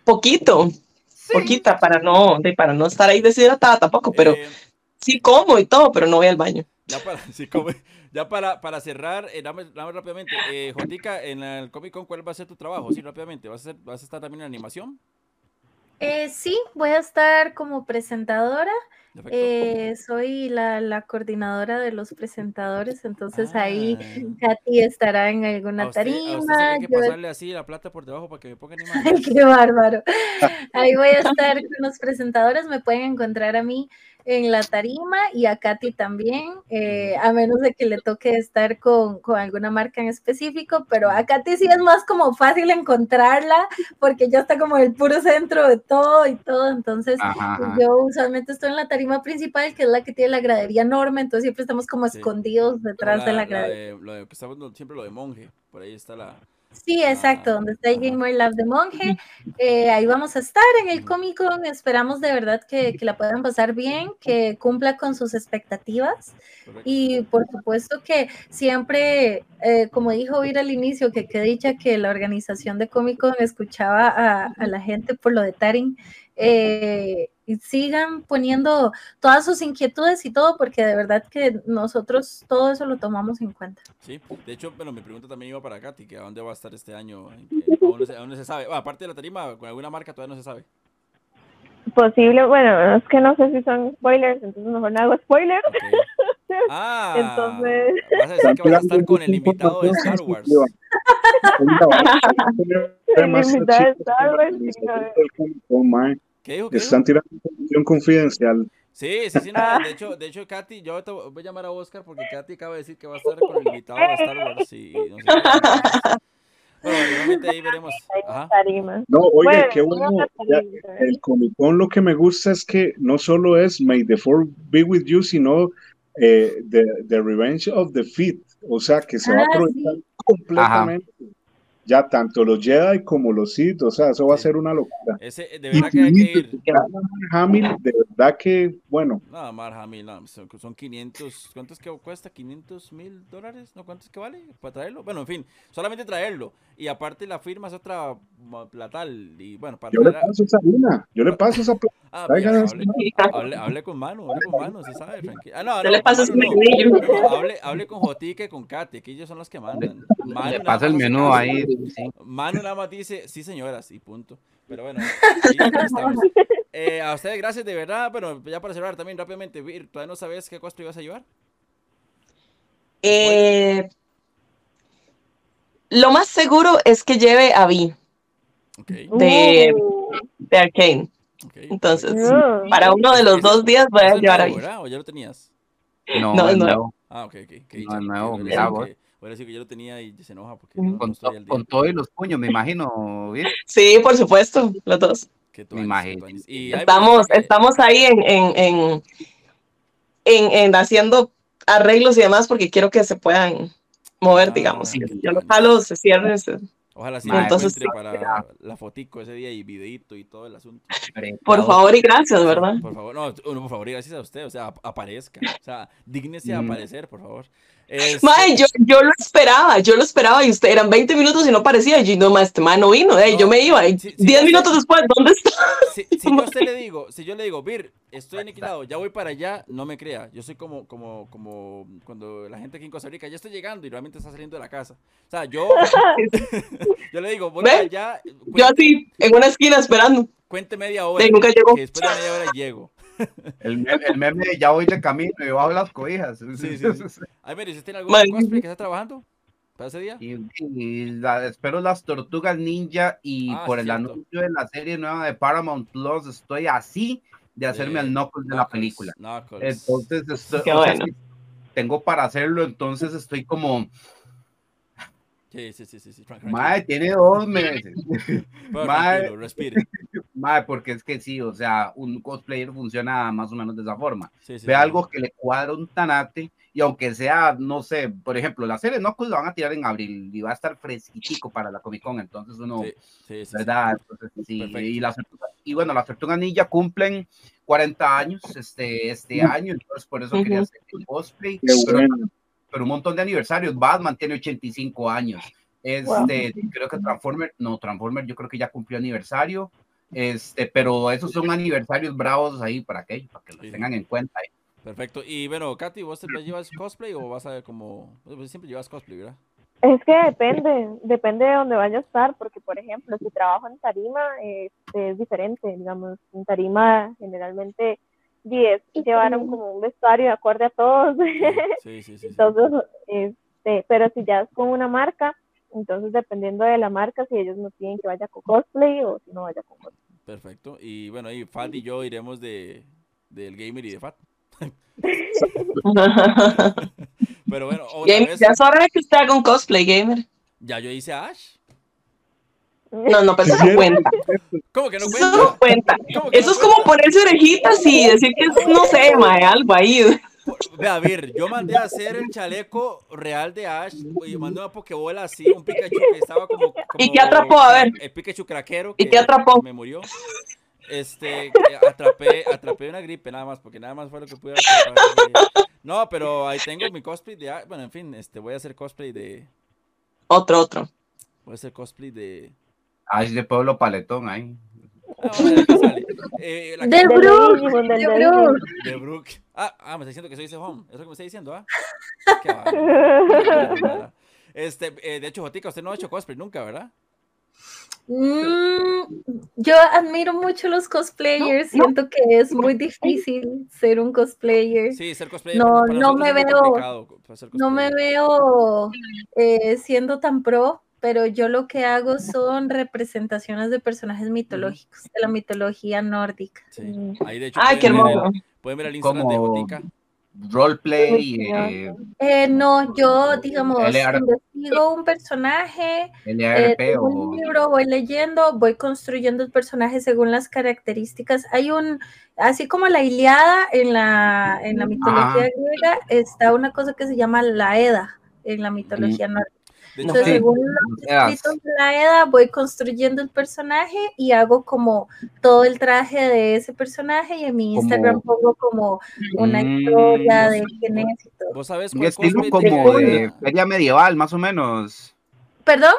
Speaker 2: Poquito,
Speaker 4: Sí.
Speaker 2: poquita, para no, de- para no estar ahí deshidratada tampoco, pero
Speaker 3: Eh,
Speaker 2: sí como y todo, pero no voy al baño.
Speaker 3: ya para, sí, como- ya para, para cerrar, eh, dame, dame rápidamente, eh, Jotica, en el Comic Con, ¿cuál va a ser tu trabajo? Sí, rápidamente, ¿vas a, ser- vas a estar también en animación?
Speaker 6: Eh, sí, voy a estar como presentadora. Eh, soy la, la coordinadora de los presentadores, entonces ahí
Speaker 3: Ah.
Speaker 6: Katy estará en
Speaker 3: ¿A
Speaker 6: alguna
Speaker 3: usted,
Speaker 6: tarima.
Speaker 3: hay que
Speaker 6: yo-
Speaker 3: pasarle así la plata por debajo para que me ponga animal.
Speaker 6: Ay, qué bárbaro. Ahí voy a estar con los presentadores. Me pueden encontrar a mí en la tarima y a Katy también, eh, a menos de que le toque estar con, con alguna marca en específico, pero a Katy sí es más como fácil encontrarla porque ya está como el puro centro de todo y todo. Entonces,
Speaker 4: Ajá, ajá.
Speaker 6: yo usualmente estoy en la tarima principal, que es la que tiene la gradería enorme, entonces siempre estamos como
Speaker 3: Sí.
Speaker 6: escondidos detrás de la gradería.
Speaker 3: de- lo de estamos no- siempre lo de monje, por ahí está la...
Speaker 6: Sí, exacto,
Speaker 3: Ah,
Speaker 6: donde está el. Gamer Lab de Monje. Eh, ahí vamos a estar en el. Comic Con. Esperamos de verdad que, que la puedan pasar bien, que cumpla con sus expectativas.
Speaker 3: correcto.
Speaker 6: Y por supuesto que siempre, eh, como dijo Vir al inicio, que qué dicha que la organización de Comic Con escuchaba a, a la gente por lo de Taring. eh, y sigan poniendo todas sus inquietudes y todo, porque de verdad que nosotros todo eso lo tomamos en cuenta.
Speaker 3: Sí, de hecho, bueno, mi pregunta también iba para Katy, que a dónde va a estar este año, ¿En qué- aún no se, aún no se sabe. Bueno, aparte de la tarima, con alguna marca todavía no se sabe.
Speaker 7: Posible, bueno, es que no sé si son spoilers, entonces mejor no hago spoilers.
Speaker 3: Ok. Ah,
Speaker 7: Entonces-
Speaker 3: vas a decir que vas a estar con el invitado de Star Wars.
Speaker 7: El invitado de Star Wars.
Speaker 3: ¿Qué dijo? ¿Qué dijo?
Speaker 5: Están tirando información confidencial.
Speaker 3: Sí, sí, sí, no, de hecho, de hecho, Katy, yo voy a llamar a Oscar porque Katy acaba de decir que va a estar con el invitado de Star Wars y no sé qué. Bueno, ahí veremos. Ajá.
Speaker 5: No, oye,
Speaker 7: Bueno,
Speaker 5: qué bueno. ya, el Comic Con lo que me gusta es que no solo es May the Fourth be with you, sino eh, the, the Revenge of the Fit. O sea, que se va a
Speaker 6: Ah,
Speaker 5: aprovechar completamente. Ya tanto los Jedi como los Sith. O sea, eso va a ser una locura.
Speaker 3: Ese, de verdad que hay que ir.
Speaker 5: Hamill, de verdad que, bueno,
Speaker 3: No, Mark Hamill, no, son, son 500, ¿cuánto es que cuesta? ¿500 mil dólares? ¿No? ¿Cuánto es que vale para traerlo? Bueno, en fin, solamente traerlo. Y aparte la firma es otra platal. Y bueno, para
Speaker 5: yo le
Speaker 3: traer
Speaker 5: paso esa luna. Yo le paso esa plata.
Speaker 3: Ah, hable, hable, hable con mano, hable con mano, se sabe, tranquilo. Ah, no,
Speaker 2: le
Speaker 3: Manu
Speaker 2: su
Speaker 3: no. hable, hable con Jotica y con Katy, que ellos son los que mandan. Manu
Speaker 4: Le pasa el menú ahí. Sí.
Speaker 3: Manu nada más dice, sí señoras, y punto. Pero bueno. Eh, a ustedes gracias de verdad, pero ya para cerrar también rápidamente, Vir, ¿todavía no sabes qué cosplay ibas a llevar?
Speaker 2: Eh, lo más seguro es que lleve a Vi de,
Speaker 7: Uh,
Speaker 2: de Arcane. Entonces,
Speaker 7: uh.
Speaker 2: para uno de los dos días voy a llevar a
Speaker 3: nuevo. ¿verdad? ¿O ya lo tenías?
Speaker 4: No,
Speaker 2: No,
Speaker 4: es
Speaker 2: no.
Speaker 4: nuevo.
Speaker 3: Ah, ok, ok. qué
Speaker 4: No, es nuevo,
Speaker 3: a
Speaker 4: mira
Speaker 3: decir
Speaker 4: vos.
Speaker 3: que- voy a decir que yo lo tenía y se enoja porque no, no
Speaker 4: Con, con todo y los puños, me imagino. ¿viste?
Speaker 2: Sí, por supuesto, los dos.
Speaker 4: Me imagino.
Speaker 3: Y
Speaker 2: Estamos, estamos ahí en, en, en, en, en haciendo arreglos y demás porque quiero que se puedan mover,
Speaker 3: Ah,
Speaker 2: digamos. Yo los palos se cierren.
Speaker 3: Ojalá sí
Speaker 4: Mae,
Speaker 3: me
Speaker 2: entonces
Speaker 3: para la fotico ese día y videito y todo el asunto.
Speaker 2: Por favor y gracias, ¿verdad?
Speaker 3: Por favor, no, uno, por favor, y gracias a usted, o sea, ap- aparezca, o sea, dígnese a aparecer, por favor. Este,
Speaker 2: Mae, yo, yo lo esperaba, yo lo esperaba y usted eran 20 minutos y no parecía. Y yo, no, mae, este mae no vino, eh,
Speaker 3: No,
Speaker 2: yo me iba. Y
Speaker 3: sí, sí,
Speaker 2: 10
Speaker 3: ya sé.
Speaker 2: minutos después, ¿dónde está?
Speaker 3: si, si yo a usted le digo, si yo le digo, Vir, estoy aniquilado, ya voy para allá, no me crea. Yo soy como, como, como cuando la gente aquí en Costa Rica, ya estoy llegando y realmente está saliendo de la casa. O sea, yo, yo le digo, voy para allá,
Speaker 2: Yo así, en una esquina esperando.
Speaker 3: cuente media hora.
Speaker 2: Y nunca llegó.
Speaker 3: que después de media hora llego.
Speaker 4: El, meme- el meme de ya voy de camino y bajo las cobijas.
Speaker 3: Sí, sí, sí. Ay, mire, ¿usted tiene algún cosplay que está trabajando para ese día?
Speaker 4: Y, y la- espero las tortugas ninja y
Speaker 3: Ah,
Speaker 4: por el
Speaker 3: cierto.
Speaker 4: anuncio de la serie nueva de Paramount Plus estoy así de hacerme
Speaker 3: Eh,
Speaker 4: al Knuckles de la película.
Speaker 3: Knuckles.
Speaker 4: Entonces, estoy,
Speaker 2: Qué
Speaker 4: o sea,
Speaker 2: bueno.
Speaker 4: tengo para hacerlo, entonces estoy como,
Speaker 3: Sí, sí, sí, sí, sí, Frank,
Speaker 4: madre, tiene dos meses.
Speaker 3: Tranquilo, respire.
Speaker 4: Mae, porque es que sí, o sea, un cosplayer funciona más o menos de esa forma.
Speaker 3: Sí, sí,
Speaker 4: Ve
Speaker 3: sí.
Speaker 4: algo que le cuadra un tanate y aunque sea, no sé, por ejemplo, la serie Knuckles la van a tirar en abril y va a estar fresquitico para la Comic Con, entonces uno,
Speaker 3: Sí, sí, sí, sí.
Speaker 4: ¿verdad? Entonces, sí,
Speaker 3: Perfecto.
Speaker 4: y, las y bueno, las tortugas ninja cumplen 40 años este, este año, entonces por eso quería hacer el cosplay,
Speaker 5: Qué
Speaker 4: pero,
Speaker 5: bueno.
Speaker 4: Pero un montón de aniversarios. Batman tiene 85 años. Este, creo que Transformer, no, Transformer yo creo que ya cumplió aniversario. Este, pero esos son aniversarios bravos ahí para que, para que los
Speaker 3: Sí,
Speaker 4: tengan en cuenta.
Speaker 3: Perfecto. Y bueno, Katy, ¿vos te llevas cosplay o vas a como... pues siempre llevas cosplay, ¿verdad?
Speaker 7: Es que depende, depende de dónde vaya a estar, porque por ejemplo, si trabajo en tarima, este, es diferente, digamos, en tarima generalmente 10 llevaron como un vestuario de acorde a todos,
Speaker 3: Sí, sí, sí. sí.
Speaker 7: entonces, este, pero si ya es con una marca, entonces dependiendo de la marca, si ellos no piden que vaya con cosplay o si no vaya con cosplay.
Speaker 3: Perfecto. Y bueno, ahí Fat y yo iremos de del gamer y de Fat. Pero bueno, otra
Speaker 2: Gamer,
Speaker 3: vez,
Speaker 2: ya es hora de que usted haga un cosplay, gamer.
Speaker 3: ya yo hice a Ash.
Speaker 2: No, no, pero eso no cuenta.
Speaker 3: ¿Cómo que no
Speaker 2: Eso
Speaker 3: cuenta?
Speaker 2: no cuenta.
Speaker 3: ¿Cómo que
Speaker 2: Eso
Speaker 3: no
Speaker 2: es como ponerse orejitas y decir que es, no sé, mae, algo ahí.
Speaker 3: Ve, a ver, yo mandé a hacer el chaleco real de Ash y mandé una pokebola así, un Pikachu que estaba como, como-
Speaker 2: ¿Y qué atrapó? A ver.
Speaker 3: El Pikachu craquero
Speaker 2: ¿Y qué atrapó?
Speaker 3: me murió. Este, atrapé, atrapé una gripe nada más, porque nada más fue lo que pude atrapar. No, pero ahí tengo mi cosplay de Ash. Bueno, en fin, este, voy a hacer cosplay de,
Speaker 2: Otro, otro.
Speaker 3: voy a hacer cosplay de...
Speaker 4: Ay, de Pueblo Paletón ahí.
Speaker 3: Ah, qué sale. Eh, la
Speaker 6: De
Speaker 7: del
Speaker 6: de
Speaker 3: de Brooke. Ah, ah, me está diciendo que soy ese home. Eso que me está diciendo, ¿ah? Qué bárbaro. Este, eh, de hecho, Jotica, usted no ha hecho cosplay nunca, ¿verdad?
Speaker 6: Mm, yo admiro mucho los cosplayers, siento que es muy difícil ser un cosplayer.
Speaker 3: Sí, ser cosplay.
Speaker 6: No, no me veo-
Speaker 3: complicado para ser
Speaker 6: No me
Speaker 3: cosplayer.
Speaker 6: veo siendo tan pro, pero yo lo que hago son representaciones de personajes mitológicos, de la mitología nórdica.
Speaker 3: Sí. Ahí, de hecho,
Speaker 2: Ay, qué
Speaker 3: ver
Speaker 2: hermoso.
Speaker 3: Pueden ver el Instagram de.
Speaker 4: Roleplay, eh,
Speaker 6: Eh, no, yo, digamos,
Speaker 4: LR.
Speaker 6: investigo un personaje, eh,
Speaker 4: LRP o
Speaker 6: un libro, voy leyendo, voy construyendo el personaje según las características. Hay un, así como la Iliada en la, en la mitología
Speaker 4: Ajá.
Speaker 6: griega, está una cosa que se llama la Eda en la mitología nórdica.
Speaker 3: De hecho,
Speaker 6: Entonces,
Speaker 4: Sí.
Speaker 6: según los escritos de la Eda, voy construyendo el personaje y hago como todo el traje de ese personaje y en mi
Speaker 4: Como-
Speaker 6: Instagram pongo como una
Speaker 4: Mm,
Speaker 6: historia de quién es y todo.
Speaker 3: vos sabes
Speaker 4: un estilo como de feria medieval, más o menos.
Speaker 6: ¿Perdón?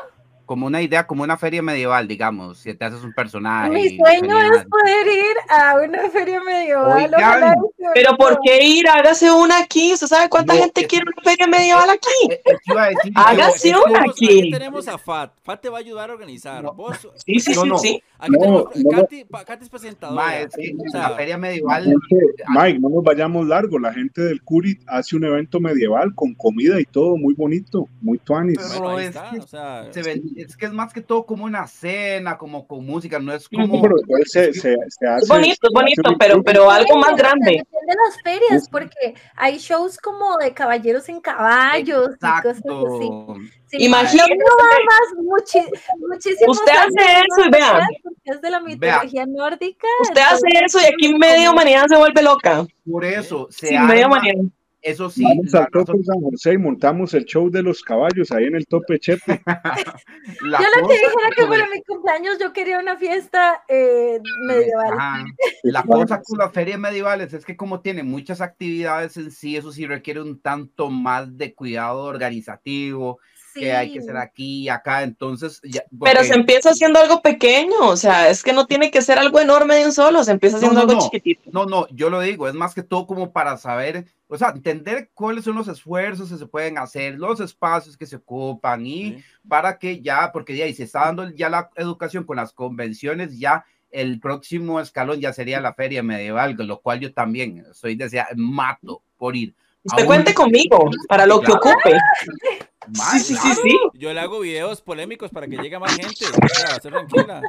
Speaker 4: Como una idea, como una feria medieval, digamos. Si te haces un personaje.
Speaker 6: Mi sueño es poder ir a una feria medieval.
Speaker 4: Oigan,
Speaker 2: Pero ¿por qué ir? Hágase una aquí. ¿Usted sabe cuánta
Speaker 4: No,
Speaker 2: gente
Speaker 4: es-
Speaker 2: quiere una feria medieval aquí?
Speaker 4: Eh, eh, iba a decir,
Speaker 2: Hágase una aquí.
Speaker 3: aquí tenemos a Fat. Fat te va a ayudar a organizar.
Speaker 4: No.
Speaker 3: Vos,
Speaker 2: Sí, sí,
Speaker 4: No,
Speaker 2: sí,
Speaker 4: no.
Speaker 2: sí.
Speaker 3: aquí
Speaker 5: No,
Speaker 3: tenemos,
Speaker 5: no.
Speaker 3: Katy, es presentadora.
Speaker 4: Ma, es que
Speaker 3: O
Speaker 4: la feria medieval.
Speaker 5: Gente, Mike, no nos vayamos largo. La gente del Curit hace un evento medieval con comida y todo muy bonito, muy tuanis.
Speaker 4: Pero- es
Speaker 3: está,
Speaker 4: que
Speaker 3: o sea,
Speaker 4: se ven- es que es más que todo como una cena, como con música, no es como.
Speaker 5: pero después se, se, se hace.
Speaker 2: Es bonito, es
Speaker 5: hace
Speaker 2: bonito,
Speaker 5: muy
Speaker 2: pero, pero algo más grande.
Speaker 6: De las ferias, porque hay shows como de caballeros en caballos y cosas así.
Speaker 4: Exacto.
Speaker 6: Sí,
Speaker 2: Imagínate.
Speaker 6: no muchi- muchísimos
Speaker 2: Usted hace eso y vea.
Speaker 6: porque es de la mitología nórdica.
Speaker 2: Usted hace eso y aquí media humanidad se vuelve loca.
Speaker 4: Por eso, se
Speaker 2: Sí, media
Speaker 4: arma-
Speaker 2: humanidad.
Speaker 4: Eso sí,
Speaker 5: Vamos al Tope
Speaker 4: razón-
Speaker 5: San José y montamos el show de los caballos ahí en el Tope Chepe.
Speaker 4: la
Speaker 6: Yo lo que
Speaker 4: cosa
Speaker 6: dijera que para mi cumpleaños yo quería una fiesta eh, medieval.
Speaker 4: Ajá. La cosa con las ferias medievales es que como tiene muchas actividades en sí, eso sí requiere un tanto más de cuidado organizativo que hay que
Speaker 6: Sí.
Speaker 4: hacer aquí y acá, entonces ya,
Speaker 2: Pero
Speaker 4: porque-
Speaker 2: se empieza haciendo algo pequeño, o sea, es que no tiene que ser algo enorme de un solo, se empieza
Speaker 4: No,
Speaker 2: haciendo
Speaker 4: no,
Speaker 2: algo
Speaker 4: no.
Speaker 2: chiquitito.
Speaker 4: No, no, yo lo digo, es más que todo como para saber, o sea, entender cuáles son los esfuerzos que se pueden hacer, los espacios que se ocupan y
Speaker 3: sí.
Speaker 4: para que ya, porque ya, y se está dando ya la educación con las convenciones, ya el próximo escalón ya sería la feria medieval, lo cual yo también soy desea, mato por ir.
Speaker 2: Usted
Speaker 4: Aún-
Speaker 2: cuente conmigo para lo que ocupe.
Speaker 4: Más,
Speaker 2: Sí, sí, sí,
Speaker 4: claro.
Speaker 2: sí.
Speaker 3: Yo le hago videos polémicos para que llegue más gente. O sea, esté tranquila.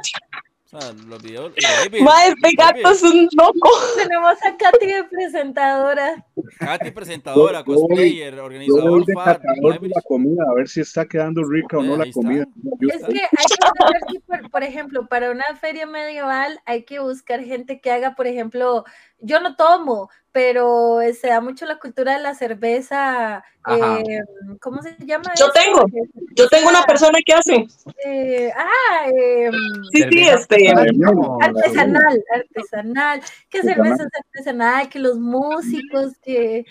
Speaker 3: O sea, los videos. y David,
Speaker 2: Ma, este gato es un loco.
Speaker 6: Tenemos a Katy de presentadora.
Speaker 3: Katy, presentadora,
Speaker 5: Yo- yo
Speaker 3: cosplayer,
Speaker 5: Yo voy
Speaker 3: organizador,
Speaker 5: de catador de la comida, a ver si está quedando rica o no la comida. Yo-
Speaker 6: Es que hay que ver si, por, por ejemplo, para una feria medieval hay que buscar gente que haga, por ejemplo, yo no tomo, pero se da mucho la cultura de la cerveza. Eh, ¿Cómo se llama?
Speaker 2: Yo
Speaker 6: eso?
Speaker 2: tengo. Yo tengo una persona que hace.
Speaker 6: Eh, ah, eh,
Speaker 2: Sí, sí, este.
Speaker 4: artesanal, ¿no?
Speaker 6: artesanal, artesanal, que cerveza es artesanal, que los músicos, que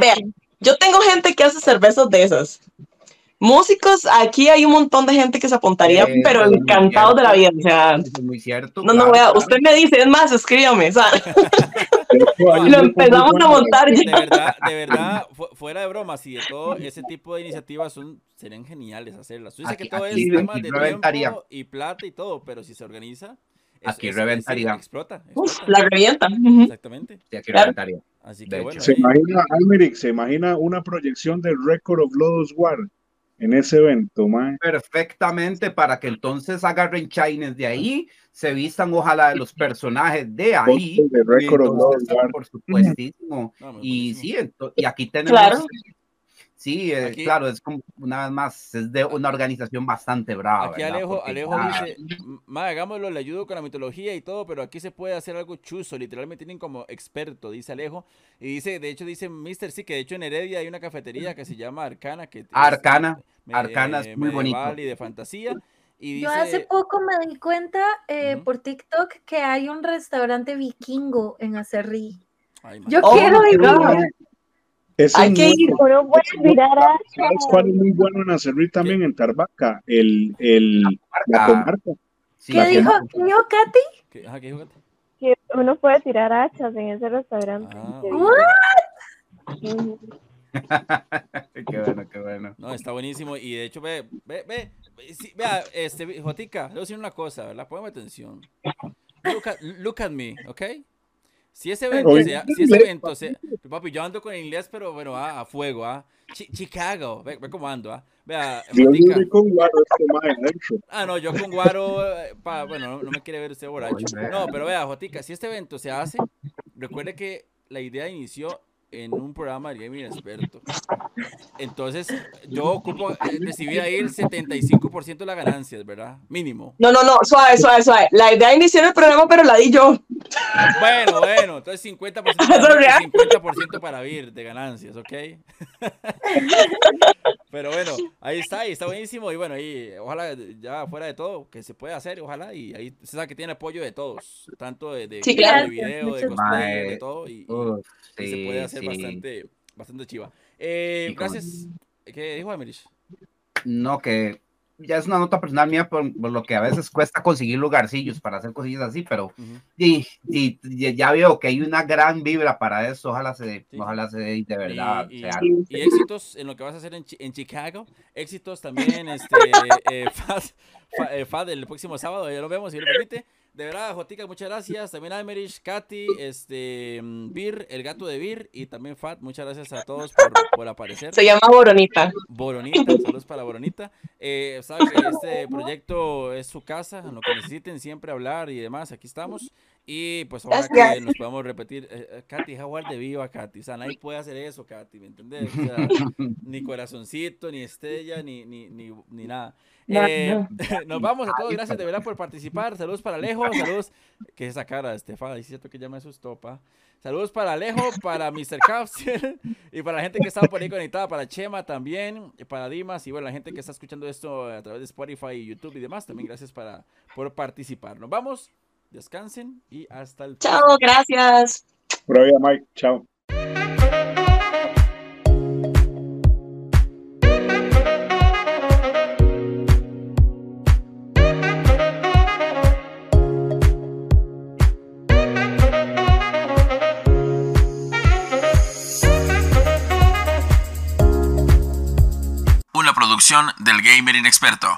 Speaker 2: Vean, yo tengo gente que hace cervezas de esas. Músicos, aquí hay un montón de gente que se apuntaría,
Speaker 4: Eh,
Speaker 2: pero encantados de la vida. O sea,
Speaker 4: es muy cierto.
Speaker 2: no, no,
Speaker 4: claro,
Speaker 2: vea,
Speaker 4: claro.
Speaker 2: usted me dice, es más, escríbame, o sea,
Speaker 5: De
Speaker 2: lo empezamos a montar
Speaker 3: De
Speaker 2: ya.
Speaker 3: verdad, de verdad, fu- fuera de bromas y de todo, ese tipo de iniciativas son, serían geniales hacerlas. Yo sé que
Speaker 4: Aquí-
Speaker 3: todo
Speaker 4: aquí-
Speaker 3: es tema de
Speaker 4: reventaría.
Speaker 3: tiempo y plata y todo, pero si se organiza, es-
Speaker 4: Aquí
Speaker 3: es-
Speaker 4: reventaría.
Speaker 3: es- explota,
Speaker 2: Uf,
Speaker 3: explota.
Speaker 2: la revienta.
Speaker 3: Exactamente.
Speaker 4: Sí, aquí
Speaker 2: Claro.
Speaker 4: reventaría.
Speaker 3: Así
Speaker 4: De
Speaker 3: que bueno,
Speaker 5: Se
Speaker 3: ahí-
Speaker 5: imagina, Almeric, se imagina una proyección del Record of Lodos War en ese evento, man.
Speaker 4: perfectamente para que entonces agarren Chines de ahí, se vistan ojalá de los personajes de ahí. Entonces, por supuestísimo.
Speaker 3: no,
Speaker 4: Y sí, y aquí tenemos.
Speaker 2: Claro.
Speaker 4: Sí, eh,
Speaker 3: Aquí-
Speaker 4: claro, es como una vez más, es de una organización bastante brava.
Speaker 3: Aquí
Speaker 4: ¿verdad?
Speaker 3: Alejo,
Speaker 4: Porque,
Speaker 3: Alejo
Speaker 4: ah,
Speaker 3: dice, ma, hagámoslo, le ayudo con la mitología y todo, pero aquí se puede hacer algo chuzo, literalmente tienen como experto, dice Alejo. Y dice, de hecho dice Mister, sí, que de hecho en Heredia hay una cafetería que se llama Arcana, que es,
Speaker 4: Arcana,
Speaker 3: me-
Speaker 4: Arcana es muy bonito.
Speaker 3: medieval y de fantasía. Y
Speaker 6: yo
Speaker 3: dice,
Speaker 6: hace poco me di cuenta eh, por TikTok que hay un restaurante vikingo en Acerrí.
Speaker 3: Ay,
Speaker 6: Yo
Speaker 2: Oh
Speaker 6: quiero
Speaker 2: my
Speaker 6: ir.
Speaker 5: Ese
Speaker 2: Hay
Speaker 5: es
Speaker 2: que
Speaker 5: muy-
Speaker 2: ir.
Speaker 7: Uno puede tirar a
Speaker 5: ¿Sabes cuál es muy bueno en Acerrí también en Tarbaca? El, el, la comarca.
Speaker 4: sí,
Speaker 6: ¿Qué dijo, ¿qué dijo Katy?
Speaker 3: ¿qué- ajá, ¿qué dijo Katy?
Speaker 7: que uno puede tirar hachas en ese restaurante.
Speaker 3: Ah,
Speaker 4: qué bueno, qué bueno.
Speaker 3: No, está buenísimo. Y de hecho, ve, ve, ve, ve, sí, vea, este, Jotica, le voy a decir una cosa, ¿verdad? Póngame atención. Look at, look at me, ¿ok? Si ese evento,
Speaker 5: Oye,
Speaker 3: se, si ese evento, se, papi, yo ando con el inglés, pero bueno, ah, a fuego, ¿ah? Chi- Chicago, ve, ve cómo ando, ¿ah? Vea,
Speaker 5: Yo con Guaro este adentro.
Speaker 3: Ah, no, yo con Guaro, eh, pa- bueno, no, no me quiere ver usted borracho. No, pero vea, Jotica, si este evento se hace, recuerde que la idea inició en un programa de gaming experto. Entonces, yo ocupo eh, recibir ahí el 75% de las ganancias, ¿verdad? Mínimo.
Speaker 2: No, no, no, suave, suave, suave. La idea de iniciar el programa, pero la di yo.
Speaker 3: Bueno, bueno, entonces 50%
Speaker 2: ¿Eso
Speaker 3: para,
Speaker 2: es real?
Speaker 3: 50% para Vir de ganancias, ¿ok? Pero bueno, ahí está, y está buenísimo. Y bueno, ahí, ojalá ya fuera de todo, que se pueda hacer, ojalá. Y ahí se sabe que tiene apoyo de todos, tanto de, de,
Speaker 2: Sí,
Speaker 3: de video, de cosplay, de todo. Y, se puede hacer
Speaker 4: sí.
Speaker 3: bastante, bastante chiva. Eh, gracias. ¿Qué dijo Emerich?
Speaker 4: No, que ya es una nota personal mía por, por lo que a veces cuesta conseguir lugarcillos para hacer cosillas así, pero
Speaker 3: Ujú.
Speaker 4: y, y- y ya veo que hay una gran vibra para eso. Ojalá se,
Speaker 3: Sí.
Speaker 4: ojalá se dé de verdad.
Speaker 3: Y, y-
Speaker 4: sea algo.
Speaker 3: y éxitos en lo que vas a hacer en, Chi- en Chicago. Éxitos también, este, eh, Fad, Fa- eh, Fad el próximo sábado, ya lo vemos si lo permite. De verdad, Jotica, muchas gracias. También a Emerich, Katy, este, mm, Bir, el gato de Bir, y también Fad, muchas gracias a todos por, por aparecer.
Speaker 2: Se llama Boronita.
Speaker 3: Boronita, saludos para Boronita. Eh, saben que este proyecto es su casa, en lo que necesiten siempre hablar y demás, aquí estamos. Y pues ojalá que nos podamos repetir. Eh, eh, Katy, jaguar de viva, Katy. O sea, nadie puede hacer eso, Katy, ¿me entendés? O sea, ni corazoncito, ni estrella, ni, ni, ni, ni nada. Eh,
Speaker 2: no.
Speaker 3: nos vamos a todos, gracias de verdad por participar. Saludos para Alejo, saludos. Que esa cara, Estefan, es cierto que ya me asustó, pa. Saludos para Alejo, para Mr. Capsule y para la gente que estaba por ahí conectada, para Chema también, para Dimas y bueno, la gente que está escuchando esto a través de Spotify y YouTube y demás, también gracias para, por participar. Nos vamos, descansen y hasta el
Speaker 2: Chao, gracias.
Speaker 5: Por ahí, Mike. Chao.
Speaker 1: Una producción del Gamer Inexperto.